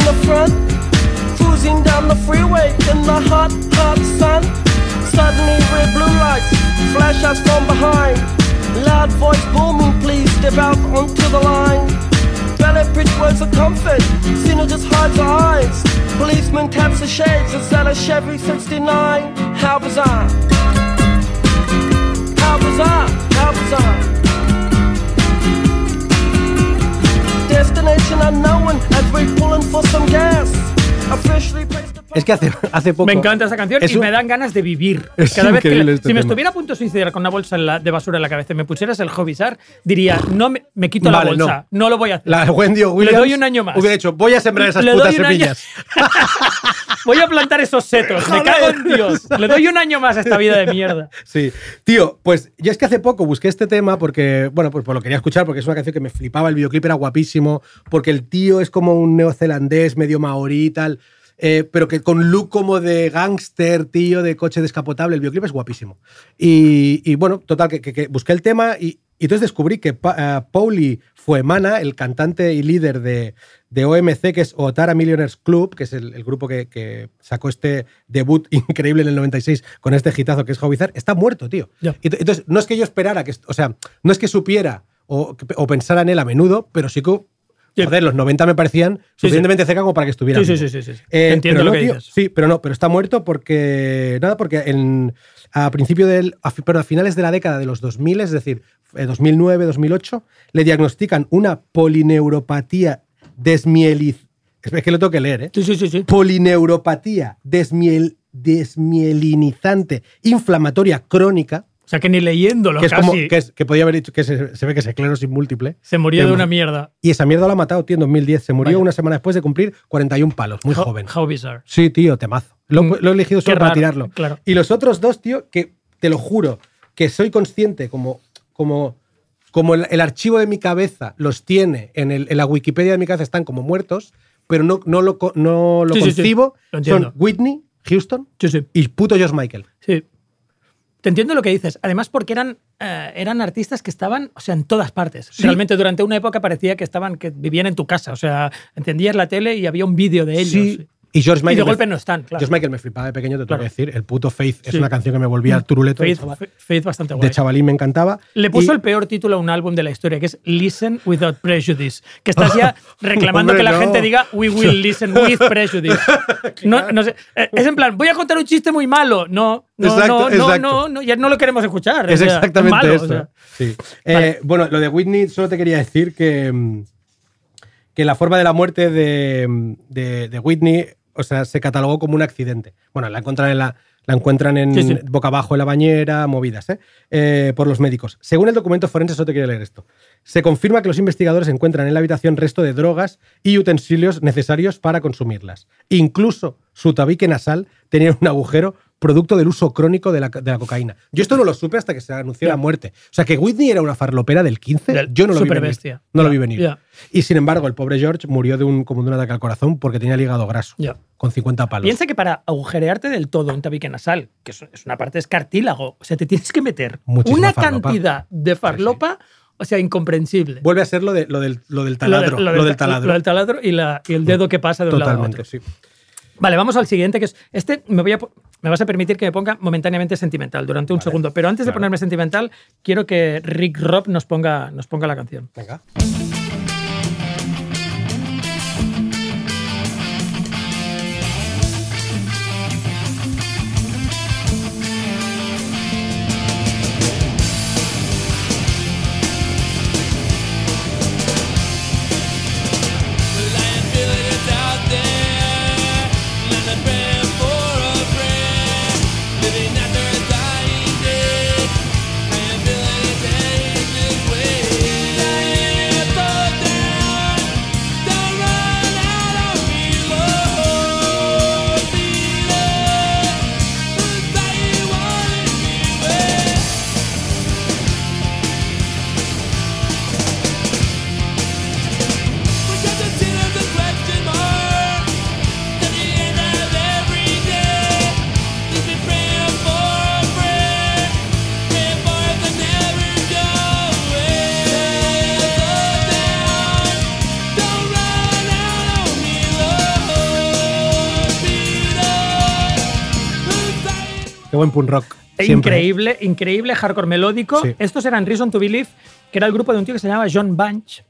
The front, cruising down the freeway in the hot, hot sun. Suddenly red blue lights flash us from behind. Loud voice booming, please step out onto the line. Ballet bridge words of comfort, Cena just hides her eyes. Policeman taps the shades inside a Chevy 69. How bizarre! How bizarre! How bizarre! Destination unknown as we're pulling for some gas. Officially placed Es que hace, hace poco. Me encanta esa canción Es y un- me dan ganas de vivir. <laughs> Es Cada vez que le- este si me estuviera a punto de suicidar con una bolsa la- de basura en la cabeza y me pusieras el Hobbizar, diría, no me, me quito Vale, la bolsa, no. lo voy a hacer. La Wendy o Le doy un año más. Hubiera dicho, voy a sembrar esas Le putas año- semillas. <laughs> Voy a plantar esos setos, me cago en Dios. Le doy un año más a esta vida de mierda. <laughs> Sí. Tío, pues yo es que hace poco busqué este tema porque, bueno, pues, pues lo quería escuchar porque es una canción que me flipaba, el videoclip era guapísimo, porque el tío es como un neozelandés, medio maorí y tal, eh, pero que con look como de gángster, tío, de coche descapotable, el videoclip es guapísimo. Y, y, bueno, total, que, que- que busqué el tema y, y entonces descubrí que Pa- eh, Pauli Fuemana, el cantante y líder de, de OMC, que es Otara Millionaires Club, que es el, el grupo que, que sacó este debut <laughs> increíble en el 96 con este hitazo que es Hobizar, está muerto, tío. Ya. Y t- Entonces, no es que yo esperara, que, o sea, no es que supiera o, o pensara en él a menudo, pero sí que, Sí. joder, los 90 me parecían suficientemente cerca como para que estuviera. Sí, sí, sí, sí. Eh, Entiendo lo no, que tío, dices. Sí, pero no, pero está muerto porque. Nada, porque en, a principio del. A, pero a finales de la década de los 2000, es decir, eh, 2009, 2008, le diagnostican una polineuropatía desmieliz, Es que lo tengo que leer, ¿eh? Sí, sí, sí. sí. Polineuropatía desmiel, desmielinizante inflamatoria crónica, O sea, que ni leyéndolo que es casi como que, es- que podía haber dicho que se, se ve que es esclerosis múltiple. se murió Que- de una mierda. Y esa mierda la ha matado, tío, en 2010. Se murió Vaya. una semana después de cumplir 41 palos, muy How- joven. How bizarre. Sí, tío, temazo. Lo, Mm, lo he elegido solo para raro, tirarlo. claro. Y los otros dos, tío, que te lo juro, que soy consciente como, como, como el, el archivo de mi cabeza los tiene en, el- en la Wikipedia de mi cabeza, están como muertos, pero no, no lo, no lo Sí, sí, sí. concibo. Lo. Son Whitney, Houston Sí, sí. y puto George Michael. Sí. Te entiendo lo que dices. Además, porque eran, eh, eran artistas que estaban, o sea, en todas partes. Sí. Realmente durante una época parecía que estaban, que vivían en tu casa. O sea, encendías la tele y había un vídeo de ellos. Sí. Y George Y Michael. de me- golpe no están, claro. George Michael me flipaba de pequeño, te tengo Claro. que decir. El puto Faith es una canción que me volvía turuleto. de Faith, Faith- bastante guay. de chavalín me encantaba. Le puso Y- el peor título a un álbum de la historia, que es Listen Without Prejudice. Que estás ya <laughs> reclamando Hombre, que la no. gente diga We will <laughs> listen with prejudice. no, no sé. Eh, Es en plan, voy a contar un chiste muy malo. No, no, Exacto, no, no, exacto. no, no, ya no lo queremos escuchar. Es O sea, exactamente malo, eso. o sea. Sí. Vale. Eh, bueno, lo de Whitney solo te quería decir que, mm, que la forma de la muerte de, mm, de- de Whitney, o sea, se catalogó como un accidente. Bueno, la encuentran en la, la encuentran en Sí, sí. boca abajo en la bañera, movidas, ¿eh? Eh, por los médicos. Según el documento forense, solo te quiero leer esto. Se confirma que los investigadores encuentran en la habitación resto de drogas y utensilios necesarios para consumirlas. Incluso su tabique nasal tenía un agujero producto del uso crónico de la, de la cocaína. Yo esto no lo supe hasta que se anunció la muerte. O sea, que Whitney era una farlopera del 15, Del yo no lo vi venir. superbestia. No lo vi venir. Y sin embargo, el pobre George murió de un, como de un ataque al corazón porque tenía el hígado graso, con 50 palos. Piensa que para agujerearte del todo un tabique nasal, que es una parte es cartílago, o sea, te tienes que meter Muchísima una farlopa. cantidad de farlopa, o sea, incomprensible. Vuelve a ser lo, de, lo, del, lo del Lo taladro. del- Lo, del taladro. Lo del taladro y, la- y el dedo que pasa de un lado a Totalmente, otro. sí. Vale, vamos al siguiente, que es este. Me, voy a, me vas a permitir que me ponga momentáneamente sentimental durante un segundo. Pero antes de ponerme sentimental, quiero que Rick Rob nos ponga, nos ponga la canción. Venga. Qué buen punk rock. siempre. Increíble, increíble hardcore melódico. Sí. Estos eran Reason to Believe, que era el grupo de un tío que se llamaba John Bunch,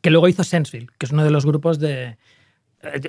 que luego hizo Sensville, que es uno de los grupos de. eh,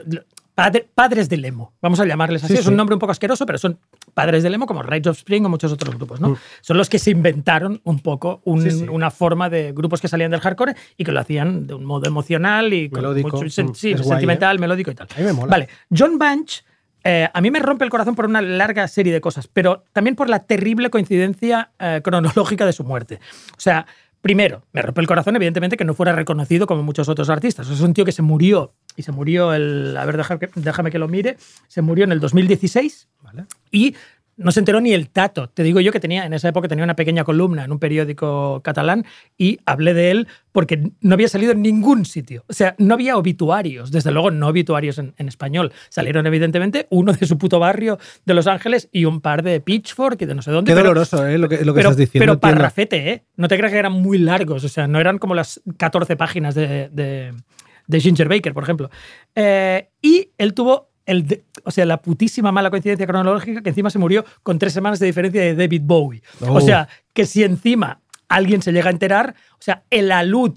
padre- padres del emo, vamos a llamarles así. Sí, es un nombre un poco asqueroso, pero son padres del emo, como Rage of Spring o muchos otros grupos. ¿no? Mm. Son los que se inventaron un poco un- Sí, sí. una forma de grupos que salían del hardcore y que lo hacían de un modo emocional y con Melódico, mucho sen- mm, guay, sentimental, melódico y tal. A mí me mola. Vale, John Bunch eh, a mí me rompe el corazón por una larga serie de cosas, pero también por la terrible coincidencia eh, cronológica de su muerte. O sea, primero, me rompe el corazón, evidentemente, que no fuera reconocido como muchos otros artistas. Es un tío que se murió, y se murió el. A ver, que- déjame que lo mire. Se murió en el 2016 Vale. y no se enteró ni el tato. Te digo yo que tenía en esa época tenía una pequeña columna en un periódico catalán y hablé de él porque no había salido en ningún sitio. O sea, no había obituarios, desde luego no obituarios en, en español. Salieron evidentemente uno de su puto barrio de Los Ángeles y un par de Pitchfork y de no sé dónde. Qué pero- doloroso, ¿eh? Lo que, lo que pero, estás diciendo. pero parrafete, ¿eh? No te creas que eran muy largos, o sea, no eran como las 14 páginas de, de- de Ginger Baker, por ejemplo. Eh, y él tuvo, el de- o sea, la putísima mala coincidencia cronológica que encima se murió con tres semanas de diferencia de David Bowie. Oh. O sea, que si encima alguien se llega a enterar, o sea, el alud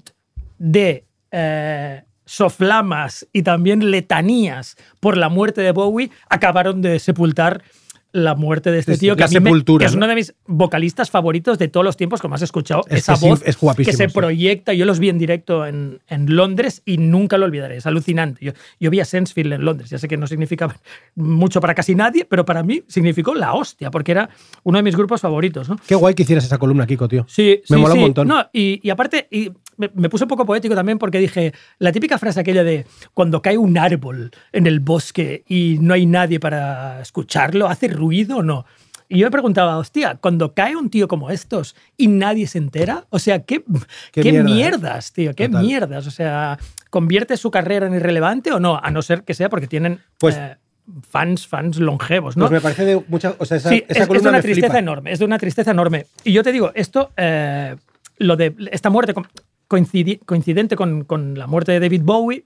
de eh, soflamas y también letanías por la muerte de Bowie acabaron de sepultar la muerte de este Sí, tío, que, a mí me- que es ¿no? uno de mis vocalistas favoritos de todos los tiempos, como has escuchado, Es esa voz es que se sí. proyecta. Yo los vi en directo en, en Londres y nunca lo olvidaré, es alucinante. Yo, yo vi a Sensefield en Londres, ya sé que no significa <laughs> mucho para casi nadie, pero para mí significó la hostia, porque era uno de mis grupos favoritos. ¿no? Qué guay que hicieras esa columna, Kiko, tío. Sí, Me sí, mola un montón. No, y, y aparte, y me, me puse un poco poético también porque dije, la típica frase aquella de cuando cae un árbol en el bosque y no hay nadie para escucharlo, ¿hace ruido o no? Y yo me preguntaba, hostia, cuando cae un tío como estos y nadie se entera, o sea, ¿qué, <laughs> Qué qué, mierda, ¿eh? mierdas, tío? ¿Qué Total. mierdas? O sea, ¿convierte su carrera en irrelevante o no? A no ser que sea porque tienen Pues- eh, fans, fans longevos, ¿no? Pues me parece de mucha. O sea, esa, Sí, esa es, es de una tristeza flipa. enorme, es de una tristeza enorme. Y yo te digo, esto, eh, lo de esta muerte co- coincidi- coincidente con, con la muerte de David Bowie,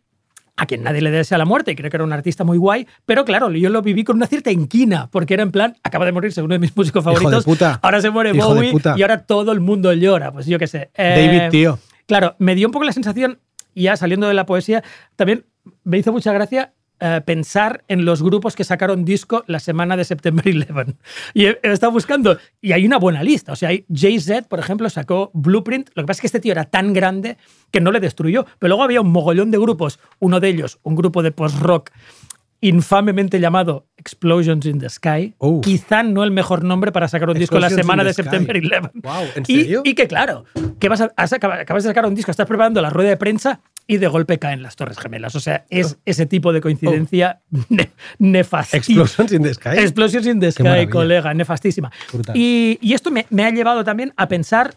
a quien nadie le desea la muerte, y creo que era un artista muy guay, pero claro, yo lo viví con una cierta inquina, porque era en plan, acaba de morirse uno de mis músicos favoritos, puta. ahora se muere Bowie puta. y ahora todo el mundo llora, pues yo qué sé. Eh, David, tío. Claro, me dio un poco la sensación, ya saliendo de la poesía, también me hizo mucha gracia eh, pensar en los grupos que sacaron disco la semana de September 11. <laughs> Y he, he estado buscando, y hay una buena lista. O sea, hay Jay-Z, por ejemplo, sacó Blueprint. Lo que pasa es que este tío era tan grande que no le destruyó. Pero luego había un mogollón de grupos. Uno de ellos, un grupo de post-rock infamemente llamado Explosions in the Sky. Uh. Quizá no el mejor nombre para sacar un disco la semana de. September 11. Guau, ¿en Y- serio? Y, que claro, que vas a, acabas de sacar un disco, estás preparando la rueda de prensa y de golpe caen las Torres Gemelas. O sea, es ese tipo de coincidencia <laughs> ne- nefastísima. Oh. Explosions in the Sky. Explosions in the Qué Sky, maravilla. colega, nefastísima. Y, y esto me, me ha llevado también a pensar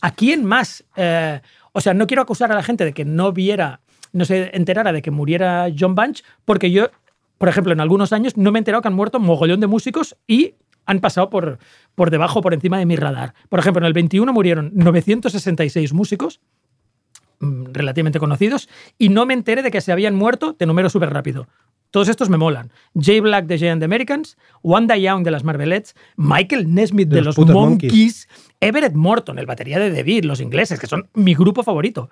a quién más. eh, o sea, no quiero acusar a la gente de que no viera, no se enterara de que muriera John Bunch, porque yo, por ejemplo, en algunos años no me he enterado que han muerto un mogollón de músicos y han pasado por, por debajo, por encima de mi radar. Por ejemplo, en el 21 murieron 966 músicos relativamente conocidos y no me enteré de que se habían muerto, te número súper rápido. Todos estos me molan. Jay Black de Giant Americans, Wanda Young de las Marvelettes, Michael Nesmith de, De los, Monkeys, Monkeys. Everett Morton, el batería de Beat, los ingleses, que son mi grupo favorito.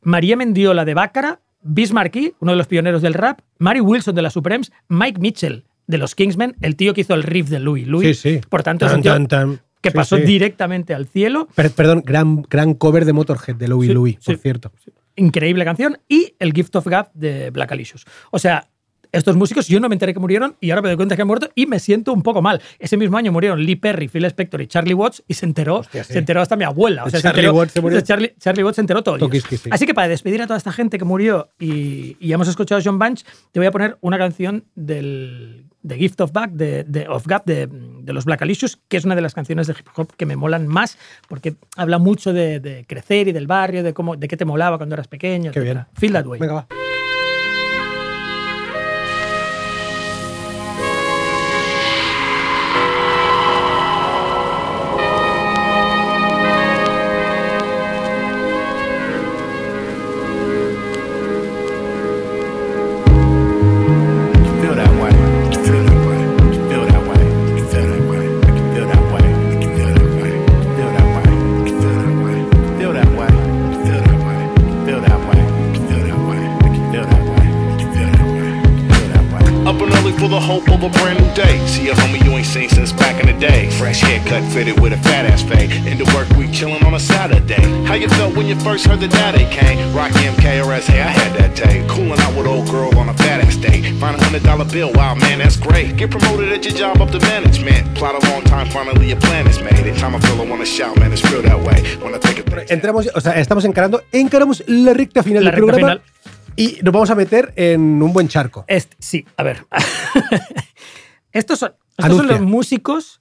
María Mendiola de Bácara, Biz Markie, uno de los pioneros del rap, Mary Wilson de las Supremes, Mike Mitchell de los Kingsmen, el tío que hizo el riff de Louis Louis. Sí, sí. Por tanto, es Tan, un tío tan, tan. Que Sí, pasó sí. directamente al cielo. Per- perdón, gran, gran cover de Motorhead de Louis Sí, Louis, por cierto. increíble canción, y el Gift of Gab de Black Alicious. O sea, estos músicos yo no me enteré que murieron y ahora me doy cuenta que han muerto y me siento un poco mal. Ese mismo año murieron Lee Perry, Phil Spector y Charlie Watts y se enteró, Hostia, sí. se enteró hasta mi abuela. O sea, Charlie se enteró, Watts se murió. Charlie, Charlie Watts se enteró todo. Sí. Así que para despedir a toda esta gente que murió y, y hemos escuchado a John Bunch, te voy a poner una canción del de Gift of Back de, de- of Gap de, de los Black Alicious, que es una de las canciones de hip hop que me molan más, porque habla mucho de, de crecer y del barrio, de cómo, de qué te molaba cuando eras pequeño. Qué bien. Feel that way. Venga, va. Fitted with a fat ass fade. Into work week chillin' on a Saturday. How you felt when you first heard the daddy came? Rock MKRS, hey, I had that day. Coolin' out with old girl on a fat ass day. Find a hundred dollar bill, wow man, that's great. Get promoted at your job up to management. Plot a long time, finally your plan is made. Every time I feel I wanna shout, man, it's real that way. When I think of Entramos, o sea, estamos encarando, encaramos la recta final La del recta programa final. y nos vamos a meter en un buen charco. Este- sí, a ver. <laughs> estos son, estos son los músicos.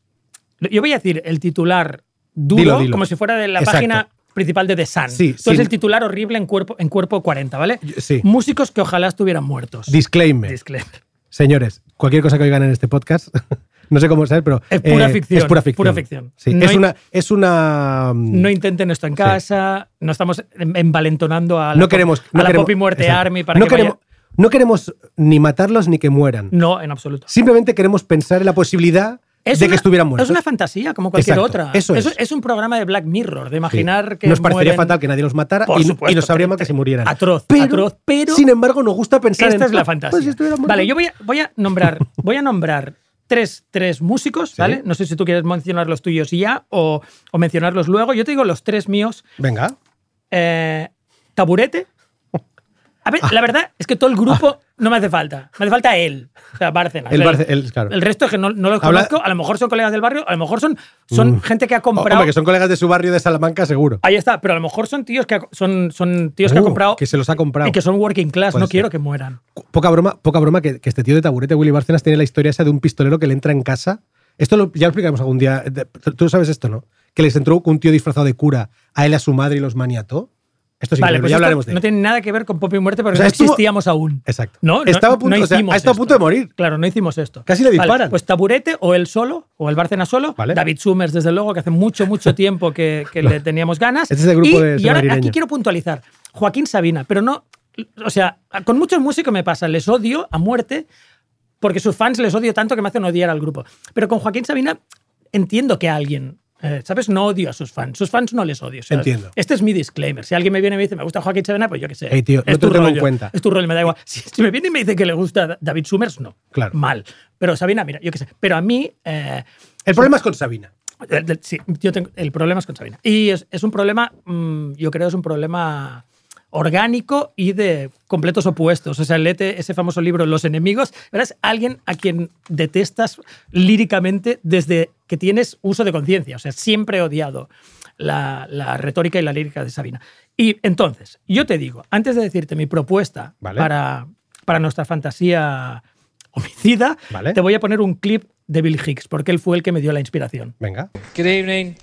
Yo voy a decir el titular duro, Dilo, dilo. como si fuera de la Exacto. página principal de The Sun. Sí, Tú es sin- el titular horrible en cuerpo, en cuerpo 40, ¿vale? sí. Músicos que ojalá estuvieran muertos. Disclaimer. Disclaimer. Señores, cualquier cosa que oigan en este podcast, <laughs> no sé cómo saber, pero. Es pura eh, ficción, Es pura ficción. pura ficción. Sí, No es, una, es una. mm, No intenten esto en casa, no estamos en- envalentonando a la, no pop- queremos. a la queremos- Pop y Muerte exacto. Army para no que queremos, vaya- No queremos ni matarlos ni que mueran. No, en absoluto. Simplemente queremos pensar en la posibilidad Es de una- que estuvieran muertos. Es una fantasía, como cualquier Exacto, otra. eso es. un programa de Black Mirror, de Sí. imaginar que. Nos parecería mueren- fatal que nadie los matara Por y, supuesto, y nos sabría mal que se murieran. Atroz, pero, atroz, pero. Sin embargo, nos gusta pensar en. Esta es la "Ah, fantasía. pues si estuvieran muertos". vale, yo voy a, voy a nombrar, <laughs> voy a nombrar tres, tres músicos, ¿vale? No sé si tú quieres mencionar los tuyos ya o, o mencionarlos luego. Yo te digo los tres míos. Venga. Eh, taburete. <laughs> A ver, la verdad es que todo el grupo no me hace falta. Me hace falta él. O sea, Bárcenas. El Barce- el- claro. el resto es que no, no los Habla- conozco. A lo mejor son colegas del barrio, a lo mejor son, son Mm. gente que ha Oh, comprado. Hombre, que son colegas de su barrio de Salamanca, seguro. Ahí está, pero a lo mejor son tíos que ha, son, son tíos que ha Uh, comprado Que se los ha comprado. y que son working class. Puede no ser. quiero que mueran. Poca broma, poca broma que, que este tío de taburete, Willy Bárcenas, tiene la historia esa de un pistolero que le entra en casa. Esto lo- ya lo explicaremos algún día. Tú sabes esto, ¿no? Que les entró un tío disfrazado de cura a él a su madre y los maniató. Esto sí, vale, pues ya esto hablaremos de no tiene nada que ver con Pop y Muerte porque O sea, no estuvo- existíamos aún. Exacto. No, no, Estaba a punto, no o sea, ha estado a punto de morir. Claro, no hicimos esto. Casi le Vale, disparan. pues Taburete o él solo, o el Bárcena solo. David Summers, desde luego, que hace mucho, mucho tiempo que, que le teníamos ganas. Este es el grupo y, de y ahora aquí quiero puntualizar. Joaquín Sabina, pero no. O sea, con muchos músicos me pasa, les odio a muerte porque sus fans les odio tanto que me hacen odiar al grupo. Pero con Joaquín Sabina entiendo que alguien. Eh, ¿Sabes? No odio a sus fans. Sus fans no les odio. o sea, Entiendo. Este es mi disclaimer. Si alguien me viene y me dice, me gusta Joaquín Sabina, pues yo qué sé. Ey, tío, es no te tu lo tengo en rollo, cuenta. Es tu rollo, me da igual. Si, si me viene y me dice que le gusta David Summers, no. Claro. Mal. Pero Sabina, mira, yo qué sé. Pero a mí. eh, El problema es con Sabina. Sí, yo tengo, el problema es con Sabina. Y es, es un problema, mm, yo creo, es un problema orgánico y de completos opuestos. O sea, léete ese famoso libro Los enemigos. Verás, alguien a quien detestas líricamente desde que tienes uso de conciencia. O sea, siempre he odiado la, la retórica y la lírica de Sabina. Y entonces, yo te digo, antes de decirte mi propuesta Vale. para, para nuestra fantasía homicida, Vale. te voy a poner un clip de Bill Hicks, porque él fue el que me dio la inspiración. Venga. Good evening.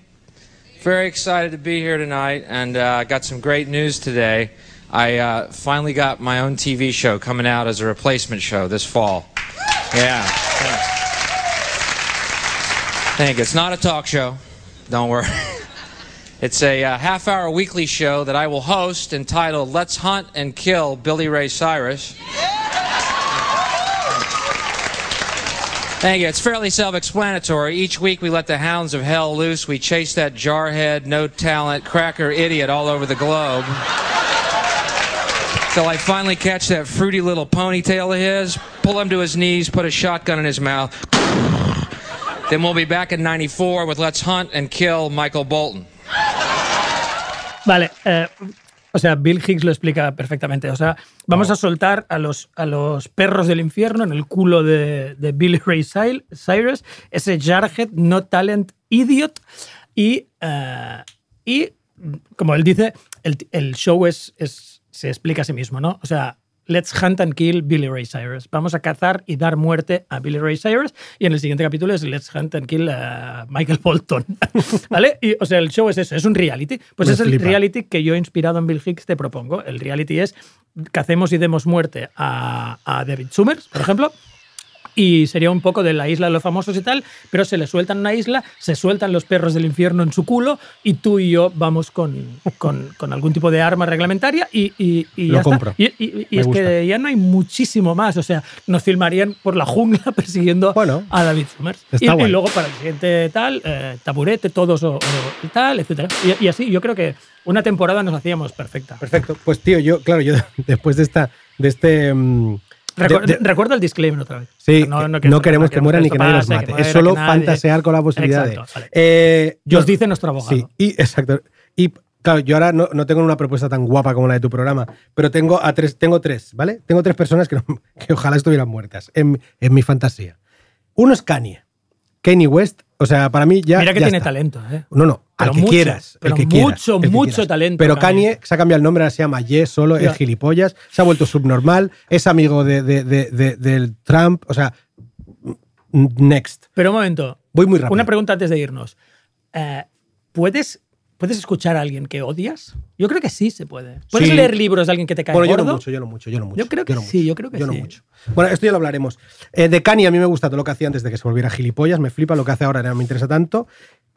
Very excited to be here tonight, and uh, got some great news today. I uh, finally got my own TV show coming out as a replacement show this fall. Yeah. Thanks. Thank you. It's not a talk show. Don't worry. <laughs> It's a uh, half hour weekly show that I will host entitled Let's Hunt and Kill Billy Ray Cyrus. Thank you. It's fairly self explanatory. Each week we let the hounds of hell loose. We chase that jarhead, no talent, cracker idiot all over the globe. Till I finally catch that fruity little ponytail of his, pull him to his knees, put a shotgun in his mouth. Then we'll be back in 94 with Let's Hunt and Kill Michael Bolton. Vale, eh, o sea, Bill Hicks lo explica perfectamente. O sea, vamos a soltar a los, a los perros del infierno en el culo de, de Billy Ray Cy- Cyrus, ese jarhead, no talent idiot. Y, eh, y como él dice, el, el show es, es- se explica a sí mismo, ¿no? O sea, let's hunt and kill Billy Ray Cyrus. Vamos a cazar y dar muerte a Billy Ray Cyrus. Y en el siguiente capítulo es let's hunt and kill a Michael Bolton. <laughs> ¿Vale? Y, o sea, el show es eso, es un reality. Pues Me es el reality que yo, inspirado en Bill Hicks, te propongo. El reality es que hacemos y demos muerte a, a David Summers, por ejemplo. Y sería un poco de la isla de los famosos y tal, pero se le sueltan una isla, se sueltan los perros del infierno en su culo y tú y yo vamos con, con, con algún tipo de arma reglamentaria y, y, y Lo ya compro. Y, y- y Me es gusta. que ya no hay muchísimo más. O sea, nos filmarían por la jungla <laughs> persiguiendo a David Summers. Y, luego para el siguiente tal, eh, taburete, todos o, tal, etcétera. Y, así, yo creo que una temporada nos hacíamos perfecta. Perfecto. Pues tío, yo, claro, yo <laughs> después de esta, de este. mm, Recu- de- recuerda el disclaimer otra vez. Sí, No, que no, quiero- queremos que mueran ni que nadie los mate. muera, Es solo nadie- fantasear con la posibilidad Exacto, de. vale. Eh, yo- Nos dice nuestro abogado. Sí, y, exacto. Y claro, yo ahora no, no tengo una propuesta tan guapa como la de tu programa, pero tengo a tres, tengo tres, ¿vale? Tengo tres personas que, <laughs> que ojalá estuvieran muertas en, en mi fantasía. Uno es Kanye. Kanye West, o sea, para mí ya. Mira que ya tiene está. talento, ¿eh? No, no, al que mucho, quieras. el pero que quieras, mucho, el que mucho quieras. talento, Pero Kanye. Kanye se ha cambiado el nombre, ahora se llama Ye, solo es gilipollas, se ha vuelto subnormal, es amigo de, de- de- de- del Trump, o sea, next. Pero un momento. Voy muy rápido. Una pregunta antes de irnos. Eh, ¿puedes, ¿Puedes escuchar a alguien que odias? Yo creo que sí se puede. ¿Puedes Sí. leer libros de alguien que te cae Bueno, yo gordo? no mucho, yo no mucho, yo no mucho. Yo creo que no sí, mucho, yo creo que yo no sí. mucho. Bueno, esto ya lo hablaremos. Eh, de Kanye a mí me gusta todo lo que hacía antes de que se volviera gilipollas, me flipa lo que hace ahora, no me interesa tanto.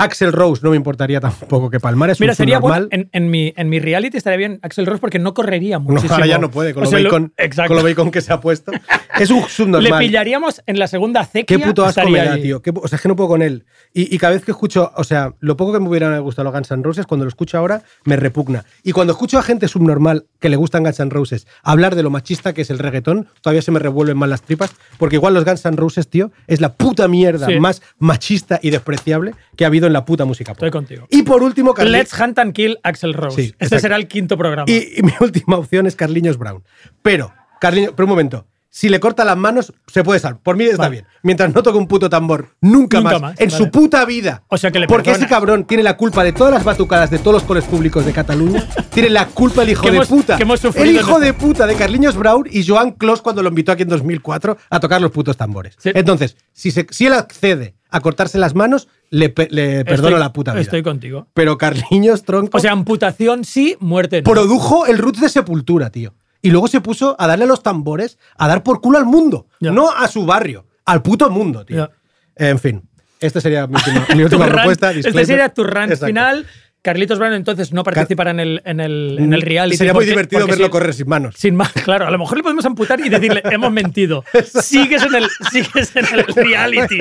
Axel Rose no me importaría <laughs> tampoco que palmar, es Mira, un sería bueno, normal. en, en mi, en mi reality estaría bien Axel Rose porque no correría No, muchísimo. ahora ya no puede, con, O lo sea, lo- bacon, exacto. con lo bacon que se ha puesto. <laughs> Es un Le subnormal. pillaríamos en la segunda acequia. Qué puto asco me da, tío. Qué o sea, es que no puedo con él. Y, y cada vez que escucho, o sea, lo poco que me hubiera gustado los Guns N' Roses, cuando lo escucho ahora, me repugna. Y cuando escucho a gente subnormal que le gustan Guns N' Roses hablar de lo machista que es el reggaetón, todavía se me revuelven más las tripas, porque igual los Guns N' Roses, tío, es la puta mierda Sí. más machista y despreciable que ha habido en la puta música pop. Estoy contigo. Y por último, Let's Hunt and Kill Axel Rose. Sí, este exacto. será el quinto programa. Y, y mi <laughs> última opción es Carliños Brown. Pero, Carliños, pero un momento. Si le corta las manos, se puede salvar. Por mí está Vale. bien. Mientras no toque un puto tambor, nunca, Nunca más, más, En vale. su puta vida. O sea que le Porque ese cabrón tiene la culpa de todas las batucadas de todos los coles públicos de Cataluña. tiene la culpa el hijo de hemos- puta. el hijo este- de puta de Carliños Brown y Joan Clos cuando lo invitó aquí en 2004 a tocar los putos tambores. Sí. Entonces, si, se- si él accede a cortarse las manos, le, pe- le perdono Estoy- la puta vida. Estoy contigo. Pero Carliños Tronco O sea, amputación sí, muerte no. produjo el Roots de Sepultura, tío. Y luego se puso a darle a los tambores, a dar por culo al mundo. Ya. No a su barrio, al puto mundo, tío. En fin, esta sería mi última, mi <laughs> última. Este sería tu rant Exacto. final. Carlitos Brown entonces no participará en el, en el, en el reality. Sería muy porque- divertido porque verlo si- correr sin manos. Sin más, claro. A lo mejor le podemos amputar y decirle, <laughs> hemos mentido. Sigues en el, sigues en el reality.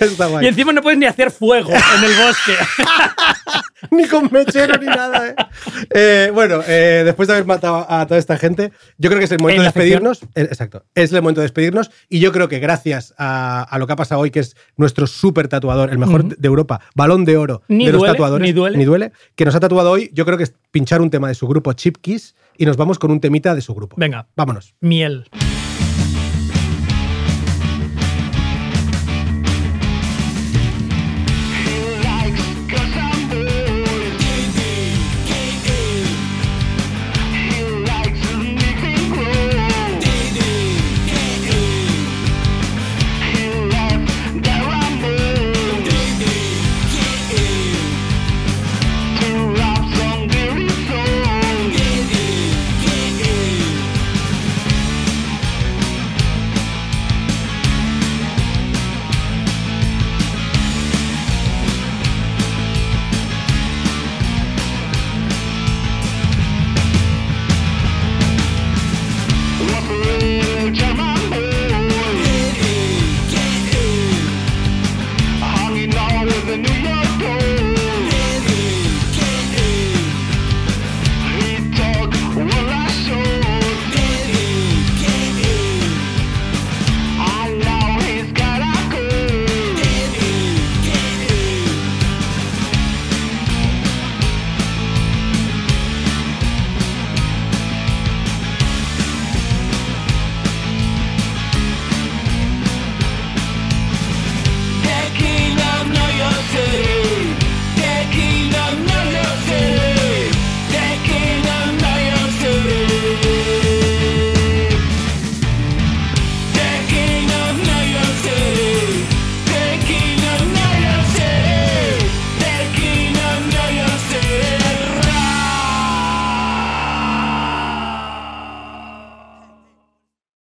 Está guay. Y encima no puedes ni hacer fuego en el bosque. <laughs> ni con mechero ni nada. ¿eh? Eh, bueno, eh, después de haber matado a toda esta gente, yo creo que es el momento En de despedirnos. Eh, exacto. Es el momento de despedirnos. Y yo creo que gracias a, a lo que ha pasado hoy, que es nuestro súper tatuador, el mejor de Europa, balón de oro Ni de los tatuadores. ni duele. Que nos ha tatuado hoy, yo creo que es pinchar un tema de su grupo Chip Kiss y nos vamos con un temita de su grupo. Venga. Vámonos. Miel.